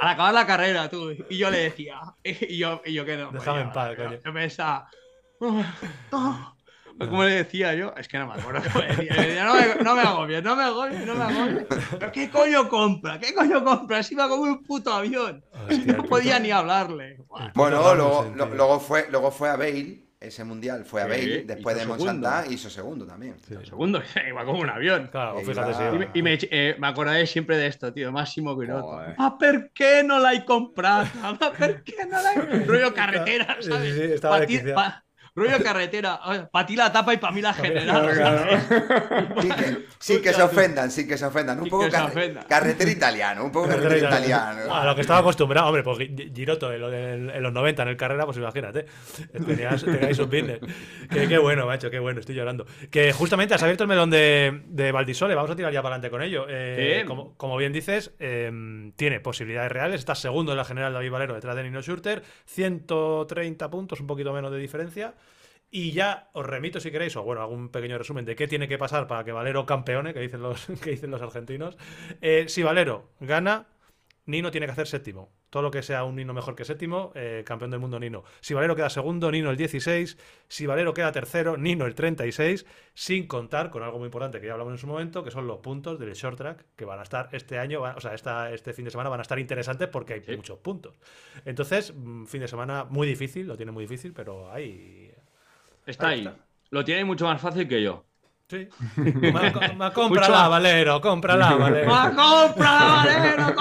Al acabar la carrera, tú. Y yo le decía. Y yo, y yo que no. Déjame coño, en paz, coño. Yo pensaba. "Ah, ah". ¿Cómo le decía yo? Es que no me acuerdo cómo le decía. Le decía, no, me, no me agobies, no me agobies, no me agobies. ¿Pero qué coño compra? ¿Qué coño compra? Si iba como un puto avión. Hostia, No podía puto- ni hablarle. Bueno, luego, luego, fue, luego fue a Bale, ese mundial fue a Sí, Bale, después de Monsanto segundo. hizo segundo también. Segundo, iba como un avión. Claro, Que fíjate, iba- sí. Y me, y me, eh, me acordaré siempre de esto, tío. Máximo Binotto. Joder. ¿Ah, por qué no la he comprado? ¿Ah, por qué no la he Rollo carretera, Sí, ¿sabes? sí, sí, estaba Pa' rollo carretera. Para ti la tapa y para mí la general. Sí que, sí que se ofendan, sí que se ofendan. Un poco carre- carretera italiano, un poco Carretera italiano. A lo que estaba acostumbrado, hombre, pues Gi- Giroto en, lo del- en los 90 en el carrera, pues imagínate. Tenías, teníais un business. Qué, qué bueno, macho, qué bueno, estoy llorando. Que justamente has abierto el melón de, de Valdisole, vamos a tirar ya para adelante con ello. Eh, como, como bien dices, eh, tiene posibilidades reales, está segundo en la general David Valero detrás de Nino Schurter, 130 puntos, un poquito menos de diferencia. Y ya os remito si queréis, o bueno, hago un pequeño resumen de qué tiene que pasar para que Valero campeone, que dicen los, que dicen los argentinos. Eh, si Valero gana, Nino tiene que hacer séptimo. Todo lo que sea un Nino mejor que séptimo, eh, campeón del mundo Nino. Si Valero queda segundo, Nino el 16. Si Valero queda tercero, Nino el 36. Sin contar con algo muy importante que ya hablamos en su momento, que son los puntos del short track, que van a estar este año, o sea, esta, este fin de semana van a estar interesantes porque hay Sí. muchos puntos. Entonces, mm, fin de semana muy difícil, lo tiene muy difícil, pero ahí. Está Ahí ahí. está. Lo tiene mucho más fácil que yo. Sí. Ma- co- ma- cómprala, Mucho- Valero, cómprala, Valero. ¡Ah, compra, Valero!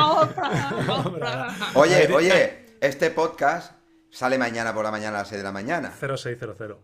Oye, oye, este podcast sale mañana por la mañana a las 6 de la mañana. 0600.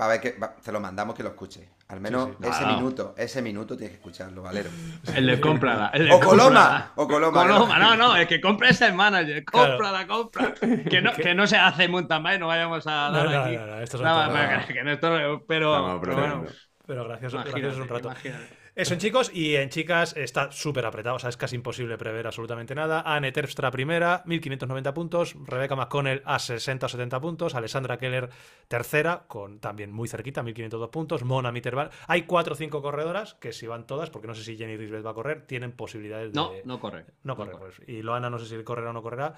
Va a ver que va- te lo mandamos que lo escuche. Al menos Sí, sí. ese minuto, ese minuto tienes que escucharlo, Valero. El de cómprala. el de O Coloma, cómprala. o Coloma. Coloma, no, no, el que compra es el manager. Claro. Cómprala, compra. Que no, que no se hace mountain bike, no vayamos a No, dar no, aquí. no, no, pero que- que no esto- pero, pero bueno. Pero gracioso, imagínate, gracioso un rato. imagínate. Eso en chicos y en chicas está súper apretado, o sea, es casi imposible prever absolutamente nada. Anne Terpstra primera, 1590 puntos, Rebecca McConnell a 60 o 70 puntos, Alessandra Keller tercera, con también muy cerquita, 1502 puntos, Mona Mitterval. Hay cuatro o cinco corredoras que si van todas, porque no sé si Jenny Risbeth va a correr, tienen posibilidades de... No, no corre. No corre, pues. Y Loana no sé si correrá o no correrá.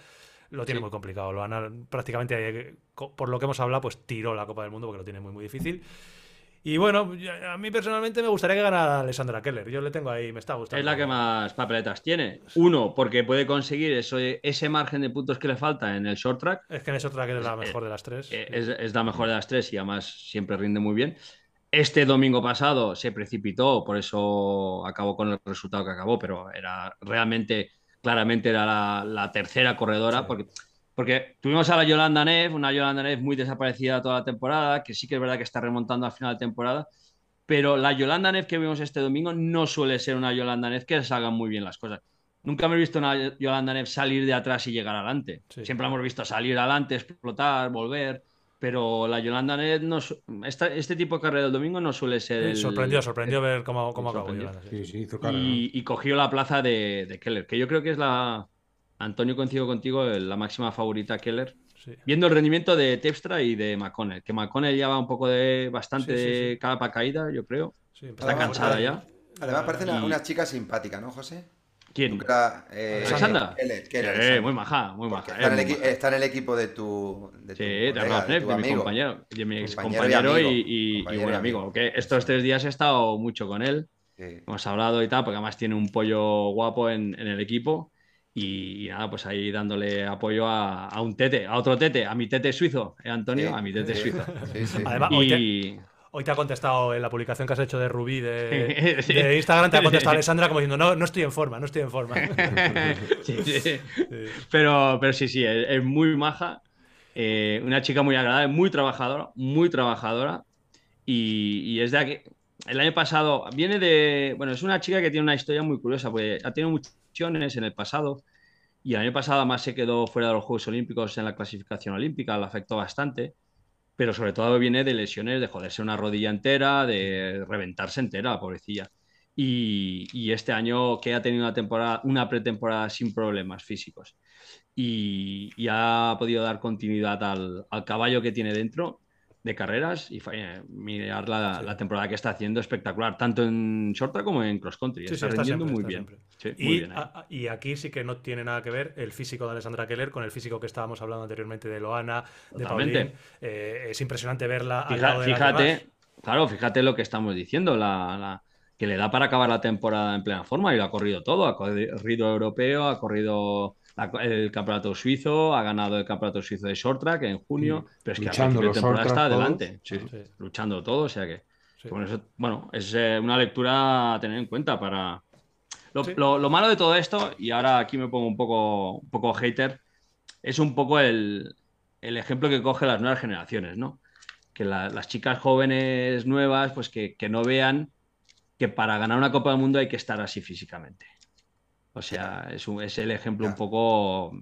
Lo tiene Sí. muy complicado. Loana prácticamente, eh, por lo que hemos hablado, pues tiró la Copa del Mundo porque lo tiene muy, muy difícil. Y bueno, a mí personalmente me gustaría que ganara Alessandra Keller. Yo le tengo ahí, me está gustando. Es la que más papeletas tiene. Uno, porque puede conseguir eso, ese margen de puntos que le falta en el short track. Es que es otra que es la mejor de las tres. Eh, Es, es la mejor de las tres y además siempre rinde muy bien. Este domingo pasado se precipitó, por eso acabó con el resultado que acabó, pero era realmente, claramente era la, la tercera corredora, Sí. porque, porque tuvimos a la Yolanda Neff, una Yolanda Neff muy desaparecida toda la temporada, que sí que es verdad que está remontando al final de temporada, pero la Yolanda Neff que vimos este domingo no suele ser una Yolanda Neff que salgan muy bien las cosas. Nunca hemos visto una Yolanda Neff salir de atrás y llegar adelante. Sí. Siempre la hemos visto salir adelante, explotar, volver. Pero la Yolanda Net, no, esta- este tipo de carrera del domingo no suele ser. El- sorprendió, sorprendió ver cómo, cómo acabó. Yolanda, sí. Sí, hizo y, y cogió la plaza de, de Keller, que yo creo que es la. Antonio, coincido contigo, la máxima favorita Keller. Sí. Viendo el rendimiento de Tepstra y de McConnell, que McConnell ya va un poco de bastante Sí, sí, sí. de capa caída, yo creo. Sí, Está Ah, cansada ya. Además parece una, Y- una chica simpática, ¿no, José? ¿Quién? Nunca, eh, ¿Alexandra? Keller, Keller, Eh, muy maja, muy Porque maja. Está, en eh, el muy equi- maja. está en el equipo de tu, de tu Sí, de colega, Arnaz de Neff, tu de mi amigo. compañero, de mi ex Compañero y compañero y, amigo. y- y Compañero y buen amigo. amigo. Que estos tres días he estado mucho con él. Sí. Hemos hablado y tal, porque además tiene un pollo guapo en, en el equipo. Y, nada, pues ahí dándole apoyo a, a un tete, a otro tete, a mi tete suizo, ¿eh, Antonio? Sí, A mi tete sí, suizo. Sí, sí. Además, hoy, te, Y hoy te ha contestado en la publicación que has hecho de Rubí de, Sí. de Instagram, te ha contestado Alessandra como diciendo, no, no estoy en forma, no estoy en forma. Sí, sí. Sí. Pero, pero sí, sí, es, es muy maja. eh, una chica muy agradable, muy trabajadora, muy trabajadora. Y, y es de aquí. El año pasado viene de. Bueno, es una chica que tiene una historia muy curiosa, porque ha tenido muchas en el pasado. Y el año pasado, además, se quedó fuera de los Juegos Olímpicos en la clasificación olímpica, le afectó bastante. Pero sobre todo viene de lesiones, de joderse una rodilla entera, de reventarse entera, la pobrecilla. Y, y este año que ha tenido una temporada, una pretemporada sin problemas físicos y, y ha podido dar continuidad al, al caballo que tiene dentro, de carreras y eh, mirar la, temporada que está haciendo espectacular, tanto en short track como en cross country. está, rendiendo muy, bien. y, aquí sí que no tiene nada que ver el físico de Alessandra Keller con el físico que estábamos hablando anteriormente de Loana, de. Eh, es impresionante verla. fíjate, claro, fíjate lo que estamos diciendo, la, que le da para acabar la temporada en plena forma y lo ha corrido todo, ha corrido europeo, ha corrido el campeonato suizo, ha ganado el campeonato suizo de short track en junio, pero es que la temporada está adelante, luchando todo, o sea que, bueno, es eh, una lectura a tener en cuenta para... Lo, malo de todo esto, y ahora aquí me pongo un poco, un poco hater, es un poco el, ejemplo que coge las nuevas generaciones, ¿no? Que las chicas jóvenes nuevas, pues que, que no vean que para ganar una Copa del Mundo hay que estar así físicamente. O sea, es, es el ejemplo un poco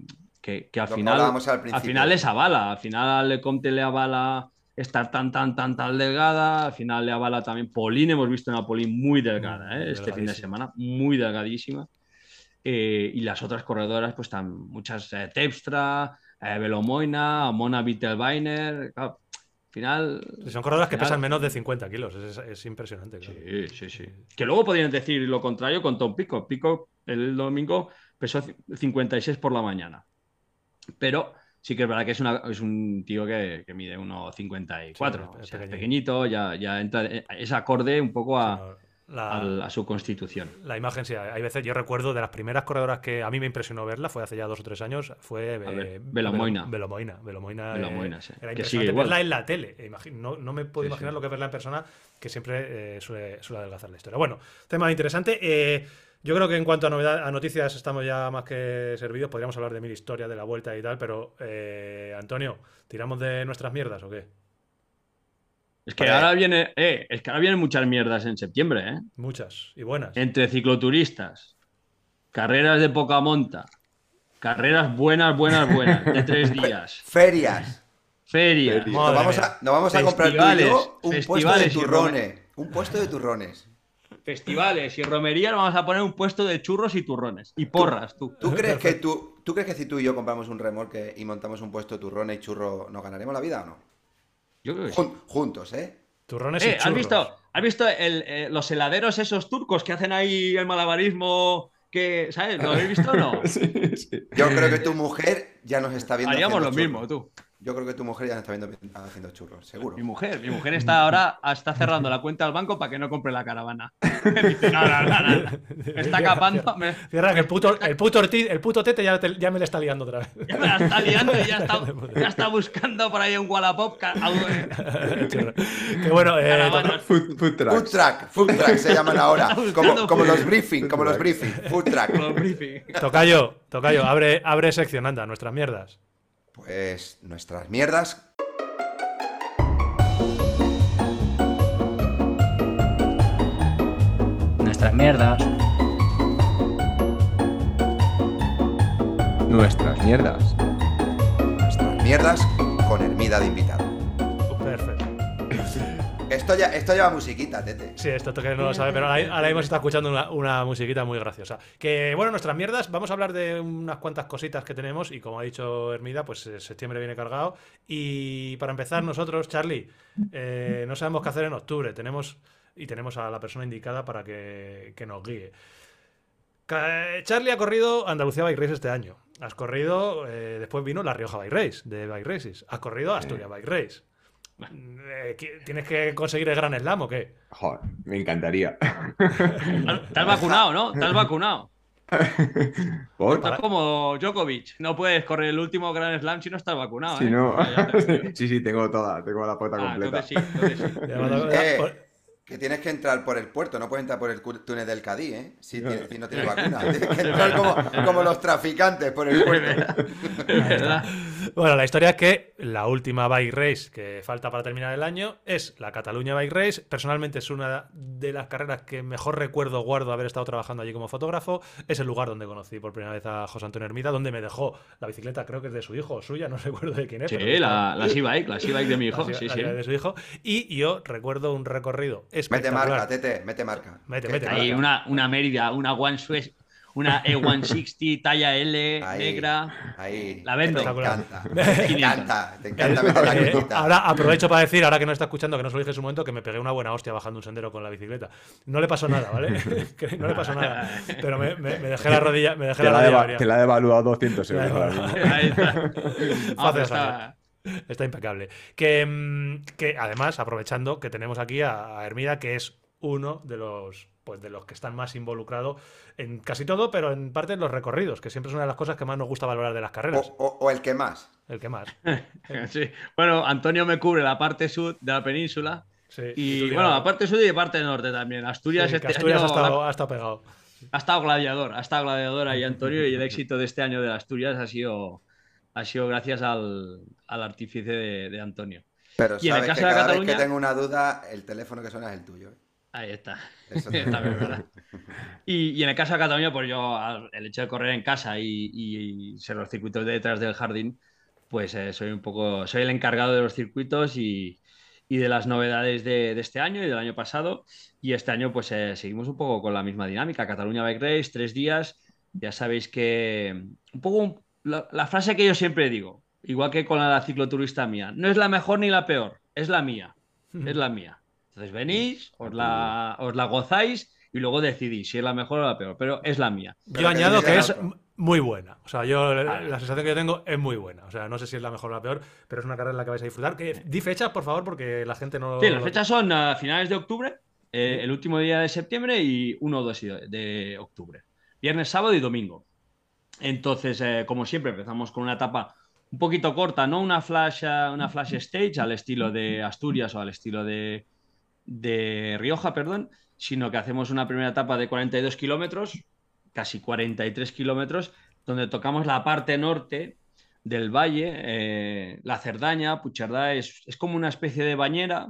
que, al final al, final les avala, al final Le Comte le avala estar tan, tan, tan, tan delgada, al final le avala también. Pauline, hemos visto una Pauline muy delgada ¿eh? este fin de semana, muy delgadísima. Eh, y las otras corredoras, pues están muchas, eh, Tepstra, Velomoina, Mona Vittelbeiner, claro, final. son corredoras que pesan menos de 50 kilos, es, impresionante. Sí, sí, sí. Que luego podrían decir lo contrario con Tom Pico. Pico el domingo pesó 56 por la mañana. Pero sí que es verdad que es, es un tío que, mide 1,54. es pequeñito, ya, ya entra, es acorde un poco a a su constitución. La imagen, sí, hay veces, yo recuerdo de las primeras corredoras que a mí me impresionó verla, fue hace ya dos o tres años, fue eh, Velomoina. Velomoina, Velomoina. Velomoina sí. Era impresionante verla en la tele. Eh, no, no, me puedo imaginar lo que es verla en persona, que siempre eh, suele, suele, adelgazar la historia. Bueno, tema interesante. Eh, yo creo que en cuanto a, novedad, a noticias estamos ya más que servidos. Podríamos hablar de mil historias, de la vuelta y tal, pero Antonio, ¿tiramos de nuestras mierdas o qué? Es que ahora viene, eh, es que ahora vienen muchas mierdas en septiembre, ¿eh? Muchas y buenas. Entre cicloturistas, carreras de poca monta, carreras buenas, buenas, buenas, de tres días. Ferias. Ferias. Nos vamos, a, vamos a comprar un puesto de turrones. Un puesto de turrones. Festivales y romerías vamos a poner un puesto de churros y turrones. Y porras, tú. ¿Tú crees que tú, tú crees que si tú y yo compramos un remolque y montamos un puesto de turrones y churro, ¿nos ganaremos la vida o no? Juntos, ¿eh? Turrones y eh, ¿Has visto, ¿has visto eh, los heladeros esos turcos que hacen ahí el malabarismo? Que, ¿Sabes? ¿Lo habéis visto o no? Yo creo que tu mujer ya nos está viendo. Haríamos lo mismo, tú. Yo creo que tu mujer ya está viendo haciendo churros, seguro. Mi mujer, mi mujer está ahora está cerrando la cuenta al banco para que no compre la caravana. Dice, no, no, no, está capando. Cierra, que el puto, el puto, el puto tete ya, ya, me le está liando otra vez. Ya me la está liando y ya está, ya está buscando por ahí un Wallapop. que bueno, eh, food, food, track. food, track. Food track se llaman ahora. Como, como los briefing, como los briefing. Food track. Tocayo, Tocayo, abre, abre sección, anda, nuestras mierdas. Pues nuestras mierdas. Nuestras mierdas. Nuestras mierdas. Nuestras mierdas con Hermida de invitado. Esto, ya, esto lleva musiquita, Tete. Sí, esto que no lo sabe, pero ahora, hemos estado escuchando una, musiquita muy graciosa. Que bueno, nuestras mierdas, vamos a hablar de unas cuantas cositas que tenemos y como ha dicho Hermida, pues eh, septiembre viene cargado. Y para empezar, nosotros, Charlie, eh, no sabemos qué hacer en octubre. Tenemos y tenemos a la persona indicada para que, nos guíe. Charlie ha corrido Andalucía Bike Race este año. Has corrido, eh, después vino La Rioja Bike Race de Bike Races. Has corrido Asturias Bike Race. Eh, ¿Tienes que conseguir el gran slam o qué? Joder, me encantaría. Has vacunado, ¿no? Has vacunado. Estás como Djokovic. No puedes correr el último gran slam si no estás vacunado. ¿eh? sí, sí, tengo toda, tengo la puerta ah, completa. Entonces sí, entonces sí. Que tienes que entrar por el puerto, no puedes entrar por el túnel del Cadí, ¿eh? Si, no, no tienes vacuna. Tienes que entrar como, como, los traficantes por el puerto. bueno, la historia es que la última bike race que falta para terminar el año es la Cataluña Bike Race. Personalmente es una de las carreras que mejor recuerdo guardo haber estado trabajando allí como fotógrafo. Es el lugar donde conocí por primera vez a José Antonio Hermida, donde me dejó la bicicleta, creo que es de su hijo o suya, no recuerdo de quién es. Sí, la, la bike la bike de mi hijo. sí, sí. de su hijo. Y yo recuerdo un recorrido Mete marca, Tete, mete marca. Mete, mete. Hay una, una Mérida, una One Swiss, una E160 talla L negra. Ahí. La vendo. Te encanta. Te encanta. Te encanta meter la quitita. Ahora aprovecho para decir, ahora que no está escuchando, que no se lo dije en su momento, que me pegué una buena hostia bajando un sendero con la bicicleta. No le pasó nada, ¿vale? no le pasó nada. Pero me, me, me dejé la rodilla. Me dejé Te la la, rodilla deva- te la he devaluado 200 euros. Ahí está. Ah, Fácil de está- impecable. Que, mm, que además, aprovechando que tenemos aquí a, a Hermida, que es uno de los pues de los que están más involucrados en casi todo, pero en parte en los recorridos, que siempre es una de las cosas que más nos gusta valorar de las carreras. o- o el que más. El que más. Sí. Bueno, Antonio me cubre la parte sur de la península. Sí, Y bueno, la parte sur y la parte norte también. Asturias, sí, este Asturias año ha estado, ha estado pegado. ha estado gladiador, ha estado gladiador ahí Antonio y el éxito de este año de Asturias ha sido, ha sido gracias al, al artífice de, de Antonio. Pero Y en el sabes caso que de cada vez Cataluña- que tengo una duda, el teléfono que suena es el tuyo. ¿eh? Ahí está. Eso También es verdad. Y, y en el caso de Cataluña, pues yo, al- el hecho de correr en casa y, y ser los circuitos de detrás del jardín, pues eh, soy un poco, soy el encargado de los circuitos y, y de las novedades de, de este año y del año pasado. Y este año, pues eh, seguimos un poco con la misma dinámica. Cataluña Bike Race, tres días. Ya sabéis que un poco un- la, la frase que yo siempre digo, igual que con la cicloturista mía, no es la mejor ni la peor, es la mía, es la mía. Entonces venís, os la, os la gozáis y luego decidís si es la mejor o la peor, pero es la mía. Yo Pero añado que es muy buena. O sea, yo la sensación que yo tengo es muy buena. O sea, no sé si es la mejor o la peor, pero es una carrera en la que vais a disfrutar. Que, di fechas, por favor, porque la gente no. Sí, las fechas son a finales de octubre, eh, el último día de septiembre y 1 o 2 de octubre. Viernes, sábado y domingo. Entonces, eh, como siempre, empezamos con una etapa un poquito corta, no una flash, eh, una flash stage al estilo de Asturias o al estilo de, Rioja, perdón, sino que hacemos una primera etapa de 42 kilómetros, casi 43 kilómetros, donde tocamos la parte norte del valle, eh, la Cerdaña, Puigcerdá, es, es como una especie de bañera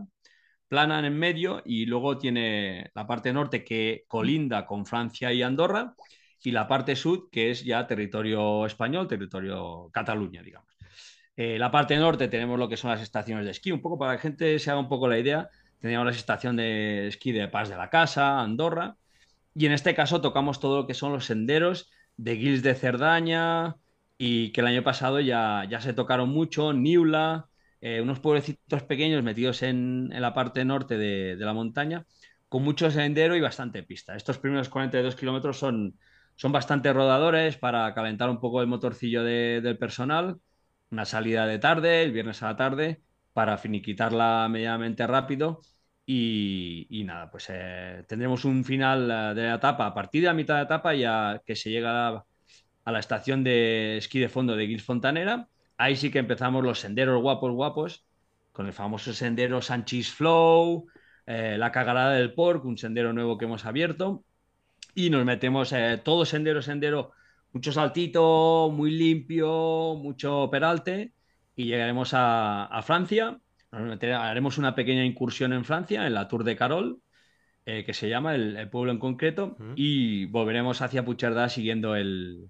plana en medio y luego tiene la parte norte que colinda con Francia y Andorra y la parte sur que es ya territorio español, territorio Cataluña, digamos. Eh, la parte norte tenemos lo que son las estaciones de esquí, un poco para que la gente se haga un poco la idea. Teníamos la estación de esquí de Paz de la Casa, Andorra, y en este caso tocamos todo lo que son los senderos de Guils de Cerdaña y que el año pasado ya, ya se tocaron mucho, Niula, eh, unos pueblecitos pequeños metidos en, en la parte norte de, de la montaña, con mucho sendero y bastante pista. Estos primeros 42 kilómetros son, son bastante rodadores para calentar un poco el motorcillo de- del personal. Una salida de tarde, el viernes a la tarde, para finiquitarla medianamente rápido. Y, nada, pues eh, tendremos un final eh, de la etapa, a partir de la mitad de la etapa, ya que se llega a la, estación de esquí de fondo de Guils Fontanera. Ahí sí que empezamos los senderos guapos, guapos, con el famoso sendero Sanchis Flow, eh, la cagarada del Porc, un sendero nuevo que hemos abierto. Y nos metemos eh, todo sendero, sendero, mucho saltito, muy limpio, mucho peralte. Y llegaremos a, a Francia. Nos meter- haremos una pequeña incursión en Francia, en la Tour de Carol, eh, que se llama el, el pueblo en concreto. Y volveremos hacia Puigcerdá siguiendo el,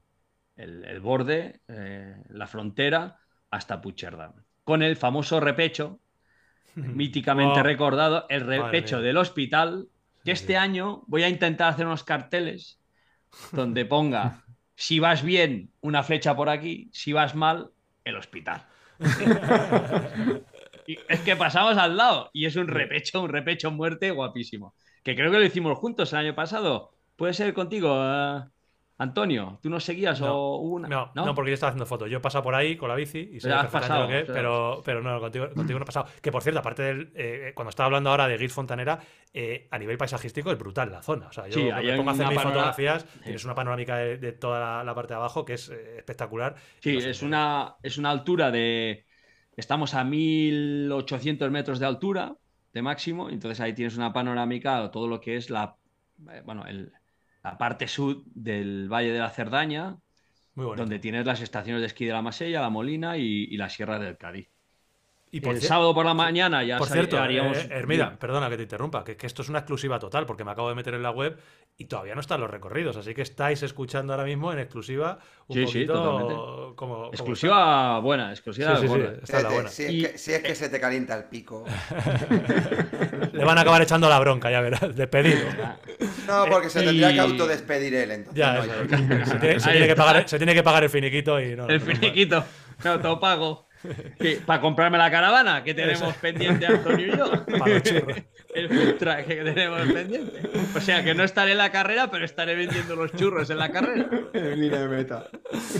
el, el borde, eh, la frontera, hasta Puigcerdá. Con el famoso repecho, míticamente Oh, recordado, el repecho del hospital, que este año voy a intentar hacer unos carteles donde ponga, si vas bien, una flecha por aquí, si vas mal, el hospital. Y es que pasamos al lado y es un repecho, un repecho muerte guapísimo. Que creo que lo hicimos juntos el año pasado. ¿Puede ser contigo, eh, Antonio? ¿Tú nos seguías No, o una- No, no, porque yo estaba haciendo fotos. Yo he pasado por ahí con la bici y sé pasado, lo que es, pero, pero no, contigo, contigo no he pasado. Que por cierto, aparte del. eh, cuando estaba hablando ahora de Guils Fontanera, eh, a nivel paisajístico es brutal la zona. O sea, yo Sí, me pongo a hacer mis fotografías, Sí. tienes una panorámica de, de toda la, la parte de abajo que es eh, espectacular. Sí, No sé, es una, es una altura de. Estamos a 1800 metros de altura de máximo, entonces ahí tienes una panorámica de todo lo que es la, eh, bueno, el- la parte sur del Valle de la Cerdaña, Muy donde tienes las estaciones de esquí de la Masella, la Molina y, y la Sierra del Cádiz. Y por el sábado por la mañana ya Por cierto, haríamos. eh, Hermida, perdona que te interrumpa, que, que esto es una exclusiva total, porque me acabo de meter en la web y todavía no están los recorridos, así que estáis escuchando ahora mismo en exclusiva un Sí, sí, poquito totalmente. como, como exclusiva buena, exclusiva Sí, sí, sí, buena. está la buena. Si, es Y- que, si es que se te calienta el pico. Le van a acabar echando la bronca, ya verás, despedido. No, porque se tendría y- que autodespedir él, entonces Ya, no se, tiene, se Ahí tiene que pagar, se tiene que pagar el finiquito y no. El no, no, finiquito, me autopago. Que- Para comprarme la caravana que tenemos pendiente Antonio y yo. Para los churros. El truck que tenemos pendiente. O sea que no estaré en la carrera, pero estaré vendiendo los churros en la carrera. En línea de meta.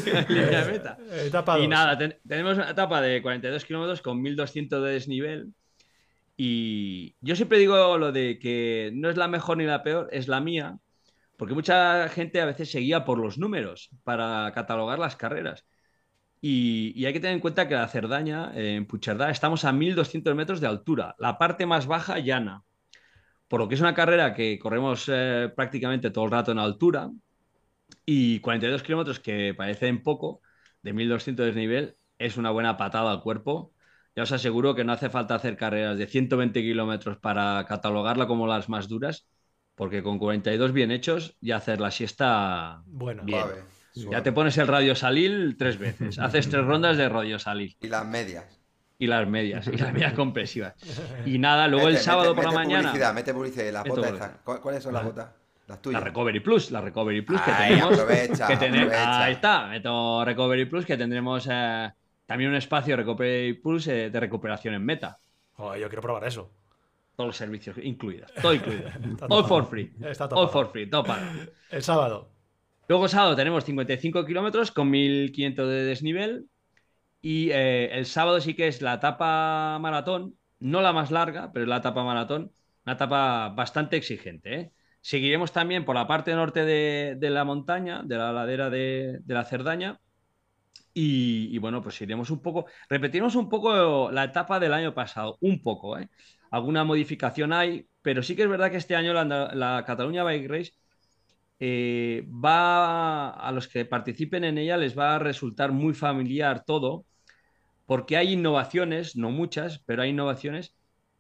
En línea de meta. Etapa Y dos. nada, ten- tenemos una etapa de 42 kilómetros con 1200 de desnivel. Y yo siempre digo lo de que no es la mejor ni la peor, es la mía, porque mucha gente a veces se guía por los números para catalogar las carreras. Y, y hay que tener en cuenta que la Cerdaña, eh, en Puigcerdá, estamos a 1200 metros de altura, la parte más baja llana. Por lo que es una carrera que corremos eh, prácticamente todo el rato en altura y 42 kilómetros que parecen poco, de 1200 de desnivel, es una buena patada al cuerpo. Ya os aseguro que no hace falta hacer carreras de 120 kilómetros para catalogarla como las más duras, porque con 42 bien hechos ya hacer la siesta Bueno, bien. Suave. Ya te pones el radio salil tres veces, haces tres rondas de radio salil Y las medias. y las medias, y las medias compresivas. Y nada, luego el sábado mete- por la mete mañana, Publicidad, mete publicidad. Las botas publicidad. esas. ¿Cu- ¿Cuáles son las La- botas? Las la tuyas. Recovery Plus, la Recovery Plus que tenemos. aprovecha, que tener- aprovecha. Ahí está, meto Recovery Plus, que tendremos eh, también un espacio Recovery Plus eh, de recuperación en meta. joder, yo quiero probar eso. Todos los servicios incluidos, todo incluido. All for free. Está All for free, todo pago. El sábado. Luego sábado tenemos 55 kilómetros con 1500 de desnivel. Y eh, el sábado sí que es la etapa maratón, no la más larga, pero es la etapa maratón, una etapa bastante exigente. ¿eh? Seguiremos también por la parte norte de, la montaña, de la ladera de, la Cerdaña. Y, y bueno, pues iremos un poco, repetiremos un poco la etapa del año pasado, un poco, ¿eh? Alguna modificación hay, pero sí que es verdad que este año la, la Cataluña Bike Race eh, va a los que participen en ella les va a resultar muy familiar todo, porque hay innovaciones, no muchas, pero hay innovaciones,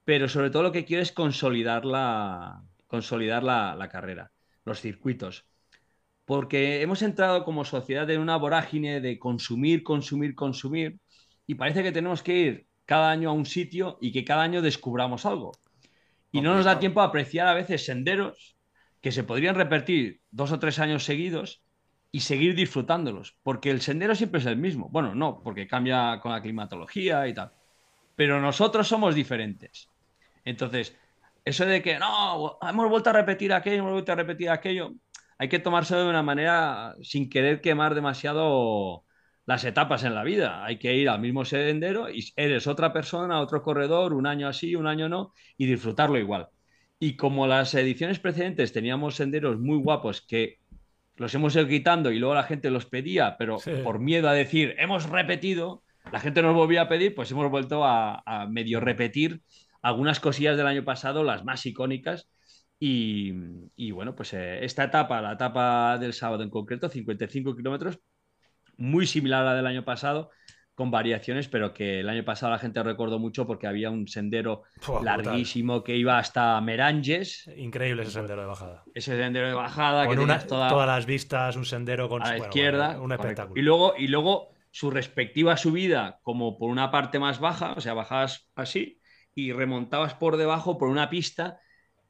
pero sobre todo lo que quiero es consolidar la, consolidar la, la carrera, los circuitos. Porque hemos entrado como sociedad en una vorágine de consumir, consumir, consumir, y parece que tenemos que ir cada año a un sitio y que cada año descubramos algo. Y no nos da tiempo a apreciar a veces senderos que se podrían repetir dos o tres años seguidos y seguir disfrutándolos, porque el sendero siempre es el mismo. Bueno, no, porque cambia con la climatología y tal. Pero nosotros somos diferentes. Entonces, eso de que no, hemos vuelto a repetir aquello, hemos vuelto a repetir aquello, hay que tomárselo de una manera sin querer quemar demasiado las etapas en la vida. Hay que ir al mismo sendero y eres otra persona, otro corredor, un año así, un año no, y disfrutarlo igual. Y como las ediciones precedentes teníamos senderos muy guapos que los hemos ido quitando y luego la gente los pedía, pero Sí. por miedo a decir hemos repetido, la gente nos volvía a pedir, pues hemos vuelto a, a medio repetir algunas cosillas del año pasado, las más icónicas. Y, y bueno, pues eh, esta etapa, la etapa del sábado en concreto, 55 kilómetros, muy similar a la del año pasado, con variaciones, pero que el año pasado la gente recordó mucho porque había un sendero brutal. larguísimo que iba hasta Meranges, Increíble ese sendero de bajada. ese sendero de bajada que Con una- tenías toda todas las vistas, un sendero con a la bueno, izquierda. bueno, un correcto. espectáculo. Y luego, y luego su respectiva subida, como por una parte más baja, o sea, bajabas así y remontabas por debajo por una pista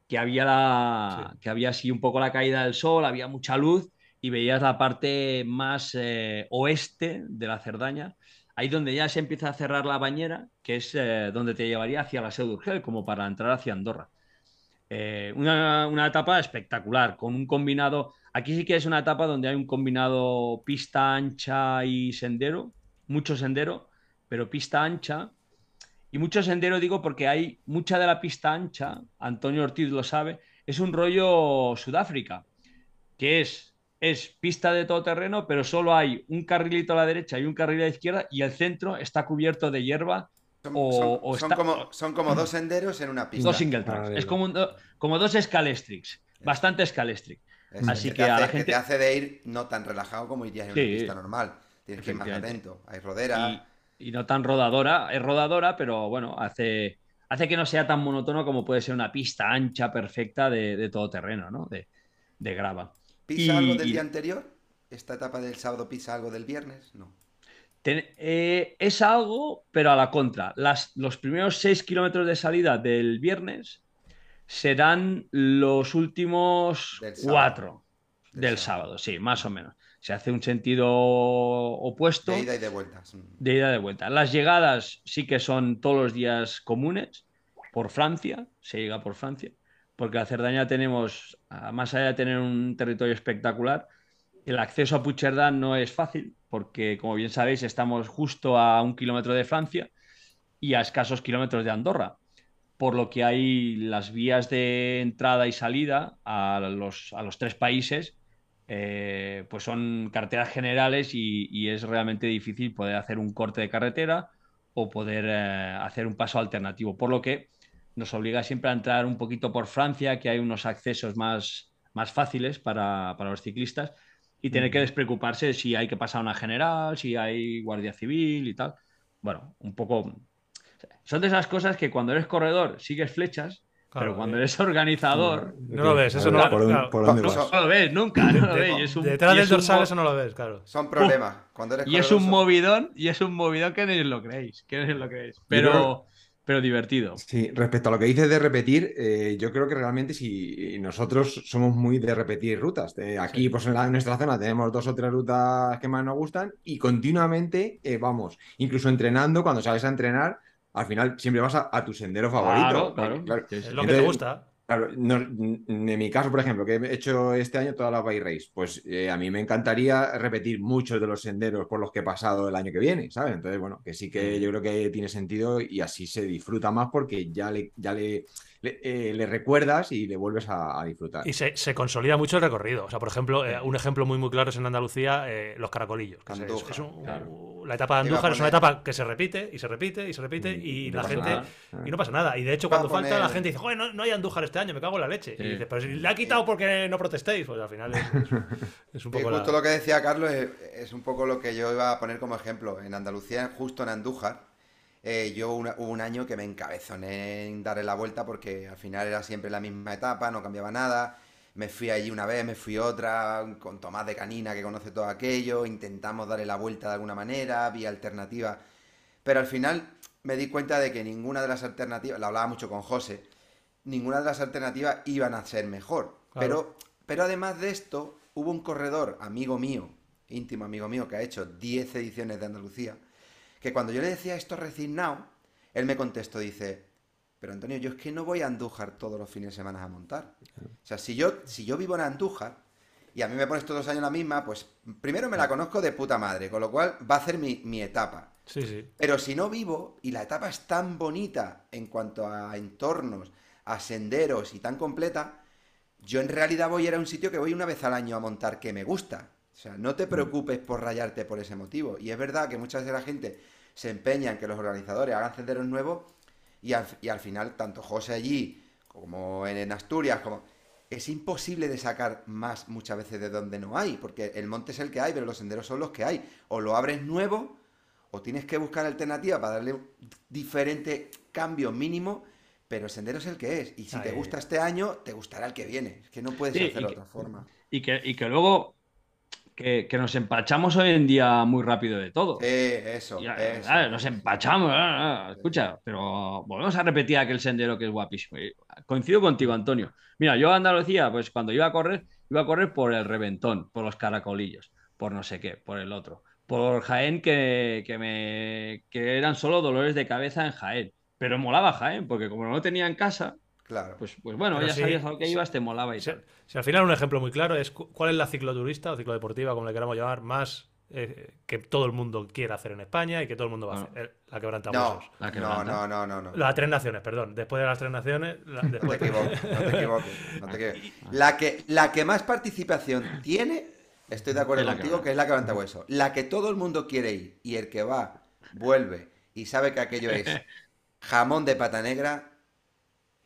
que había la que había así un poco la caída del sol, había mucha luz y veías la parte más eh, oeste de la Cerdaña, ahí donde ya se empieza a cerrar la bañera, que es eh, donde te llevaría hacia la Seu d'Urgell, como para entrar hacia Andorra. Eh, una, una etapa espectacular, con un combinado. Aquí sí que es una etapa donde hay un combinado pista ancha y sendero, mucho sendero, pero pista ancha. Y mucho sendero digo porque hay mucha de la pista ancha, Antonio Ortiz lo sabe, es un rollo Sudáfrica, que es, es pista de todo terreno, pero solo hay un carrilito a la derecha y un carril a la izquierda y el centro está cubierto de hierba Son, O- son- o son está- como, son como dos senderos en una pista. Dos single tracks. Es como, un como dos Scalestrix. Bastante Scalestric. Eso, Así te que a la que gente- te hace de ir no tan relajado como irías en Sí. una pista normal. Tienes que ir más atento. Hay rodera. y no tan rodadora. Es rodadora, pero bueno, hace, hace que no sea tan monótono como puede ser una pista ancha, perfecta de, todo terreno, ¿no? De, grava. ¿Pisa algo del día anterior? ¿Esta etapa del sábado pisa algo del viernes? No. Eh, es algo, pero a la contra. Las, los primeros 6 kilómetros de salida del viernes serán los últimos 4 del, sábado. sí, más o menos. Se hace un sentido opuesto. De ida y de vuelta. De ida y de vuelta. Las llegadas sí que son todos los días comunes por Francia, se llega por Francia, porque a Cerdaña tenemos, más allá de tener un territorio espectacular, el acceso a Puigcerdá no es fácil, porque como bien sabéis estamos justo a un kilómetro de Francia y a escasos kilómetros de Andorra, por lo que hay las vías de entrada y salida a los, a los tres países, eh, pues son carreteras generales y, es realmente difícil poder hacer un corte de carretera o poder eh, hacer un paso alternativo, por lo que nos obliga siempre a entrar un poquito por Francia, que hay unos accesos más, más fáciles para, para los ciclistas y tener que despreocuparse si hay que pasar una general, si hay guardia civil y tal. Bueno, un poco... Son de esas cosas que cuando eres corredor sigues flechas, pero cuando eres organizador... No, lo ves, eso no, lo ves nunca. No lo ves. Detrás del dorsal eso no lo ves, claro. Son problemas. Cuando y es un movidón, y es un movidón que no lo creéis. Que no lo creéis. Pero pero divertido. Sí, respecto a lo que dices de repetir, eh, yo creo que realmente si nosotros somos muy de repetir rutas. aquí, pues en, nuestra zona tenemos dos o tres rutas que más nos gustan y continuamente eh, vamos, incluso entrenando, cuando sales a entrenar, al final siempre vas a, tu sendero favorito. Claro, claro. Es lo que te gusta. Claro, en mi caso, por ejemplo, que he hecho este año toda la bike race, pues eh, a mí me encantaría repetir muchos de los senderos por los que he pasado el año que viene, ¿sabes? Entonces, bueno, que sí que yo creo que tiene sentido y así se disfruta más porque ya le, ya le eh, le, recuerdas y le vuelves a, disfrutar. Y se, consolida mucho el recorrido. O sea, por ejemplo, eh, un ejemplo muy muy claro es en Andalucía, eh, los caracolillos. La etapa de Andújar es una etapa que se repite y se repite y se repite y, la gente... Y no pasa nada. Y de hecho, cuando falta, la gente dice, no, no, hay Andújar este año, me cago en la leche. Y dices, pero si le ha quitado porque no protestéis, pues al final es, un poco... Y justo lo que decía Carlos es, es un poco lo que yo iba a poner como ejemplo. En Andalucía, justo en Andújar, eh, yo hubo un año que me encabezoné en darle la vuelta porque al final era siempre la misma etapa, no cambiaba nada. Me fui allí una vez, me fui otra, con Tomás de Canina que conoce todo aquello, intentamos darle la vuelta de alguna manera, vía alternativa. Pero al final me di cuenta de que ninguna de las alternativas, la hablaba mucho con José, ninguna de las alternativas iban a ser mejor. Pero, pero además de esto, hubo un corredor, amigo mío, íntimo amigo mío, que ha hecho 10 ediciones de Andalucía, que cuando yo le decía esto resignado, él me contestó, dice, pero Antonio, yo es que no voy a Andújar todos los fines de semana a montar. O sea, si yo, si yo vivo en Andújar y a mí me pones todos los años la misma, pues primero me la conozco de puta madre, con lo cual va a ser mi, etapa. Sí, sí. Pero si no vivo y la etapa es tan bonita en cuanto a entornos, a senderos y tan completa, yo en realidad voy a ir a un sitio que voy una vez al año a montar que me gusta. O sea, no te preocupes por rayarte por ese motivo. Y es verdad que muchas veces la gente se empeña en que los organizadores hagan senderos nuevos y al, final, tanto José allí como en, Asturias, como es imposible de sacar más muchas veces de donde no hay, porque el monte es el que hay, pero los senderos son los que hay. O lo abres nuevo, o tienes que buscar alternativa para darle diferente cambio mínimo, pero el sendero es el que es. Y si te gusta este año, te gustará el que viene. Es que no puedes hacerlo de otra forma. Y que, y que luego que, nos empachamos hoy en día muy rápido de todo. Sí, eso. Nos empachamos. escucha, pero volvemos a repetir aquel sendero que es guapísimo. Coincido contigo, Antonio. Mira, yo a Andalucía, pues cuando iba a correr, iba a correr por el reventón, por los caracolillos, por no sé qué, por el otro. Por Jaén, que, que, me, que eran solo dolores de cabeza en Jaén. Pero molaba Jaén, porque como no lo tenía en casa, Claro. Pues, pues bueno, ya sabías a lo que ibas, te molaba y si, si, al final un ejemplo muy claro es cuál es la cicloturista o ciclodeportiva, como le queramos llamar, más eh, que todo el mundo quiere hacer en España y que todo el mundo va a hacer. La quebranta no, no, no, no, no, no. Las tres naciones, perdón. Después de las tres naciones. No te equivoques, no te equivoques. No te equivoques. La, que, la que más participación tiene, estoy de acuerdo contigo, que es la quebranta hueso. La que todo el mundo quiere ir y el que va, vuelve y sabe que aquello es jamón de pata negra,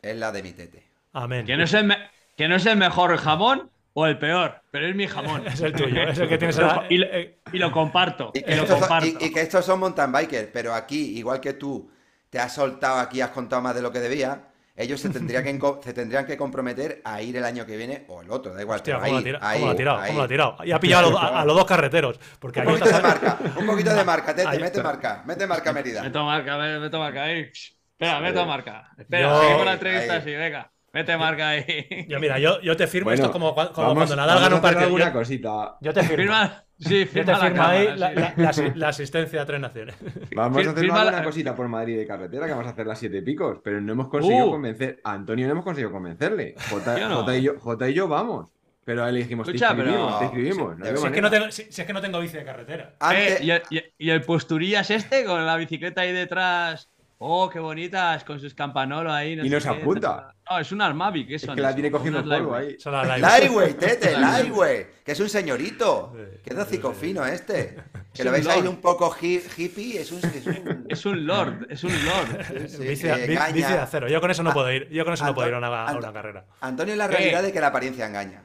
es la de mi tete. Amén. Que no es el, que no es el mejor jamón, o el peor, pero es mi jamón. es el tuyo, es el que tienes. y, lo, y, lo, comparto. Y que, lo estos, comparto. Y, y que estos son mountain bikers, pero aquí, igual que tú te has soltado aquí, has contado más de lo que debía ellos se tendrían, que, se tendrían que comprometer a ir el año que viene o el otro, da igual. Hostia, ¿cómo, ahí, lo ha tirado, ¿cómo, lo ha tirado, ¿cómo lo ha tirado? Y ha pillado a, a, los dos carreteros. Porque un poquito de marca, un poquito de marca, tete, mete marca, mete marca Mérida. Meto marca, meto marca ahí. Espera, meto marca. Espera, yo... seguimos la entrevista así, venga. Mete marca ahí. Yo, mira, yo, yo te firmo bueno, esto como, como vamos, cuando Nadal gana un partido. Alguna yo, cosita. Yo te firmo. Firma, sí, firma yo te firmo ahí la, la, la, la, asistencia a tres naciones. Vamos Fir, a hacer una cosita por Madrid de carretera, que vamos a hacer las siete picos, pero no hemos conseguido uh. convencer. A Antonio no hemos conseguido convencerle. J, no. J, y yo, J y yo vamos. Pero ahí le dijimos, Escucha, te escribimos, pero... te escribimos. Si, si, es que no tengo, si, si, es que no tengo bici de carretera. Eh, y, el, y, y, el, posturillas este con la bicicleta ahí detrás. Oh, qué bonitas, con sus campanolos ahí. No y nos qué, apunta. No, es un Armavic, Es eso. que la tiene cogiendo el polvo ahí. Lightweight, tete, Lightweight. Que es un señorito. Qué docico fino este. Que lo veis ahí un poco hippie. Es un, es un... es un lord, es un lord. Sí, bici, eh, bici de acero. Yo con eso no puedo ir. Yo con eso no puedo ir a una, a una carrera. Antonio es la realidad de que la apariencia engaña.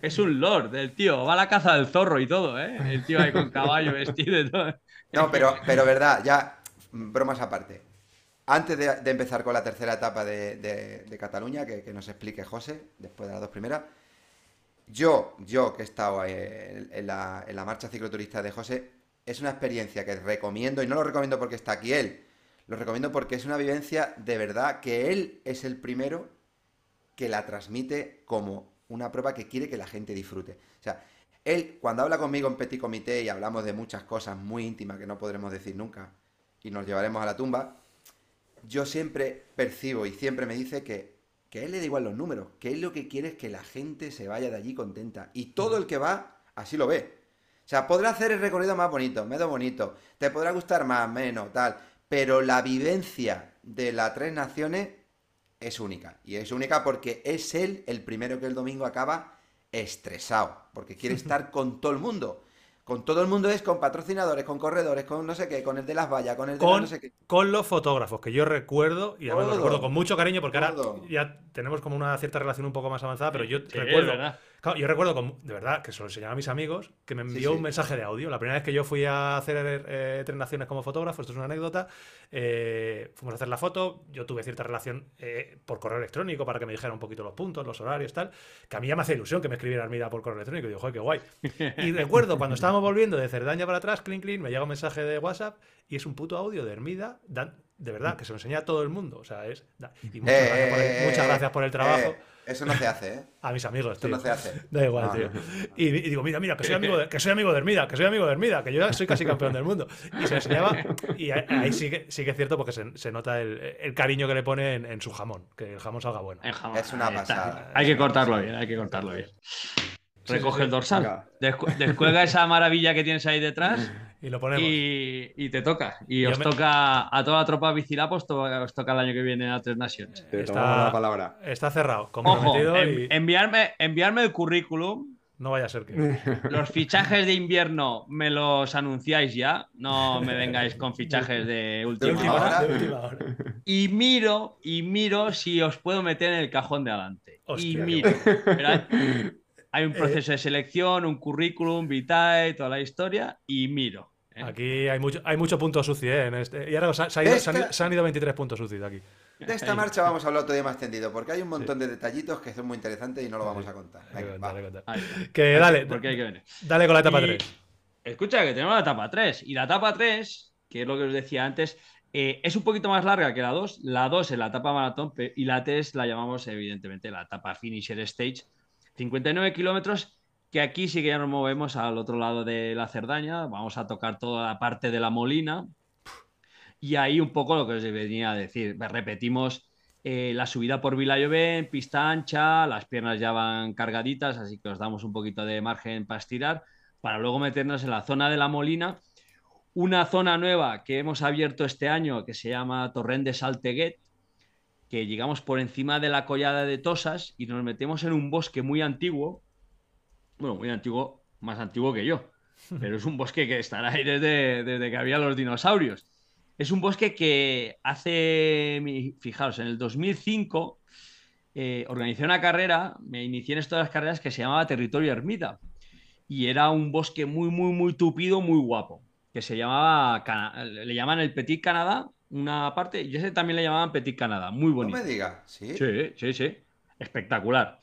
Es un lord, el tío. Va a la caza del zorro y todo, ¿eh? El tío ahí con caballo vestido y todo. No, pero, pero verdad, ya, bromas aparte. Antes de, empezar con la tercera etapa de, Cataluña, que, nos explique José, después de las dos primeras, yo, yo que he estado en, en, la, en la marcha cicloturista de José, es una experiencia que recomiendo, y no lo recomiendo porque está aquí él, lo recomiendo porque es una vivencia de verdad que él es el primero que la transmite como una prueba que quiere que la gente disfrute. O sea, él cuando habla conmigo en Petit Comité y hablamos de muchas cosas muy íntimas que no podremos decir nunca y nos llevaremos a la tumba, yo siempre percibo y siempre me dice que, que a él le da igual los números, que él lo que quiere es que la gente se vaya de allí contenta. Y todo el que va, así lo ve. O sea, podrá hacer el recorrido más bonito, menos bonito, te podrá gustar más, menos, tal, pero la vivencia de las tres naciones es única. Y es única porque es él el primero que el domingo acaba estresado, porque quiere estar con todo el mundo. Con todo el mundo es con patrocinadores, con corredores, con no sé qué, con el de las vallas, con el de con, no sé qué. Con los fotógrafos, que yo recuerdo, y además lo recuerdo con mucho cariño, porque Todo. ahora ya tenemos como una cierta relación un poco más avanzada, pero yo Sí, recuerdo. es verdad. Claro, yo recuerdo, con- de verdad, que se lo enseñaba a mis amigos, que me envió sí. un mensaje de audio. La primera vez que yo fui a hacer eh, tres naciones como fotógrafo, esto es una anécdota, eh, fuimos a hacer la foto, yo tuve cierta relación eh, por correo electrónico para que me dijera un poquito los puntos, los horarios, tal, que a mí ya me hace ilusión que me escribiera Armida por correo electrónico, y digo, joder, qué guay. Y recuerdo, cuando estábamos volviendo de Cerdaña para atrás, clean, clean, me llega un mensaje de WhatsApp y es un puto audio de Hermida, dan- de verdad, que se lo enseña a todo el mundo. O sea, es... da- Y muchas, Eh, gracias, por el, eh, muchas eh, gracias por el trabajo. Eso no se hace, ¿eh? A mis amigos, Esto tío. no se hace. Da igual, No, tío. no. Y, y digo, mira, mira, que soy amigo de, que soy amigo de Hermida, que soy amigo de Hermida, que yo ya soy casi campeón del mundo. Y se enseñaba, y ahí, sí, que, sí que es cierto porque se, se nota el, el cariño que le pone en, en su jamón, que el jamón salga bueno. En jamón. Es una está. pasada. Hay que cortarlo bien, hay que cortarlo bien. Recoge el dorsal. Descu- descuelga esa maravilla que tienes ahí detrás Y lo ponemos. y, y te toca. Y Yo os me- toca a toda la tropa Vicilapos, to- os toca el año que viene a Tres Naciones. Te Está- la palabra. Está cerrado, Ojo, comprometido en- y enviarme, enviarme el currículum. no vaya a ser que. Los fichajes de invierno me los anunciáis ya. No me vengáis con fichajes de última, última hora. hora. De última hora. Y miro, y miro si os puedo meter en el cajón de adelante. y qué miro. Pero hay, hay Eh. un proceso de selección, un currículum, vitae, toda la historia, y miro. ¿eh? Aquí hay mucho, hay mucho punto sucio ¿eh? en este. Y ahora se, se ha ido- se han, ido- se han ido 23 puntos sucios aquí. De esta marcha vamos a hablar otro día más tendido, porque hay un montón de detallitos que son muy interesantes y no lo vamos a contar. Venga, que dale, Porque hay que venir. dale con la etapa Y- 3. Escucha, que tenemos la etapa 3. Y la etapa 3, que es lo que os decía antes, eh, es un poquito más larga que la 2. La 2 es la etapa maratón y la 3 la llamamos, evidentemente, la etapa finisher stage. 59 kilómetros, que aquí sí que ya nos movemos al otro lado de la Cerdaña. Vamos a tocar toda la parte de la Molina. Y ahí un poco lo que os venía a decir. Repetimos eh, la subida por Villayoven, pista ancha, las piernas ya van cargaditas, así que os damos un poquito de margen para estirar, para luego meternos en la zona de la Molina, una zona nueva que hemos abierto este año que se llama Torrent de Salteguet, que llegamos por encima de la collada de Tosas y nos metemos en un bosque muy antiguo, bueno, muy antiguo, más antiguo que yo, pero es un bosque que estará ahí desde, desde que había los dinosaurios. Es un bosque que hace, fijaros, en el 2005 eh, organicé una carrera, me inicié en esto de las carreras que se llamaba Territorio Ermita. Y era un bosque muy, muy, muy tupido, muy guapo, que se llamaba, le llaman el Petit Canadá, una parte, y ese también le llamaban Petit Canadá, muy bonito. No me digas, ¿sí? Sí, sí, sí, espectacular.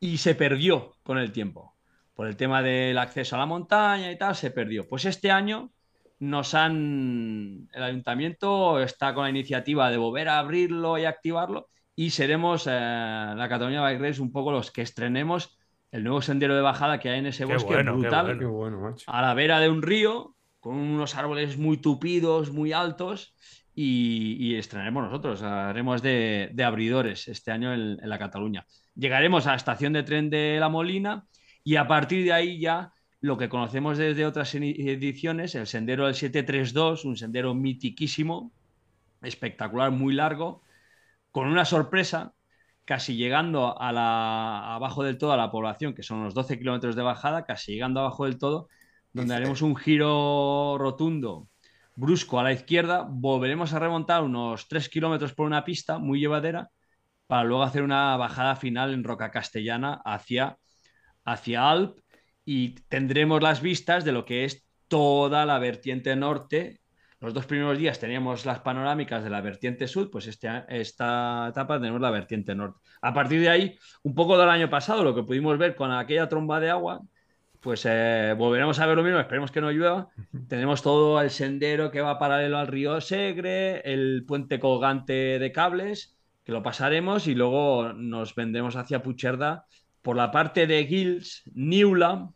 Y se perdió con el tiempo. Por el tema del acceso a la montaña y tal, se perdió. Pues este año nos han. El ayuntamiento está con la iniciativa de volver a abrirlo y activarlo y seremos eh, la Cataluña Bike Race un poco los que estrenemos el nuevo sendero de bajada que hay en ese bosque brutal a la vera de un río con unos árboles muy tupidos, muy altos y, estrenaremos nosotros, haremos de, abridores este año en, la Cataluña. Llegaremos a la estación de tren de La Molina y a partir de ahí ya lo que conocemos desde otras ediciones, el sendero del 732, un sendero mitiquísimo, espectacular, muy largo, con una sorpresa, casi llegando a la, abajo del todo a la población, que son unos 12 kilómetros de bajada, casi llegando abajo del todo, donde haremos un giro rotundo, brusco a la izquierda, volveremos a remontar unos 3 kilómetros por una pista muy llevadera, para luego hacer una bajada final en roca castellana hacia, hacia Alp y tendremos las vistas de lo que es toda la vertiente norte. Los dos primeros días teníamos las panorámicas de la vertiente sur, pues este, esta etapa tenemos la vertiente norte. A partir de ahí, un poco del año pasado, lo que pudimos ver con aquella tromba de agua, pues eh, volveremos a ver lo mismo, esperemos que no llueva. Tenemos todo el sendero que va paralelo al río Segre, el puente colgante de cables, que lo pasaremos y luego nos vendremos hacia Pucherda por la parte de Gils, Niula,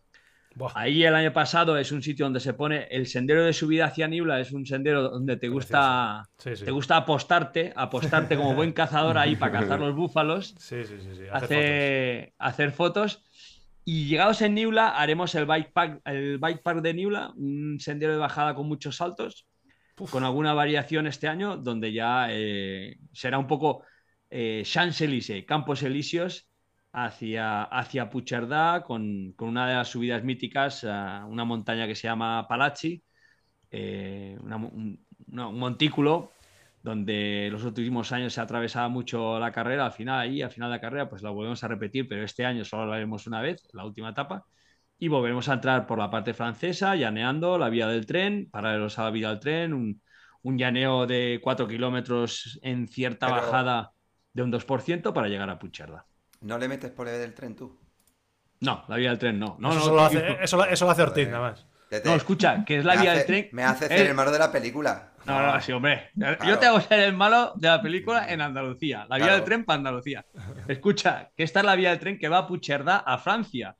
Ahí el año pasado es un sitio donde se pone el sendero de subida hacia Niula, es un sendero donde te gusta, te gusta apostarte, apostarte como buen cazador ahí para cazar los búfalos, hacer, hacer, fotos. Y llegados en Niula, haremos el bike park, el bike park de Niula, un sendero de bajada con muchos saltos, con alguna variación este año, donde ya eh, será un poco eh, Champs-Élysées, Campos Elíseos, hacia, hacia Pucherdá con, una de las subidas míticas, una montaña que se llama Palachi, eh, un, montículo donde los últimos años se atravesaba mucho la carrera, al final ahí, al final de la carrera, pues la volvemos a repetir, pero este año solo lo haremos una vez, la última etapa, y volveremos a entrar por la parte francesa, llaneando la vía del tren, paralelos a la vía del tren, un, un llaneo de 4 kilómetros en cierta bajada de un 2% para llegar a Pucherda. ¿No le metes por el del tren tú? No, la vía del tren no. no eso, lo hace, eso, lo hace Ortiz nada más. No, escucha, que es la vía del tren. Me hace ser el malo de la película. No, no, sí, hombre. Yo te hago ser el malo de la película en Andalucía. La vía del tren para Andalucía. Escucha, que esta es la vía del tren que va a Pucherdá a Francia.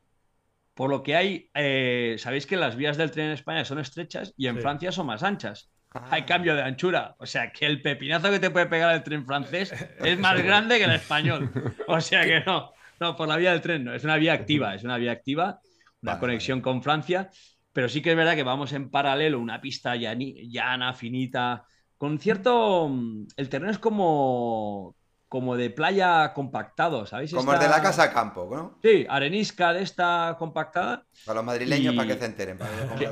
Por lo que hay, eh, sabéis que las vías del tren en España son estrechas y en Francia son más anchas. Hay cambio de anchura. O sea, que el pepinazo que te puede pegar el tren francés es más grande que el español. O sea que no. No, por la vía del tren no. Es una vía activa. Es una vía activa. Una conexión con Francia. Pero sí que es verdad que vamos en paralelo, una pista llana, finita, con cierto... Mm, el terreno es como, como de playa compactado, ¿sabéis? Como el de la casa campo, ¿no? Sí, arenisca de esta compactada. Para los madrileños, para que se enteren.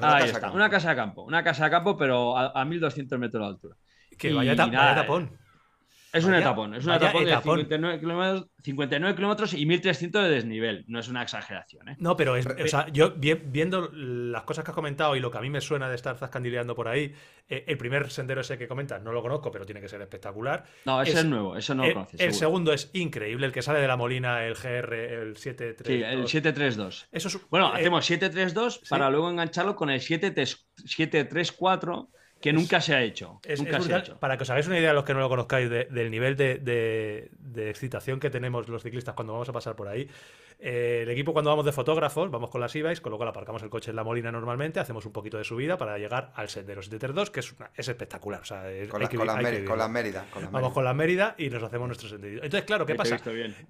ahí está, una casa de campo. Una casa de campo, pero a, 1200 metros de altura. Que vaya, tapón. Es un etapón, es un etapón, de 59 kilómetros, y 1300 de desnivel. No es una exageración. ¿eh? No, pero es, o sea, yo viendo las cosas que has comentado y lo que a mí me suena de estar zascandileando por ahí, eh, el primer sendero ese que comentas no lo conozco, pero tiene que ser espectacular. No, ese es, nuevo, eso no lo conoces. El segundo es increíble, el que sale de la Molina, el GR, el 732. Sí, el 732. Eso bueno, eh, hacemos 732 para luego engancharlo con el 734 que nunca se ha hecho. Para que os hagáis una idea, los que no lo conozcáis, del nivel de, excitación que tenemos los ciclistas cuando vamos a pasar por ahí. Eh, el equipo, cuando vamos de fotógrafos, vamos con las e-bikes, con lo cual aparcamos el coche en la molina normalmente, hacemos un poquito de subida para llegar al sendero 732, que es, es espectacular. con, las Mérida. Vamos con la Mérida y nos hacemos nuestro sentido. Entonces, claro, ¿qué pasa?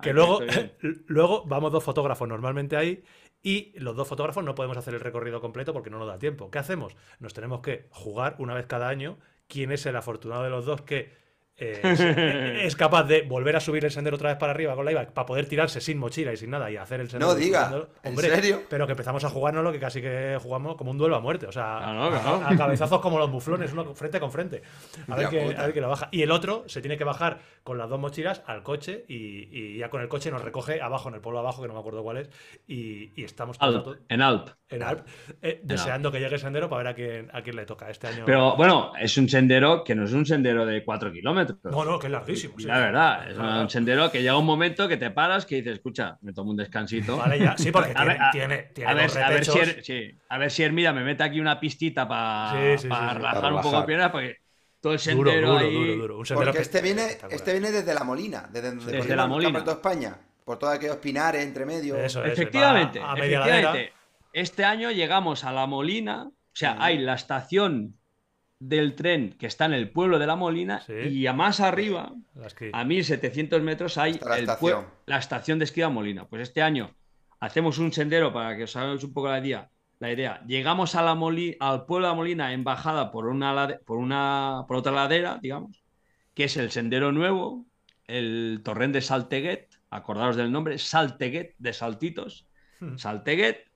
Que luego, luego vamos dos fotógrafos normalmente ahí y los dos fotógrafos no podemos hacer el recorrido completo porque no nos da tiempo. ¿Qué hacemos? Nos tenemos que jugar una vez cada año quién es el afortunado de los dos que eh, es, capaz de volver a subir el sendero otra vez para arriba con la IVA para poder tirarse sin mochila y sin nada y hacer el sendero. No diga, ¿en serio? Pero que empezamos a jugarnos lo que casi que jugamos como un duelo a muerte, o sea, A, cabezazos como los buflones, uno frente con frente. A ver, que, a ver que lo baja. Y el otro se tiene que bajar con las dos mochilas al coche y, ya con el coche nos recoge abajo, en el pueblo abajo, que no me acuerdo cuál es, y, estamos en Alp. En Alp, eh, deseando que llegue el sendero para ver a quién, a quién le toca este año. Pero bueno, es un sendero que no es un sendero de 4 kilómetros. No, no, que es larguísimo. La verdad, es un sendero que llega un momento que te paras que dices, escucha, me tomo un descansito. Vale, ya, sí, porque tiene, tiene, a, ver, a, ver, si er, sí, a ver si Hermida me mete aquí una pistita para sí, relajar un poco piernas, porque todo el sendero duro, ahí... Duro, duro, un sendero porque este viene, este viene desde La Molina, desde, desde, la Molina. de España, por todos aquellos pinares entre medio. Eso, efectivamente, efectivamente. Este año llegamos a La Molina, o sea, hay la estación del tren que está en el pueblo de La Molina y a más arriba, a 1700 metros, hay la, estación. la estación de esquí de Molina. Pues este año hacemos un sendero para que os hagáis un poco la idea. La idea, llegamos a la al pueblo de La Molina en bajada por una, por una por otra ladera, digamos, que es el sendero nuevo, el torrent de Salteguet, acordaros del nombre, Salteguet de Saltitos, hmm. Salteguet,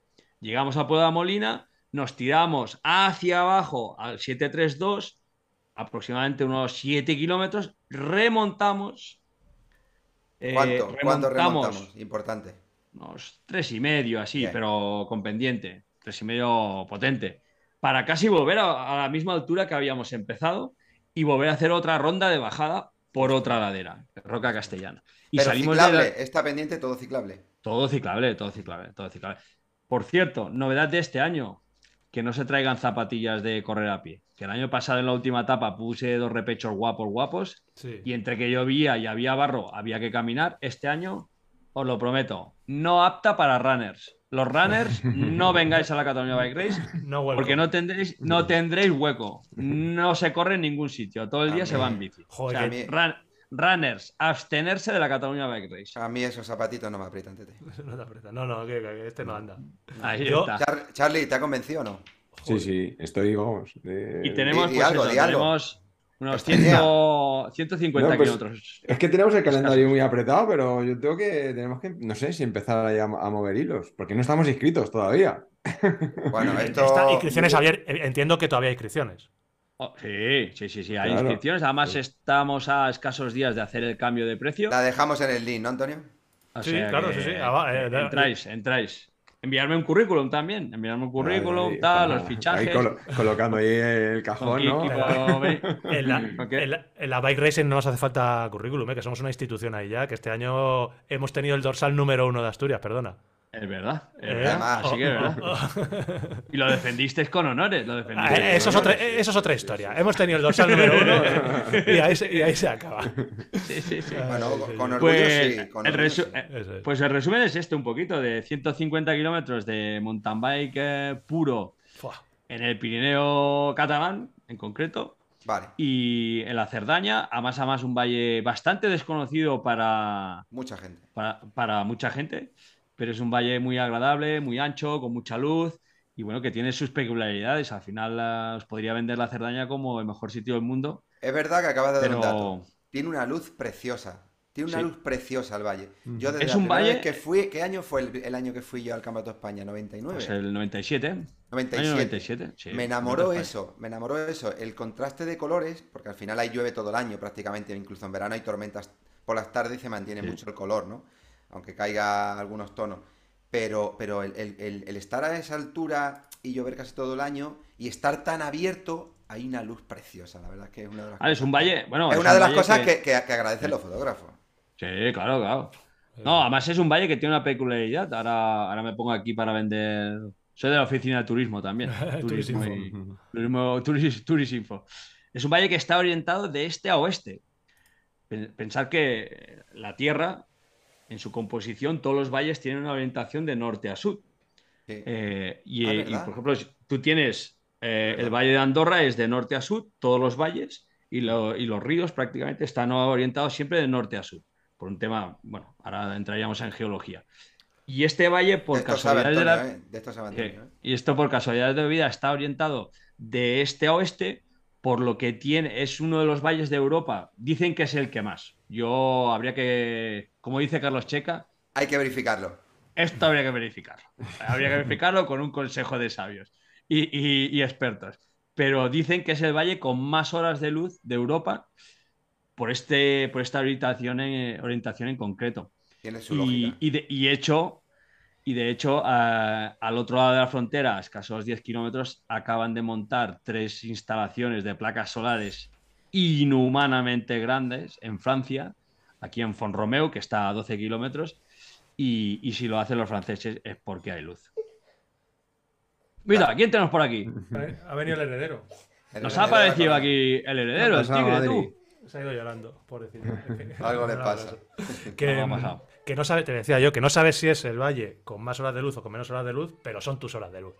llegamos al pueblo de La Molina nos tiramos hacia abajo al 732, aproximadamente unos 7 kilómetros, remontamos. Eh, ¿Cuánto? ¿Cuánto remontamos? Importante. Unos tres y medio, así, pero con pendiente. Tres y medio potente. Para casi volver a, la misma altura que habíamos empezado y volver a hacer otra ronda de bajada por otra ladera, Roca Castellana. Y salimos ciclable, está pendiente todo ciclable. Todo ciclable, todo ciclable, todo ciclable. Por cierto, novedad de este año, que no se traigan zapatillas de correr a pie. Que el año pasado en la última etapa puse dos repechos guapos, guapos, y entre que llovía y había barro, había que caminar. Este año, os lo prometo, no apta para runners. Los runners no vengáis a la Cataluña Bike Race porque no tendréis, no tendréis hueco. No se corre en ningún sitio. Todo el día se va en bici. Joder, runners, abstenerse de la Cataluña Bike Race. A mí esos zapatitos no me aprietan, tete. no te aprietan. No, no, que, este no anda. Ahí está. Charlie, ¿te ha convencido o no? Sí, sí, estoy, vamos. Y tenemos, pues algo, tenemos unos 150 pues, kilómetros. Es que tenemos el calendario muy apretado, pero yo tengo que, tenemos que, no sé, si empezar a, a mover hilos, porque no estamos inscritos todavía. Bueno, esto... inscripciones, Javier, entiendo que todavía hay inscripciones. Oh, sí, sí, sí, sí, hay inscripciones. Además, estamos a escasos días de hacer el cambio de precio. La dejamos en el link, ¿no, Antonio? sí, claro, sí, sí. Ah, eh, entráis, entráis. Enviarme un currículum también. Enviarme un currículum, tal, los fichajes. colocando ahí el cajón, ¿no? en, la, Bike Racing no nos hace falta currículum, ¿eh? que somos una institución ahí ya, que este año hemos tenido el dorsal número uno de Asturias, perdona. Es verdad, es eh, verdad. Así que es verdad. Oh, oh. Y lo defendisteis con honores. Lo ah, eso, es otra, eso, es otra, historia. Hemos tenido el dorsal número uno y ahí se, y ahí se acaba. Sí, sí, sí. Bueno, con orgullo pues, sí. Con el sí. Pues el resumen es este un poquito, de 150 kilómetros de mountain bike eh, puro en el Pirineo catalán, en concreto. Vale. Y en la Cerdaña, a más a más un valle bastante desconocido para... Mucha gente. Para, para mucha gente pero es un valle muy agradable, muy ancho, con mucha luz y bueno, que tiene sus peculiaridades. Al final os podría vender la Cerdaña como el mejor sitio del mundo. Es verdad que acabas de dar un dato. Tiene una luz preciosa. Tiene una luz preciosa el valle. Yo desde es un valle que fui, ¿qué año fue el, año que fui yo al Campeonato de España? 99. Pues el 97. 97. me enamoró eso, me enamoró eso, el contraste de colores, porque al final ahí llueve todo el año prácticamente, incluso en verano hay tormentas por las tardes y se mantiene mucho el color, ¿no? Aunque caiga algunos tonos. Pero, pero el, estar a esa altura y llover casi todo el año y estar tan abierto, hay una luz preciosa, la verdad es que es una de las ah, es un valle, bueno, es, una de las cosas que, agradecen los fotógrafos. Sí, claro, claro. No, además es un valle que tiene una peculiaridad. Ahora, ahora me pongo aquí para vender. Soy de la oficina de turismo también. turismo, turismo turismo, Es un valle que está orientado de este a oeste. Pensar que la Tierra en su composición todos los valles tienen una orientación de norte a sur. Eh, y, ah, por ejemplo, tú tienes eh, el valle de Andorra es de norte a sur, todos los valles, y, los ríos prácticamente están orientados siempre de norte a sur, por un tema, bueno, ahora entraríamos en geología. Y este valle, por casualidad de la... y esto por casualidad de vida está orientado de este a oeste por lo que tiene, es uno de los valles de Europa. Dicen que es el que más. Yo habría que, como dice Carlos Checa, hay que verificarlo. Esto habría que verificarlo. Habría que verificarlo con un consejo de sabios y, expertos. Pero dicen que es el valle con más horas de luz de Europa por, este, por esta orientación en, orientación en concreto. Tiene su y, y, de, y, hecho, y de hecho, al otro lado de la frontera, a escasos 10 kilómetros, acaban de montar tres instalaciones de placas solares inhumanamente grandes en Francia, aquí en Fonromeu, que está a 12 kilómetros, y, si lo hacen los franceses es porque hay luz. Mira, ¿quién tenemos por aquí? Ha venido el heredero. Nos ha aparecido aquí el heredero, el tigre, tú. Se ha ido llorando, pobrecito. Algo le pasa. Que, que no sabe, te decía yo, que no sabes si es el valle con más horas de luz o con menos horas de luz, pero son tus horas de luz.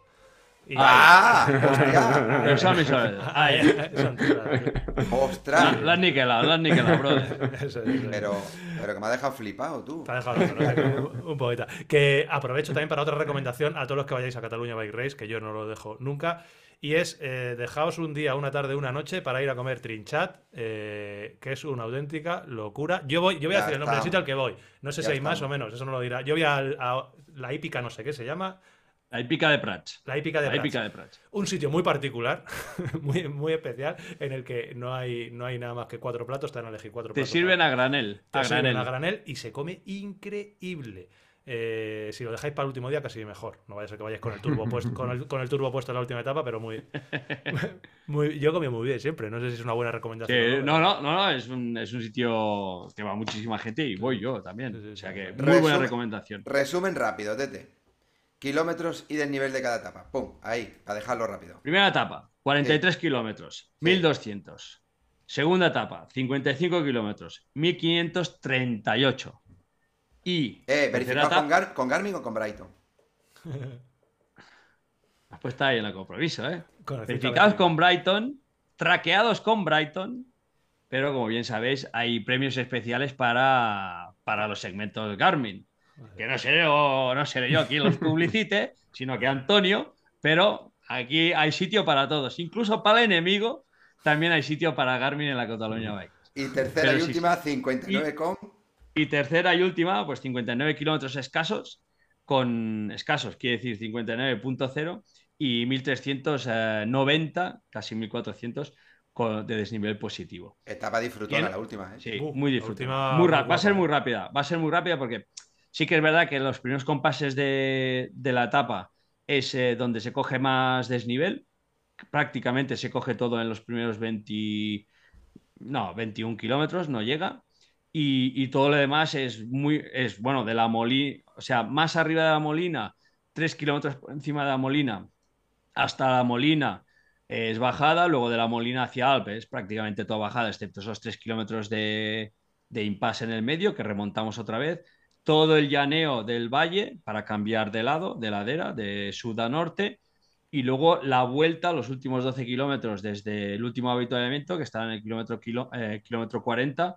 ¡Ah! ¡Hostia! Son mis horas de luz. ¡Ostras! La has niquelado, la has niquelado, brother. Pero, pero que me ha dejado flipado, tú. Te ha dejado ¿no? un poquito. Que aprovecho también para otra recomendación a todos los que vayáis a Cataluña Bike Race, que yo no lo dejo nunca y es eh, dejaos un día, una tarde, una noche para ir a comer trinchat, eh, que es una auténtica locura. Yo voy, yo voy a decir el nombre del sitio al que voy. No sé si hay más o menos, eso no lo dirá. Yo voy a, la hípica, no sé qué se llama. La hípica de Prats. La hípica de, la hípica de Prats. Un sitio muy particular, muy, muy especial, en el que no hay, no hay nada más que cuatro platos, te van a elegir cuatro Te platos. Sirven a granel. Te sirven a granel y se come increíble. Eh, si lo dejáis para el último día, casi mejor. No vaya a ser que vayáis con el turbo puesto, con el, con el turbo puesto en la última etapa, pero muy, muy Yo comí muy bien siempre. No sé si es una buena recomendación. no, no, no, no, es un, es un sitio que va muchísima gente y voy yo también. o sea que muy buena recomendación. Resumen rápido, Tete. Kilómetros y desnivel de cada etapa. Pum, ahí, a dejarlo rápido. Primera etapa, 43 kilómetros, 1200. Segunda etapa, 55 kilómetros, 1538. Y. Eh, verificado con, Garmin o con Brighton. Has puesto ahí en el compromiso, ¿eh? Verificados con Brighton, traqueados con Brighton, pero como bien sabéis, hay premios especiales para, para los segmentos Garmin. Que no seré, yo, no seré yo quien los publicite, sino que Antonio, pero aquí hay sitio para todos. Incluso para el enemigo, también hay sitio para Garmin en la Cataluña Bike. Y tercera y última, 59 con. Y tercera y última, pues 59 kilómetros escasos, con escasos, quiere decir 59.0 y 1390, casi 1400 de desnivel positivo. Etapa disfrutada la última, ¿eh? Sí, muy disfrutada. va a ser muy rápida, va a ser muy rápida porque sí que es verdad que los primeros compases de, la etapa es eh, donde se coge más desnivel, prácticamente se coge todo en los primeros 20, no, 21 kilómetros, no llega. Y, todo lo demás es muy, es bueno, de la Molina, o sea, más arriba de la Molina, tres kilómetros por encima de la Molina, hasta la Molina es bajada, luego de la Molina hacia Alpes, prácticamente toda bajada, excepto esos tres kilómetros de, de impasse en el medio, que remontamos otra vez. Todo el llaneo del valle para cambiar de lado, de ladera, de sur a norte, y luego la vuelta, los últimos 12 kilómetros desde el último avituallamiento, que está en el kilómetro, eh, kilómetro 40,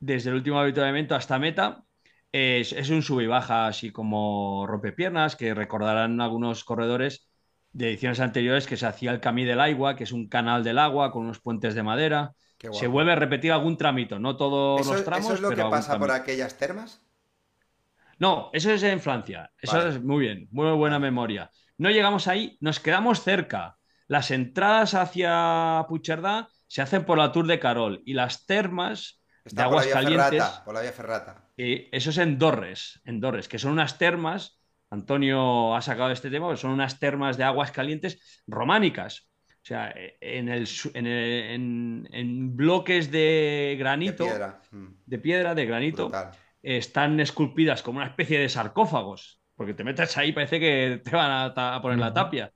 desde el último avituallamiento hasta meta. Es, un sub y baja así como rompepiernas, que recordarán algunos corredores de ediciones anteriores que se hacía el Camí del Agua, que es un canal del agua con unos puentes de madera. Se vuelve a repetir algún tramito, no todos los tramos. ¿Eso es lo que pasa por aquellas termas? No, eso es en Francia. Eso es muy bien, muy buena memoria. No llegamos ahí, nos quedamos cerca. Las entradas hacia Pucherdá se hacen por la Tour de Carol y las termas de aguas calientes. por la vía ferrata. Y eso es en Dorres, en Dorres, que son unas termas. Antonio ha sacado este tema, son unas termas de aguas calientes románicas. O sea, en, el, en, bloques de granito, de piedra, mm. de, piedra, de granito, están esculpidas como una especie de sarcófagos, porque te metes ahí, parece que te van a, poner la tapia.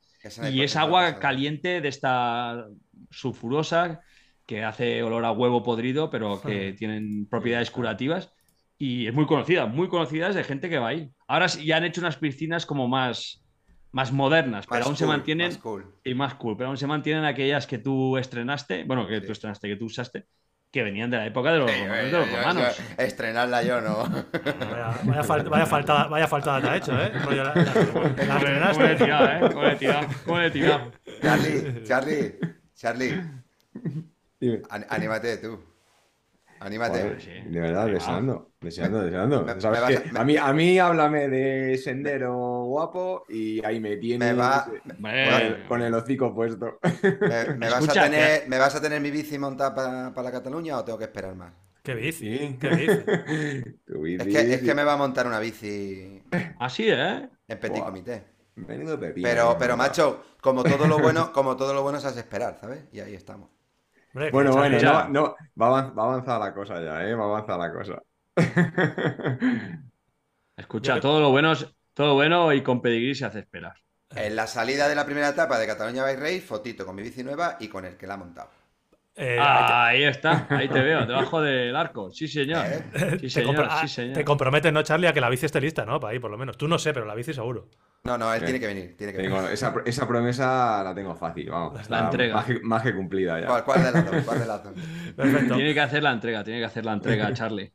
y es agua caliente de esta sulfurosa que hace olor a huevo podrido, pero que tienen propiedades curativas. Y es muy conocida, muy conocida es de gente que va ahí. Ahora ya han hecho unas piscinas como más, más modernas, pero aún se mantienen. Y más cool, pero aún se mantienen aquellas que tú estrenaste, bueno, que tú estrenaste, que tú usaste, que venían de la época de los, romanos. estrenarla yo no. Vaya, vaya, faltada, vaya faltada te ha hecho, ¿eh? La, estrenaste. ¿Cómo le he tirado, eh? ¿Cómo le? ¿Cómo tirado? Charlie, Charlie, Charlie. Anímate tú. Anímate. de verdad, deseando, deseando, deseando. a, mí, a mí háblame de sendero guapo y ahí me tienes con, el, hocico puesto. ¿Me, vas a tener, ¿Me, vas a tener, mi bici montada para, la Cataluña o tengo que esperar más? ¿Qué bici? ¿Qué bici? es, que, es que me va a montar una bici. Así, ¿eh? En petit comité. Pero, pero macho, como todo lo bueno, como todo lo bueno se hace esperar, ¿sabes? Y ahí estamos. Bueno, bueno, no, no, va, a avanzar la cosa ya, ¿eh? Va a avanzar la cosa. Escucha, todo lo bueno todo bueno y con pedigrí se hace esperar. En la salida de la primera etapa de Cataluña by Race, fotito con mi bici nueva y con el que la ha montado. Eh, ahí está, ahí te veo, debajo del arco. Sí, señor. ¿Eh? Sí, señor, te, sí, señor. te comprometes, ¿no, Charlie? A que la bici esté lista, ¿no? Para ahí, por lo menos. Tú no sé, pero la bici seguro. No, no, él tiene que venir. Tiene que Esa, esa, promesa la tengo fácil, vamos. La, entrega. Más que, cumplida ya. ¿Cuál, de las dos? ¿Cuál de las dos? Perfecto. Tiene que hacer la entrega, tiene que hacer la entrega, Charlie.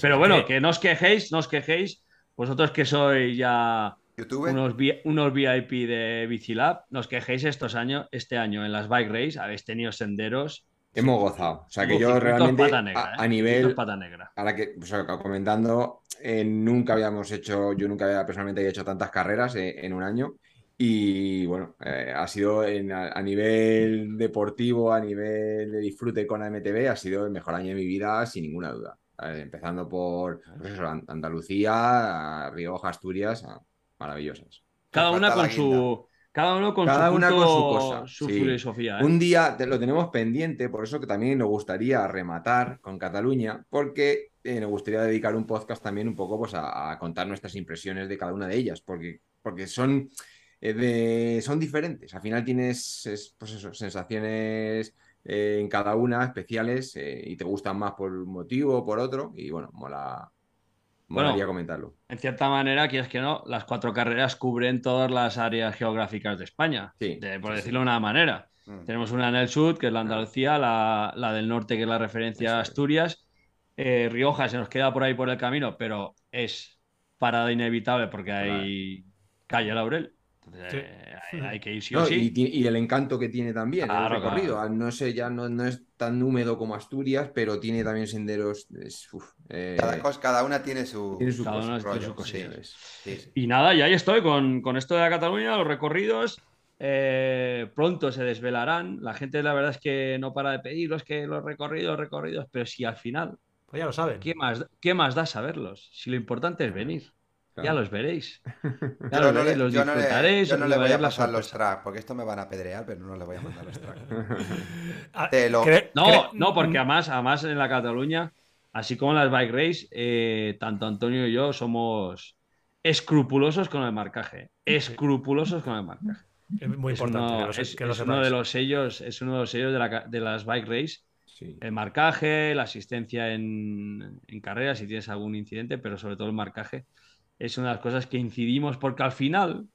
Pero bueno, que no os quejéis, no os quejéis. Vosotros que sois ya Unos, unos VIP de Bicilab, no os quejéis estos años, este año en las bike race habéis tenido senderos Hemos gozado. O sea, que yo realmente a, ¿eh? nivel... Pata negra. Ahora que, comentando, eh, nunca habíamos hecho, yo nunca había personalmente hecho tantas carreras eh, en un año. Y bueno, ha sido a, nivel deportivo, a nivel de disfrute con AMTV, ha sido el mejor año de mi vida, sin ninguna duda. Empezando por pues Andalucía, Rioja, Asturias, maravillosas. Cada una con su, cada uno con Cada su, una con su cosa. Su filosofía. ¿eh? Un día lo tenemos pendiente, por eso que también nos gustaría rematar con Cataluña, porque eh, nos gustaría dedicar un podcast también un poco pues, a, contar nuestras impresiones de cada una de ellas, porque, porque son, eh, son diferentes. Al final tienes pues eso, sensaciones en cada una especiales y te gustan más por un motivo o por otro, y bueno, mola, bueno, comentarlo. En cierta manera, quieres que no, las cuatro carreras cubren todas las áreas geográficas de España, por decirlo de una manera. Mm. Tenemos una en el sur, que es la Andalucía, la, del norte, que es la referencia a Asturias. Eh, Rioja se nos queda por ahí por el camino, pero es parada inevitable porque hay calle Laurel. Eh, hay, que ir sí o sí. Y, el encanto que tiene también el recorrido. No sé, ya no, no, es tan húmedo como Asturias, pero tiene también senderos. Eh, cada, una tiene su, Y nada, y ahí estoy con, esto de la Cataluña, los recorridos. Eh, pronto se desvelarán. La gente, la verdad es que no para de pediros que los recorridos, recorridos, pero si al final. Pues ya lo saben. ¿Qué más, ¿Qué más da saberlos? Si lo importante es venir. Ya los veréis. Ya yo los, no los disfrutaréis. yo no le voy a pasar los tracks, porque esto me van a pedrear, pero no le voy a mandar los tracks. Ah, no, no, porque además, además en la Cataluña, así como en las bike race, eh, tanto Antonio y yo somos escrupulosos con el marcaje. Escrupulosos con el marcaje. Es muy importante. es, uno de los sellos, es uno de los sellos de, las bike race. El marcaje, la asistencia en, en carreras, si tienes algún incidente, pero sobre todo el marcaje es una de las cosas que incidimos porque al final,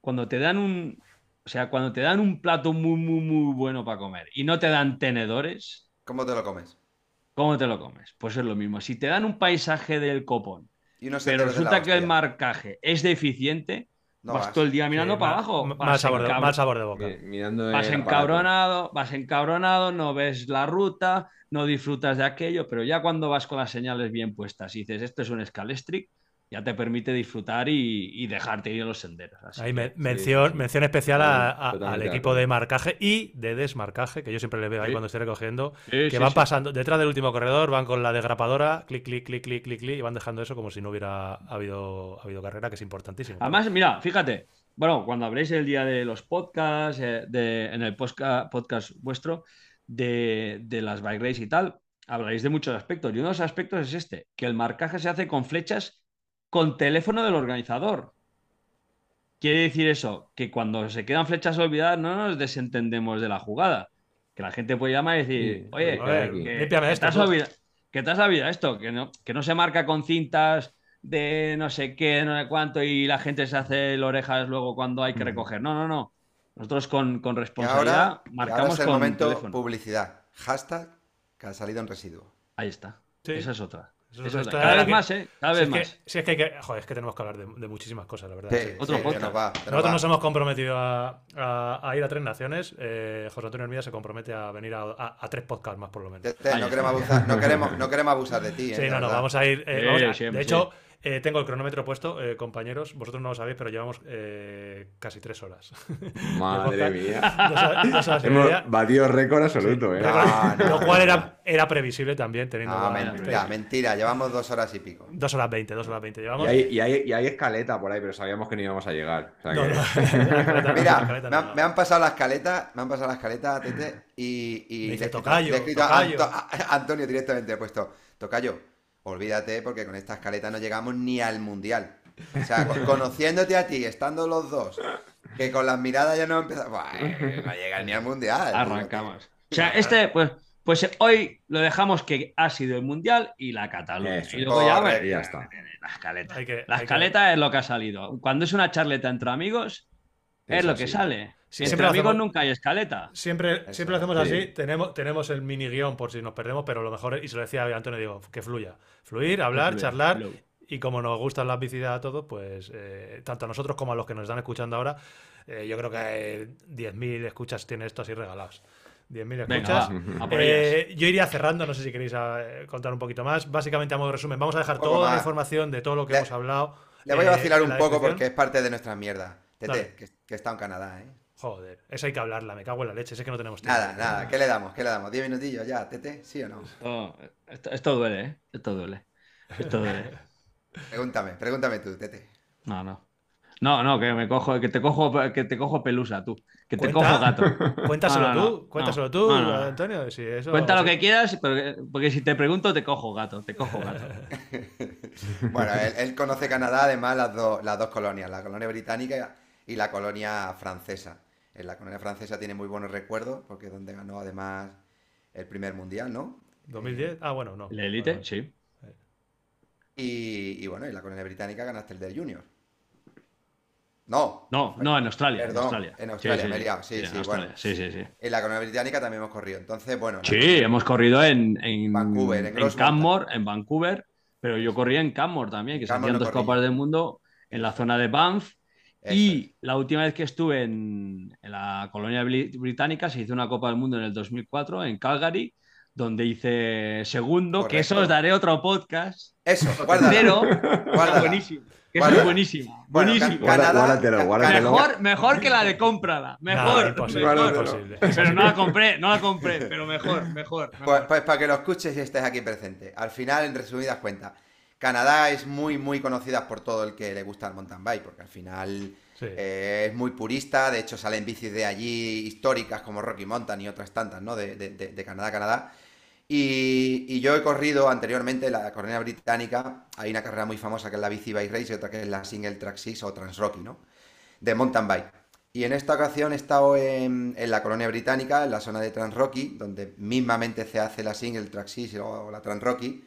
cuando te dan un, o sea, cuando te dan un plato muy, muy, muy bueno para comer y no te dan tenedores. ¿Cómo te lo comes? ¿Cómo te lo comes? Pues es lo mismo. Si te dan un paisaje del copón, pero resulta que el marcaje es deficiente, vas, todo el día mirando para abajo. Mal sabor, de, sabor, de, boca. vas encabronado, vas encabronado, no ves la ruta, no disfrutas de aquello, pero ya cuando vas con las señales bien puestas y dices, esto es un scalestric, ya te permite disfrutar y, dejarte ir a los senderos. Ahí mención, mención especial al equipo de marcaje y de desmarcaje, que yo siempre le veo ahí cuando estoy recogiendo, que van pasando detrás del último corredor, van con la degrapadora, clic, clic, clic, clic, clic, clic, y van dejando eso como si no hubiera habido, habido carrera, que es importantísimo. Además, mira, fíjate, bueno, cuando habréis el día de los podcasts, eh, de, en el podcast vuestro, de, de las bike race y tal, hablaréis de muchos aspectos. Y uno de los aspectos es este, que el marcaje se hace con flechas con teléfono del organizador. Quiere decir eso, que cuando se quedan flechas olvidadas no nos desentendemos de la jugada. Que la gente puede llamar y decir, oye, que, te has olvidado, esto, que no, que no se marca con cintas de no sé qué, no sé cuánto, y la gente se hace el orejas luego cuando hay que recoger. No, no, no. Nosotros con, con responsabilidad marcamos con publicidad. Hashtag que ha salido en residuo. Ahí está. Esa es otra. Eso, eso cada vez más, ¿eh? Cada vez más. sí, es que, que, joder, es que tenemos que hablar de, de muchísimas cosas, la verdad. Sí, Otro sí, podcast. nos va, Nosotros nos hemos comprometido a, a, a ir a tres naciones. Eh, José Antonio Hermida se compromete a venir a, a, a tres podcasts más, por lo menos. Tete, no, queremos abusar, no, queremos, no queremos abusar de ti. ¿eh? Sí, de no, no, vamos a ir. eh, Sí, vamos a- siempre, de hecho, eh, tengo el cronómetro puesto, eh, compañeros. Vosotros no lo sabéis, pero llevamos eh, casi tres horas. Madre mía. Dos horas- dos horas y Hemos batido récord absoluto, ¿eh? No, no, lo cual no. era, era previsible también, teniendo No, la- mentira, mentira, llevamos dos horas y pico. dos horas veinte, dos horas veinte. Llevamos. Y hay, y, hay, y hay escaleta por ahí, pero sabíamos que no íbamos a llegar. O sea que- Mira, me han, no. me han pasado la escaleta, me han pasado la escaleta, Tete, y, y Me dice, le he escrito- "Tocayo, le he escrito a, tocayo". Anto- a- a Antonio directamente, he puesto, Tocayo, olvídate porque con esta escaleta no llegamos ni al mundial. O sea, con- conociéndote a ti, estando los dos, que con las miradas ya no empezamos, Buah, eh, no llegas ni al mundial. Arrancamos. O sea, este, pues, pues hoy lo dejamos que ha sido el Mundial y la Cataluña. Eso, y luego ya, está. La escaleta. Que- la que- escaleta es lo que ha salido. Cuando es una charleta entre amigos, es lo que sale. Entre siempre lo amigos hacemos- nunca hay escaleta. Siempre, siempre lo hacemos sí. así. Tenemos, tenemos el mini guion por si nos perdemos, pero lo mejor, es- y se lo decía a Antonio, digo, que fluya. Fluir, hablar, fluya, charlar. Y como nos gustan las bicidas a todos, pues eh, tanto a nosotros como a los que nos están escuchando ahora, eh, yo creo que eh, 10.000 escuchas tiene esto así regalados. 10.000 Venga, escuchas. Eh, yo iría cerrando, no sé si queréis eh, contar un poquito más. Básicamente, a modo de resumen, vamos a dejar toda la información de todo lo que Le- hemos hablado. Le voy a eh, vacilar un poco porque es parte de nuestra mierda. Tete, que, que está en Canadá, ¿eh? Joder, eso hay que hablarla, me cago en la leche, sé que no tenemos tiempo. Nada, nada, ¿qué le damos? ¿Qué le damos? ¿10 minutillos ya, Tete? ¿Sí o no? Esto, esto duele, ¿eh? Esto duele. Esto duele. Pregúntame, pregúntame tú, Tete. No, no. No, no, que me cojo, que te cojo, que te cojo pelusa tú. Que te Cuenta. cojo gato. Cuéntaselo No, no, tú, no, cuéntaselo no, tú, no, no. Antonio. si eso- Cuenta lo que quieras, pero- porque si te pregunto, te cojo gato, te cojo gato. Bueno, él, él conoce Canadá, además, las, dos las dos colonias, la colonia británica y la colonia francesa. En la colonia francesa tiene muy buenos recuerdos, porque es donde ganó además el primer mundial, ¿no? 2010. Ah, bueno, no. ¿La élite? Vale. Sí. Y, y bueno, y la colonia británica ganaste el del Junior. No, No, no, en Australia. Perdón, en Australia. en Australia, me he liado, sí, en sí, bueno. Sí, sí, sí. en la colonia británica también hemos corrido. Entonces, bueno, la- Sí, hemos corrido en, en Vancouver, en en Canmore, en Vancouver, pero yo corría en Canmore también, que se hacían no dos corrí. copas del mundo en la zona de Banff. Eso Y la última vez que estuve en, en la colonia bri- británica se hizo una Copa del Mundo en el 2004 en Calgary, donde hice segundo, que eso Correcto. os daré otro podcast. Eso, guárdala. Tercero, Guárdala. buenísimo. Que Guárdala. es buenísimo. Bueno, buenísimo. Ca- Canadá- Guárdatelo, guárdatelo. Mejor, mejor que la de cómprala. Mejor. Imposible, mejor. imposible. Pero no la compré, no la compré, pero mejor, mejor. Pues, mejor. pues para que lo escuches y estés aquí presente. Al final, en resumidas cuentas, Canadá es muy, muy conocida por todo el que le gusta el mountain bike, porque al final Sí. eh, es muy purista. De hecho, salen bicis de allí históricas como Rocky Mountain y otras tantas, ¿no? De, de- de- de Canadá, Canadá. Y, y yo he corrido anteriormente la colonia británica. Hay una carrera muy famosa que es la Bici Bike Race y otra que es la Single Track 6 o Transrocky, ¿no? De mountain bike. Y en esta ocasión he estado en, en la colonia británica, en la zona de Transrocky, donde mismamente se hace la Single Track 6 o la Transrocky,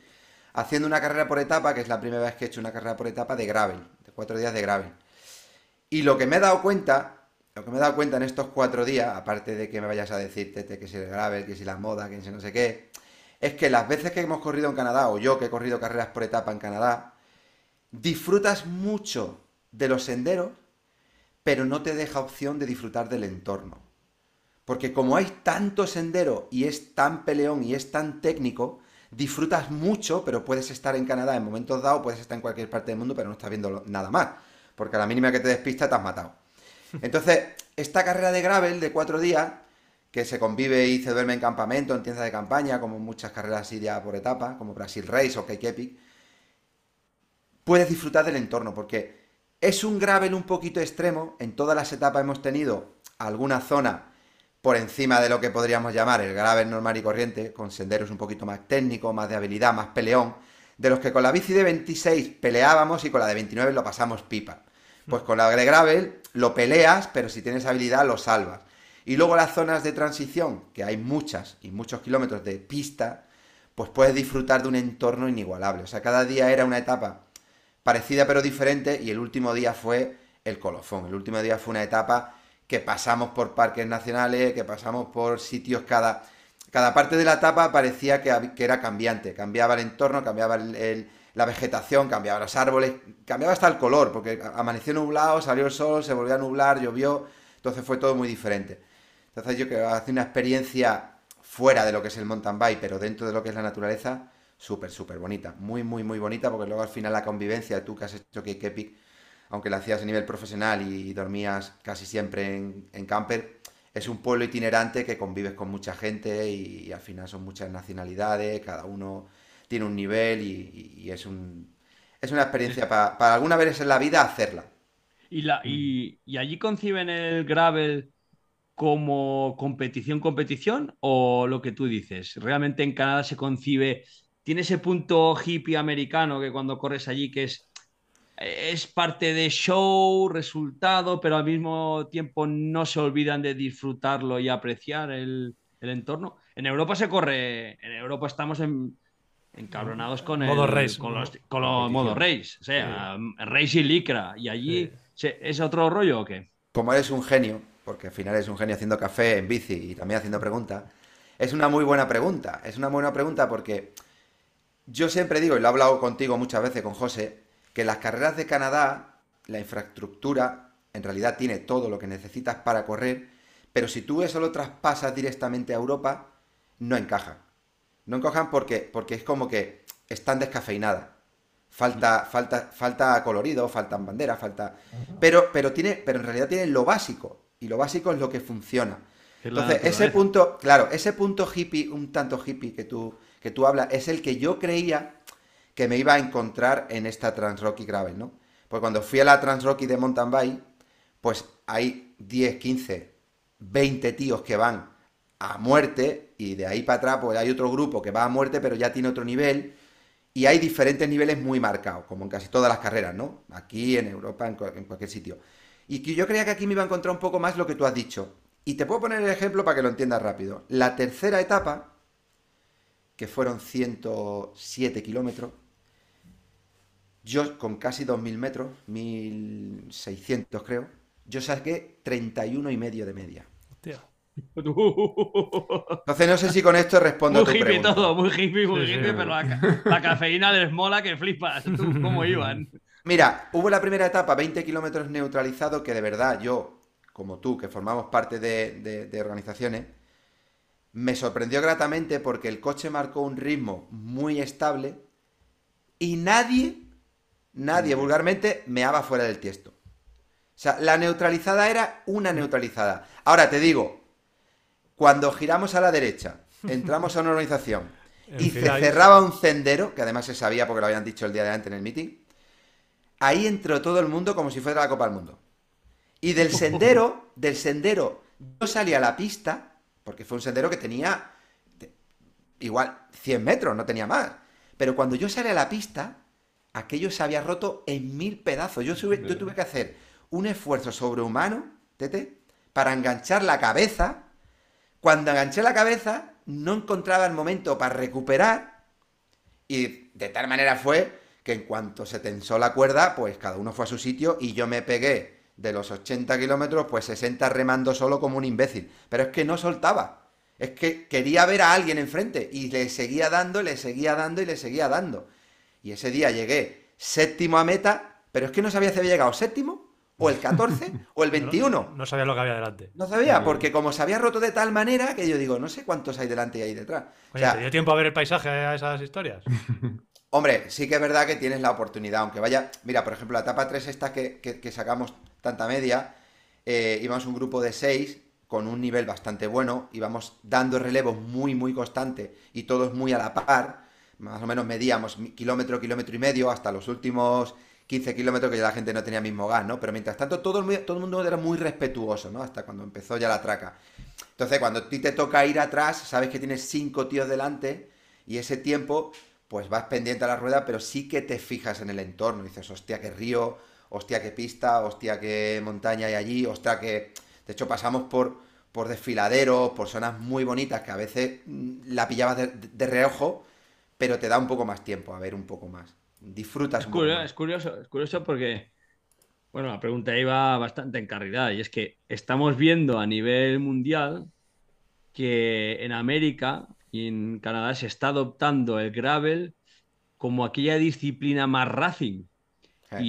haciendo una carrera por etapa, que es la primera vez que he hecho una carrera por etapa de gravel, de cuatro días de gravel. Y lo que me he dado cuenta, lo que me he dado cuenta en estos cuatro días, aparte de que me vayas a decir, Tete, que si el gravel, que si la moda, que si no sé qué, es que las veces que hemos corrido en Canadá, o yo que he corrido carreras por etapa en Canadá, disfrutas mucho de los senderos, pero no te deja opción de disfrutar del entorno. Porque como hay tanto sendero y es tan peleón y es tan técnico, disfrutas mucho, pero puedes estar en Canadá en momentos dados, puedes estar en cualquier parte del mundo, pero no estás viendo nada más. Porque a la mínima que te despista te has matado. Entonces, esta carrera de gravel de cuatro días, que se convive y se duerme en campamento, en tiendas de campaña, como muchas carreras así ya por etapa, como Brasil Race o Cake Epic, puedes disfrutar del entorno, porque es un gravel un poquito extremo. En todas las etapas hemos tenido alguna zona por encima de lo que podríamos llamar el gravel normal y corriente, con senderos un poquito más técnicos, más de habilidad, más peleón, de los que con la bici de 26 peleábamos y con la de 29 lo pasamos pipa. Pues con la de gravel lo peleas, pero si tienes habilidad lo salvas. Y luego las zonas de transición, que hay muchas y muchos kilómetros de pista, pues puedes disfrutar de un entorno inigualable. O sea, cada día era una etapa parecida pero diferente y el último día fue el colofón. El último día fue una etapa que pasamos por parques nacionales, que pasamos por sitios cada... cada parte de la etapa parecía que, era cambiante. Cambiaba el entorno, cambiaba la vegetación, cambiaba los árboles, cambiaba hasta el color, porque amaneció nublado, salió el sol, se volvió a nublar, llovió, entonces fue todo muy diferente. Entonces yo que hace una experiencia fuera de lo que es el mountain bike, pero dentro de lo que es la naturaleza, súper, súper bonita. Muy, muy, muy bonita, porque luego al final la convivencia, tú que has hecho Cake Epic, aunque la hacías a nivel profesional y, dormías casi siempre en, camper, es un pueblo itinerante que convives con mucha gente y, al final son muchas nacionalidades, cada uno tiene un nivel y, es, un, es una experiencia para, alguna vez en la vida hacerla. ¿Y, la, y, y allí conciben el gravel como competición, competición o lo que tú dices? ¿Realmente en Canadá se concibe, tiene ese punto hippie americano que cuando corres allí que es, es parte de show, resultado, pero al mismo tiempo no se olvidan de disfrutarlo y apreciar el, entorno? En Europa se corre, en Europa estamos en, encabronados con el modo race, con los, con los modo race, o sea, race y licra, y allí es otro rollo o qué? Como eres un genio, porque al final es un genio haciendo café en bici y también haciendo preguntas, es una muy buena pregunta. Es una buena pregunta porque yo siempre digo, y lo he hablado contigo muchas veces con José, que las carreras de Canadá, la infraestructura, en realidad tiene todo lo que necesitas para correr, pero si tú eso lo traspasas directamente a Europa, no encajan. No encajan porque, porque es como que están descafeinadas. Falta, falta, falta colorido, faltan banderas, falta. Pero, pero tiene, pero en realidad tiene lo básico. Y lo básico es lo que funciona. Entonces, ese punto, claro, ese punto hippie, un tanto hippie que tú, que tú hablas, es el que yo creía que me iba a encontrar en esta Transrocky Gravel, ¿no? Pues cuando fui a la Transrocky de mountain bike, pues hay 10, 15, 20 tíos que van a muerte y de ahí para atrás pues hay otro grupo que va a muerte pero ya tiene otro nivel y hay diferentes niveles muy marcados, como en casi todas las carreras, ¿no? Aquí, en Europa, en cualquier sitio. Y que yo creía que aquí me iba a encontrar un poco más lo que tú has dicho. Y te puedo poner el ejemplo para que lo entiendas rápido. La tercera etapa, que fueron 107 kilómetros, yo con casi 2.000 metros, 1.600 creo, yo saqué 31 y medio de media. Hostia. Entonces no sé si con esto respondo muy a tu hippie todo, muy hippie, muy hippie, pero la, cafeína les mola que flipas. ¿Cómo iban? Mira, hubo la primera etapa, 20 kilómetros neutralizado, que de verdad yo, como tú, que formamos parte de, organizaciones, me sorprendió gratamente porque el coche marcó un ritmo muy estable y nadie, nadie vulgarmente meaba fuera del tiesto. O sea, la neutralizada era una neutralizada. Ahora te digo, cuando giramos a la derecha, entramos a una organización y se cerraba un sendero, que además se sabía porque lo habían dicho el día de antes en el meeting, ahí entró todo el mundo como si fuera la Copa del Mundo. Y del sendero, del sendero, yo salí a la pista, porque fue un sendero que tenía igual 100 metros, no tenía más. Pero cuando yo salí a la pista, aquello se había roto en mil pedazos. Yo, yo tuve que hacer un esfuerzo sobrehumano, Tete, para enganchar la cabeza. Cuando enganché la cabeza, no encontraba el momento para recuperar. Y de tal manera fue que en cuanto se tensó la cuerda, pues cada uno fue a su sitio y yo me pegué de los 80 kilómetros, pues 60 remando solo como un imbécil. Pero es que no soltaba. Es que quería ver a alguien enfrente y le seguía dando, le seguía dando y le seguía dando. Y ese día llegué séptimo a meta, pero es que no sabía si había llegado séptimo o el 14 o el 21. No, sabía lo que había delante. No sabía, porque como se había roto de tal manera que yo digo, no sé cuántos hay delante y ahí detrás. Oye, ¿te dio tiempo a ver el paisaje a esas historias? Hombre, sí que es verdad que tienes la oportunidad, aunque vaya. Mira, por ejemplo, la etapa 3, esta que, sacamos tanta media, eh, íbamos un grupo de 6 con un nivel bastante bueno, íbamos dando relevos muy, muy constante y todos muy a la par. Más o menos medíamos kilómetro, kilómetro y medio, hasta los últimos 15 kilómetros que ya la gente no tenía mismo gas, ¿no? Pero mientras tanto, todo el, todo el mundo era muy respetuoso, ¿no? Hasta cuando empezó ya la traca. Entonces, cuando a ti te toca ir atrás, sabes que tienes cinco tíos delante y ese tiempo pues vas pendiente a la rueda, pero sí que te fijas en el entorno. dices, hostia, qué río, hostia, qué pista, hostia, qué montaña hay allí, hostia, que... De hecho, pasamos por, por desfiladeros, por zonas muy bonitas que a veces mm, la pillabas de, reojo, pero te da un poco más tiempo a ver un poco más. Disfrutas. Es, curioso, es curioso, es curioso porque, bueno, la pregunta iba bastante encarrilada y es que estamos viendo a nivel mundial que en América y en Canadá se está adoptando el gravel como aquella disciplina más racing. Eh,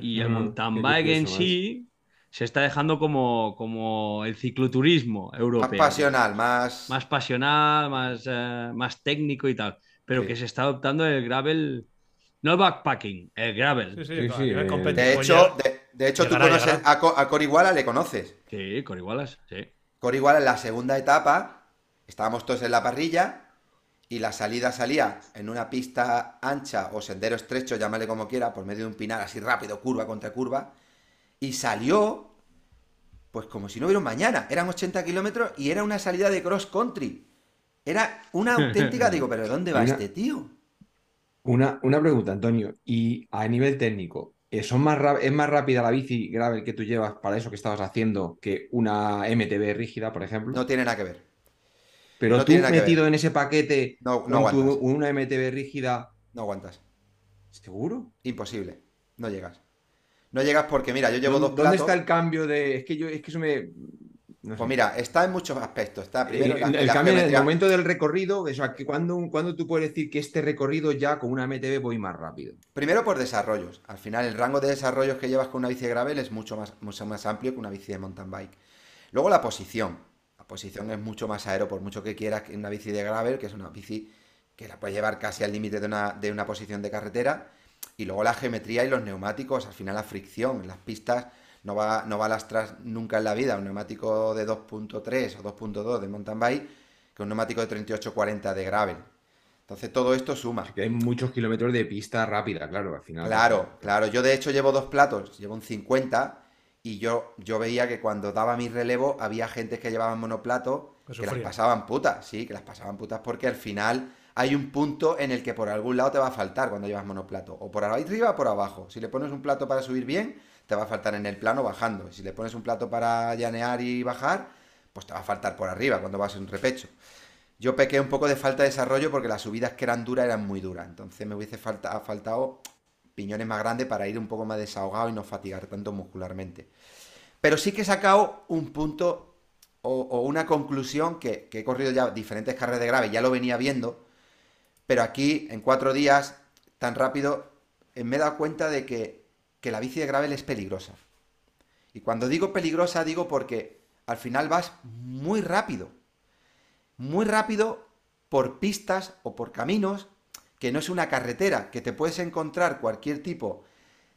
Y, el Mm, mountain bike en sí se está dejando como, como el cicloturismo Más europeo. pasional, más. Más pasional, más, eh, más técnico y tal. Pero Sí. que se está adoptando el gravel, no el backpacking, el gravel. Sí, sí, Sí, a sí, nivel eh, competitivo De hecho, de, de hecho tú conoces llegará. a, Co- a Corihuala, le conoces. Sí, con igualas, sí. Corihuala en la segunda etapa, estábamos todos en la parrilla y la salida salía en una pista ancha o sendero estrecho, llámale como quiera, por medio de un pinar así rápido, curva contra curva, y salió, pues como si no hubiera un mañana, eran 80 kilómetros y era una salida de cross country. Era una auténtica, digo, pero ¿dónde va Una- este tío? Una, una pregunta, Antonio. Y a nivel técnico, eh, ¿son más ra- ¿es más rápida la bici gravel que tú llevas para eso que estabas haciendo que una MTB rígida, por ejemplo? No tiene nada que ver. Pero no tú metido en ese paquete No, no con tu- una MTB rígida, No aguantas. ¿seguro? Imposible. No llegas. No llegas porque, mira, yo llevo ¿Dónde, dos dónde platos. está el cambio de...? Es que yo, es que eso me... no sé. Pues mira, está en muchos aspectos. Está primero el, la- el la cambio en el momento del recorrido, o sea, que cuando, cuando tú puedes decir que este recorrido ya con una MTB voy más rápido. Primero por desarrollos. Al final, el rango de desarrollos que llevas con una bici de gravel es mucho más, mucho más amplio que una bici de mountain bike. Luego la posición. La posición es mucho más aero, por mucho que quieras que una bici de gravel, que es una bici que la puedes llevar casi al límite de una, de una posición de carretera. Y luego la geometría y los neumáticos, al final la fricción. En las pistas no va, no va a lastrar nunca en la vida un neumático de 2.3 o 2.2 de mountain bike que un neumático de 38-40 de gravel. Entonces todo esto suma. Que hay muchos kilómetros de pista rápida, claro, al final. Claro, claro. Yo de hecho llevo dos platos, llevo un 50 y yo, yo veía que cuando daba mi relevo había gente que llevaban monoplato Que que las pasaban putas, sí, que las pasaban putas porque al final hay un punto en el que por algún lado te va a faltar cuando llevas monoplato. O por arriba o por abajo. Si le pones un plato para subir bien, te va a faltar en el plano bajando. Si le pones un plato para llanear y bajar, pues te va a faltar por arriba cuando vas en repecho. Yo pequé un poco de falta de desarrollo porque las subidas que eran duras eran muy duras. Entonces me hubiese falta, faltado piñones más grandes para ir un poco más desahogado y no fatigar tanto muscularmente. Pero sí que he sacado un punto o, una conclusión que, que he corrido ya diferentes carreras de grave, ya lo venía viendo, pero aquí en cuatro días, tan rápido, eh, me he dado cuenta de que, que la bici de gravel es peligrosa. Y cuando digo peligrosa, digo porque al final vas muy rápido. Muy rápido por pistas o por caminos que no es una carretera, que te puedes encontrar cualquier tipo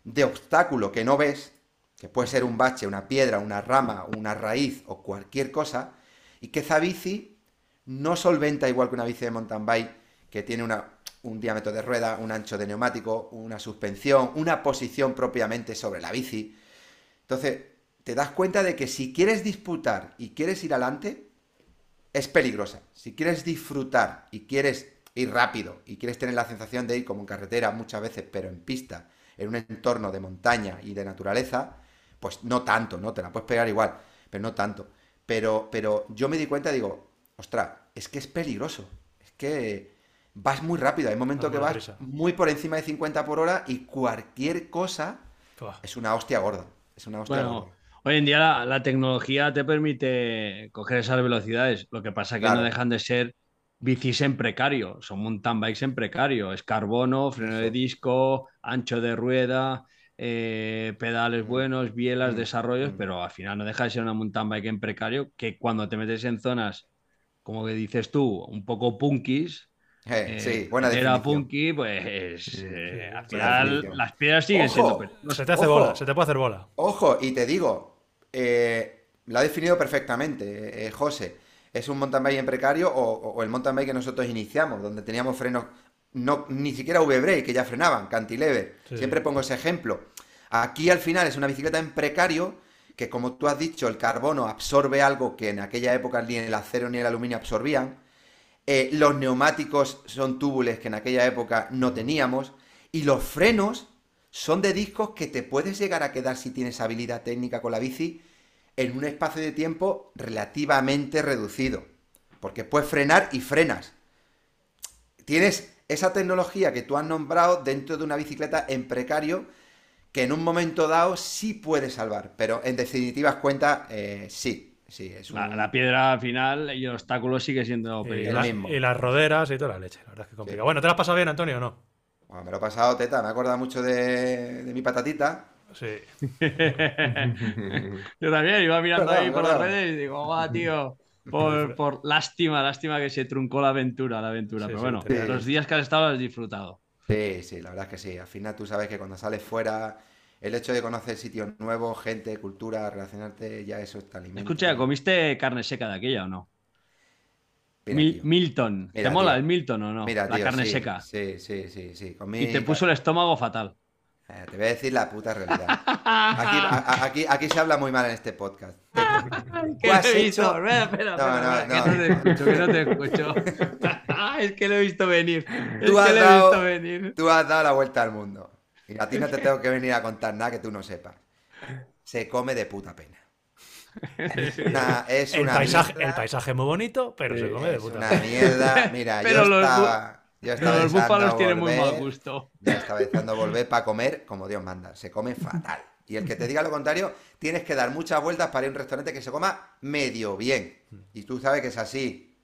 de obstáculo que no ves, que puede ser un bache, una piedra, una rama, una raíz o cualquier cosa, y que esa bici no solventa igual que una bici de mountain bike, que tiene una, un diámetro de rueda, un ancho de neumático, una suspensión, una posición propiamente sobre la bici. Entonces, te das cuenta de que si quieres disputar y quieres ir adelante, es peligrosa. Si quieres disfrutar y quieres ir rápido y quieres tener la sensación de ir como en carretera muchas veces, pero en pista, en un entorno de montaña y de naturaleza, pues no tanto, ¿no? Te la puedes pegar igual, pero no tanto. Pero, pero yo me di cuenta, digo, ostras, es que es peligroso. Es que vas muy rápido. Hay momentos que vas muy por encima de 50 por hora y cualquier cosa es una hostia gorda. Es una hostia Bueno, gorda. hoy en día la, la tecnología te permite coger esas velocidades. Lo que pasa es que Claro. no dejan de ser bicis en precario. Son mountain bikes en precario. Es carbono, freno de disco, ancho de rueda, eh, pedales Mm. buenos, bielas, Mm. desarrollos, Mm. pero al final no deja de ser una mountain bike en precario que cuando te metes en zonas, como que dices tú, un poco punkis, Eh, eh, sí, buena era punky, pues eh, sí, al final las piedras siguen Ojo. siendo. Se te hace Ojo. bola, se te puede hacer bola. Ojo, y te digo, eh, lo ha definido perfectamente, eh, José. Es un mountain bike en precario o, o el mountain bike que nosotros iniciamos, donde teníamos frenos, no, ni siquiera V-brake, que ya frenaban, cantilever. Sí. Siempre pongo ese ejemplo. Aquí al final es una bicicleta en precario que, como tú has dicho, el carbono absorbe algo que en aquella época ni el acero ni el aluminio absorbían. Eh, los neumáticos son túbules que en aquella época no teníamos. Y los frenos son de discos que te puedes llegar a quedar si tienes habilidad técnica con la bici en un espacio de tiempo relativamente reducido. Porque puedes frenar y frenas. Tienes esa tecnología que tú has nombrado dentro de una bicicleta en precario que en un momento dado sí puede salvar. Pero en definitivas cuentas, eh, sí. Sí, es un... La, la piedra final y el obstáculo sigue siendo Y, peligroso. mismo. y las roderas y toda la leche. La verdad es que es complicado. Bueno, ¿te lo has pasado bien, Antonio, o no? Bueno, me lo he pasado, teta. Me he acordado mucho de, de mi patatita. Sí. Yo también iba mirando ahí por las redes y digo, guau, tío. Por, por lástima, lástima que se truncó la aventura, la aventura. Sí, Pero bueno, los días que has estado los has disfrutado. Sí, sí, la verdad es que sí. Al final tú sabes que cuando sales fuera, el hecho de conocer sitios nuevos, gente, cultura, relacionarte, ya eso está alimento. Escucha, ¿comiste carne seca de aquella o no? Mira, Mil- tío. Milton. Mira, ¿Te mola tío. el Milton o no? Mira, la tío, carne sí, seca. Sí, sí, sí, sí. Comí Y te puso el estómago fatal. Eh, te voy a decir la puta realidad. Aquí, a- a- aquí, aquí se habla muy mal en este podcast. ¿Qué has hecho- Espera, espera, No, no, que no. no te escucho, que no te escucho. es que lo he visto venir. Es Tú que has lo he visto venir. Tú has dado la vuelta al mundo. Y a ti no te tengo que venir a contar nada que tú no sepas. Se come de puta pena. Una- es El una paisaje, mierda, el paisaje es muy bonito, pero se come de es puta. una mierda. Mira, Pero yo los estaba, yo estaba Pero los búfalos tienen muy mal gusto. Ya estaba deseando volver para comer como Dios manda. Se come fatal. Y el que te diga lo contrario, tienes que dar muchas vueltas para ir a un restaurante que se coma medio bien. Y tú sabes que es así.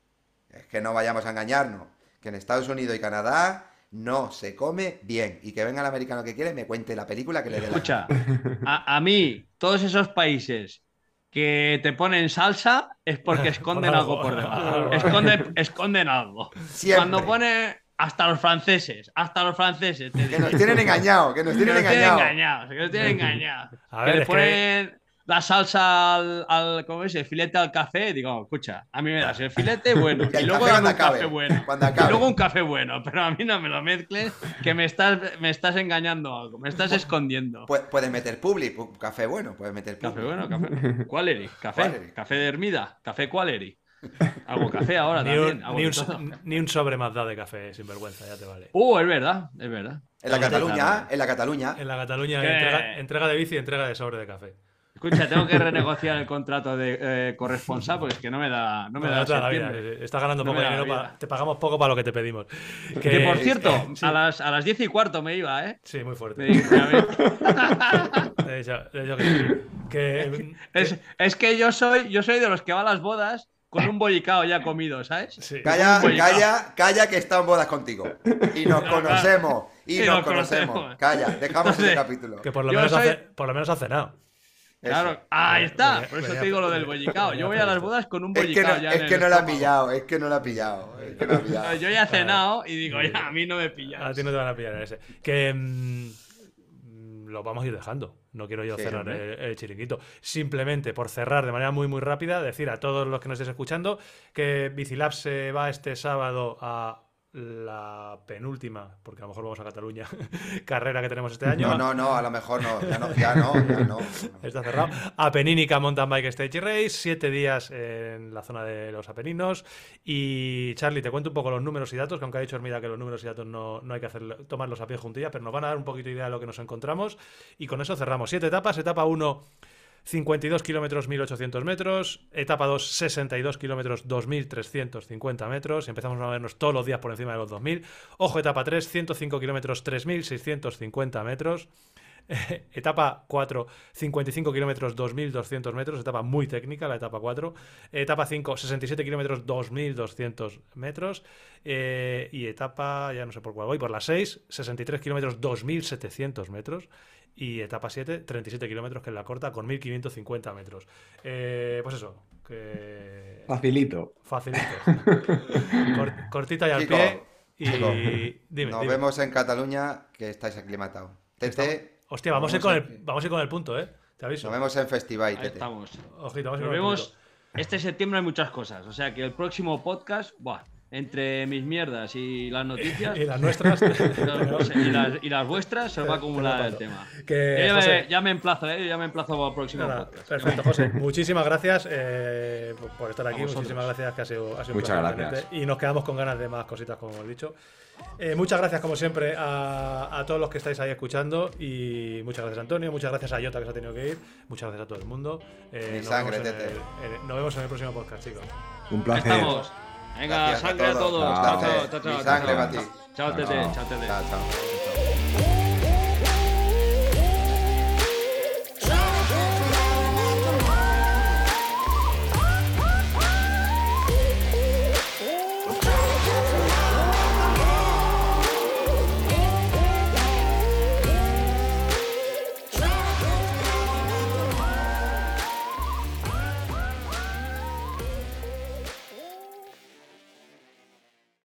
Es que no vayamos a engañarnos. Que en Estados Unidos y Canadá no se come bien. Y que venga el americano que quiere y me cuente la película que le dé la Escucha, a, a mí, todos esos países que te ponen salsa es porque esconden algo por debajo. Esconden, esconden algo. Siempre. Cuando pone hasta los franceses, hasta los franceses, te Que nos tienen engañados, que nos Que tienen nos tienen engañados. que nos tienen engañados. A que ver, le es que- ponen la salsa al, al ¿cómo es? El filete al café. Digo, escucha, a mí me das el filete bueno. Y luego dame un acabe, café bueno. cuando Y acabe. luego un café bueno. Pero a mí no me lo mezcles, que me estás, me estás engañando algo. Me estás escondiendo. Pu- Puedes meter publi, pu- café bueno, puedes meter publi. Café bueno, café. Qualery, café. Café de Hermida, café Qualery. Hago café ahora Ni también. un, ni, un, todo. ni un sobre más da de café, sin vergüenza, ya te vale. Uh, es verdad, es verdad. En la Cataluña, en la Cataluña. En la Cataluña, entrega de bici y entrega de sobre de café. Escucha, tengo que renegociar el contrato de eh, corresponsal porque es que no me da, no me Bueno, da la vida, septiembre. eh, Estás ganando No poco dinero, te pagamos poco para lo que te pedimos. Que por cierto, sí. a, las, a las 10 y cuarto me iba, ¿eh? Sí, muy fuerte. que es, es que yo soy, yo soy de los que va a las bodas con un bollicao ya comido, ¿sabes? sí. Calla, calla, calla que estado en bodas contigo. Y nos conocemos. Y, Y nos, nos conocemos. conocemos. Calla, dejamos ese Entonces, capítulo. Que por lo, menos soy- hace, por lo menos ha cenado. Claro, Eso. ahí está. Por eso te digo lo del bollicao. Yo voy a las bodas con un Es que bollicao no, ya es en que el no la ha estómago. pillado, es que no la ha pillado. Es que no ha pillado. Yo ya he cenado y digo, ya, a mí no me pillas. A ti no te van a pillar en ese. Que mm, lo vamos a ir dejando. No quiero yo Sí, cerrar el, el chiringuito. Simplemente por cerrar de manera muy muy rápida, decir a todos los que nos estéis escuchando que Bicilab se va este sábado a la penúltima, porque a lo mejor vamos a Cataluña, carrera que tenemos este año. No, no, no, a lo mejor no. Ya no, ya no. Ya no. Está cerrado. Apenínica Mountain Bike Stage Race, siete días en la zona de los Apeninos. Y Charlie, te cuento un poco los números y datos, que aunque ha dicho Hermida que los números y datos no, no hay que hacer, tomarlos a pie juntillas, pero nos van a dar un poquito de idea de lo que nos encontramos. Y con eso cerramos. Siete etapas. Etapa 1, 52 kilómetros, 1800 metros. Etapa 2, 62 kilómetros, 2350 metros. Empezamos a movernos todos los días por encima de los 2000. Ojo, etapa 3, 105 kilómetros, 3650 metros. etapa 4, 55 kilómetros, 2.200 metros, etapa muy técnica, la etapa 4. Etapa 5, 67 kilómetros, 2.200 metros. Eh, y etapa, ya no sé por cuál voy, por la 6, 63 kilómetros, 2.700 metros. Y etapa 7, 37 kilómetros, que es la corta, con 1.550 metros. Eh, pues eso, que... Facilito. Facilito. Cor- cortita y al Chico, pie. Y chico, dime, Nos dime. vemos en Cataluña, que estáis aclimatados. Tete, Hostia, vamos, a ir Vamos con el, vamos a ir con el punto, ¿eh? Te aviso. nos vemos en Festival, Ahí Tete. estamos. Ojito, vamos a ir Nos con el vemos. punto. Este septiembre hay muchas cosas. O sea que el próximo podcast, buah, entre mis mierdas y las noticias Y las nuestras. no sé, y, las, y las vuestras se va a acumular el tema. Que, Yo ya, José, me, ya me emplazo, ¿eh? Ya me emplazo para el próximo nada, perfecto, José. Muchísimas gracias eh, por- estar aquí. Muchísimas gracias, que ha sido, ha sido un Muchas placer gracias. tenerte. Y nos quedamos con ganas de más cositas, como hemos dicho. Eh, muchas gracias, como siempre, a, a todos los que estáis ahí escuchando. Y muchas gracias, Antonio. Muchas gracias a Jota, que se ha tenido que ir. Muchas gracias a todo el mundo. Eh, Mi nos sangre, vemos en Tete. el- en- nos vemos en el próximo podcast, chicos. Un placer. estamos. Venga, Gracias sangre a todos. Chao. Chao, chao, sangre para ti. Chao, Tete. Chao. Chao, Tete. Chao, chao.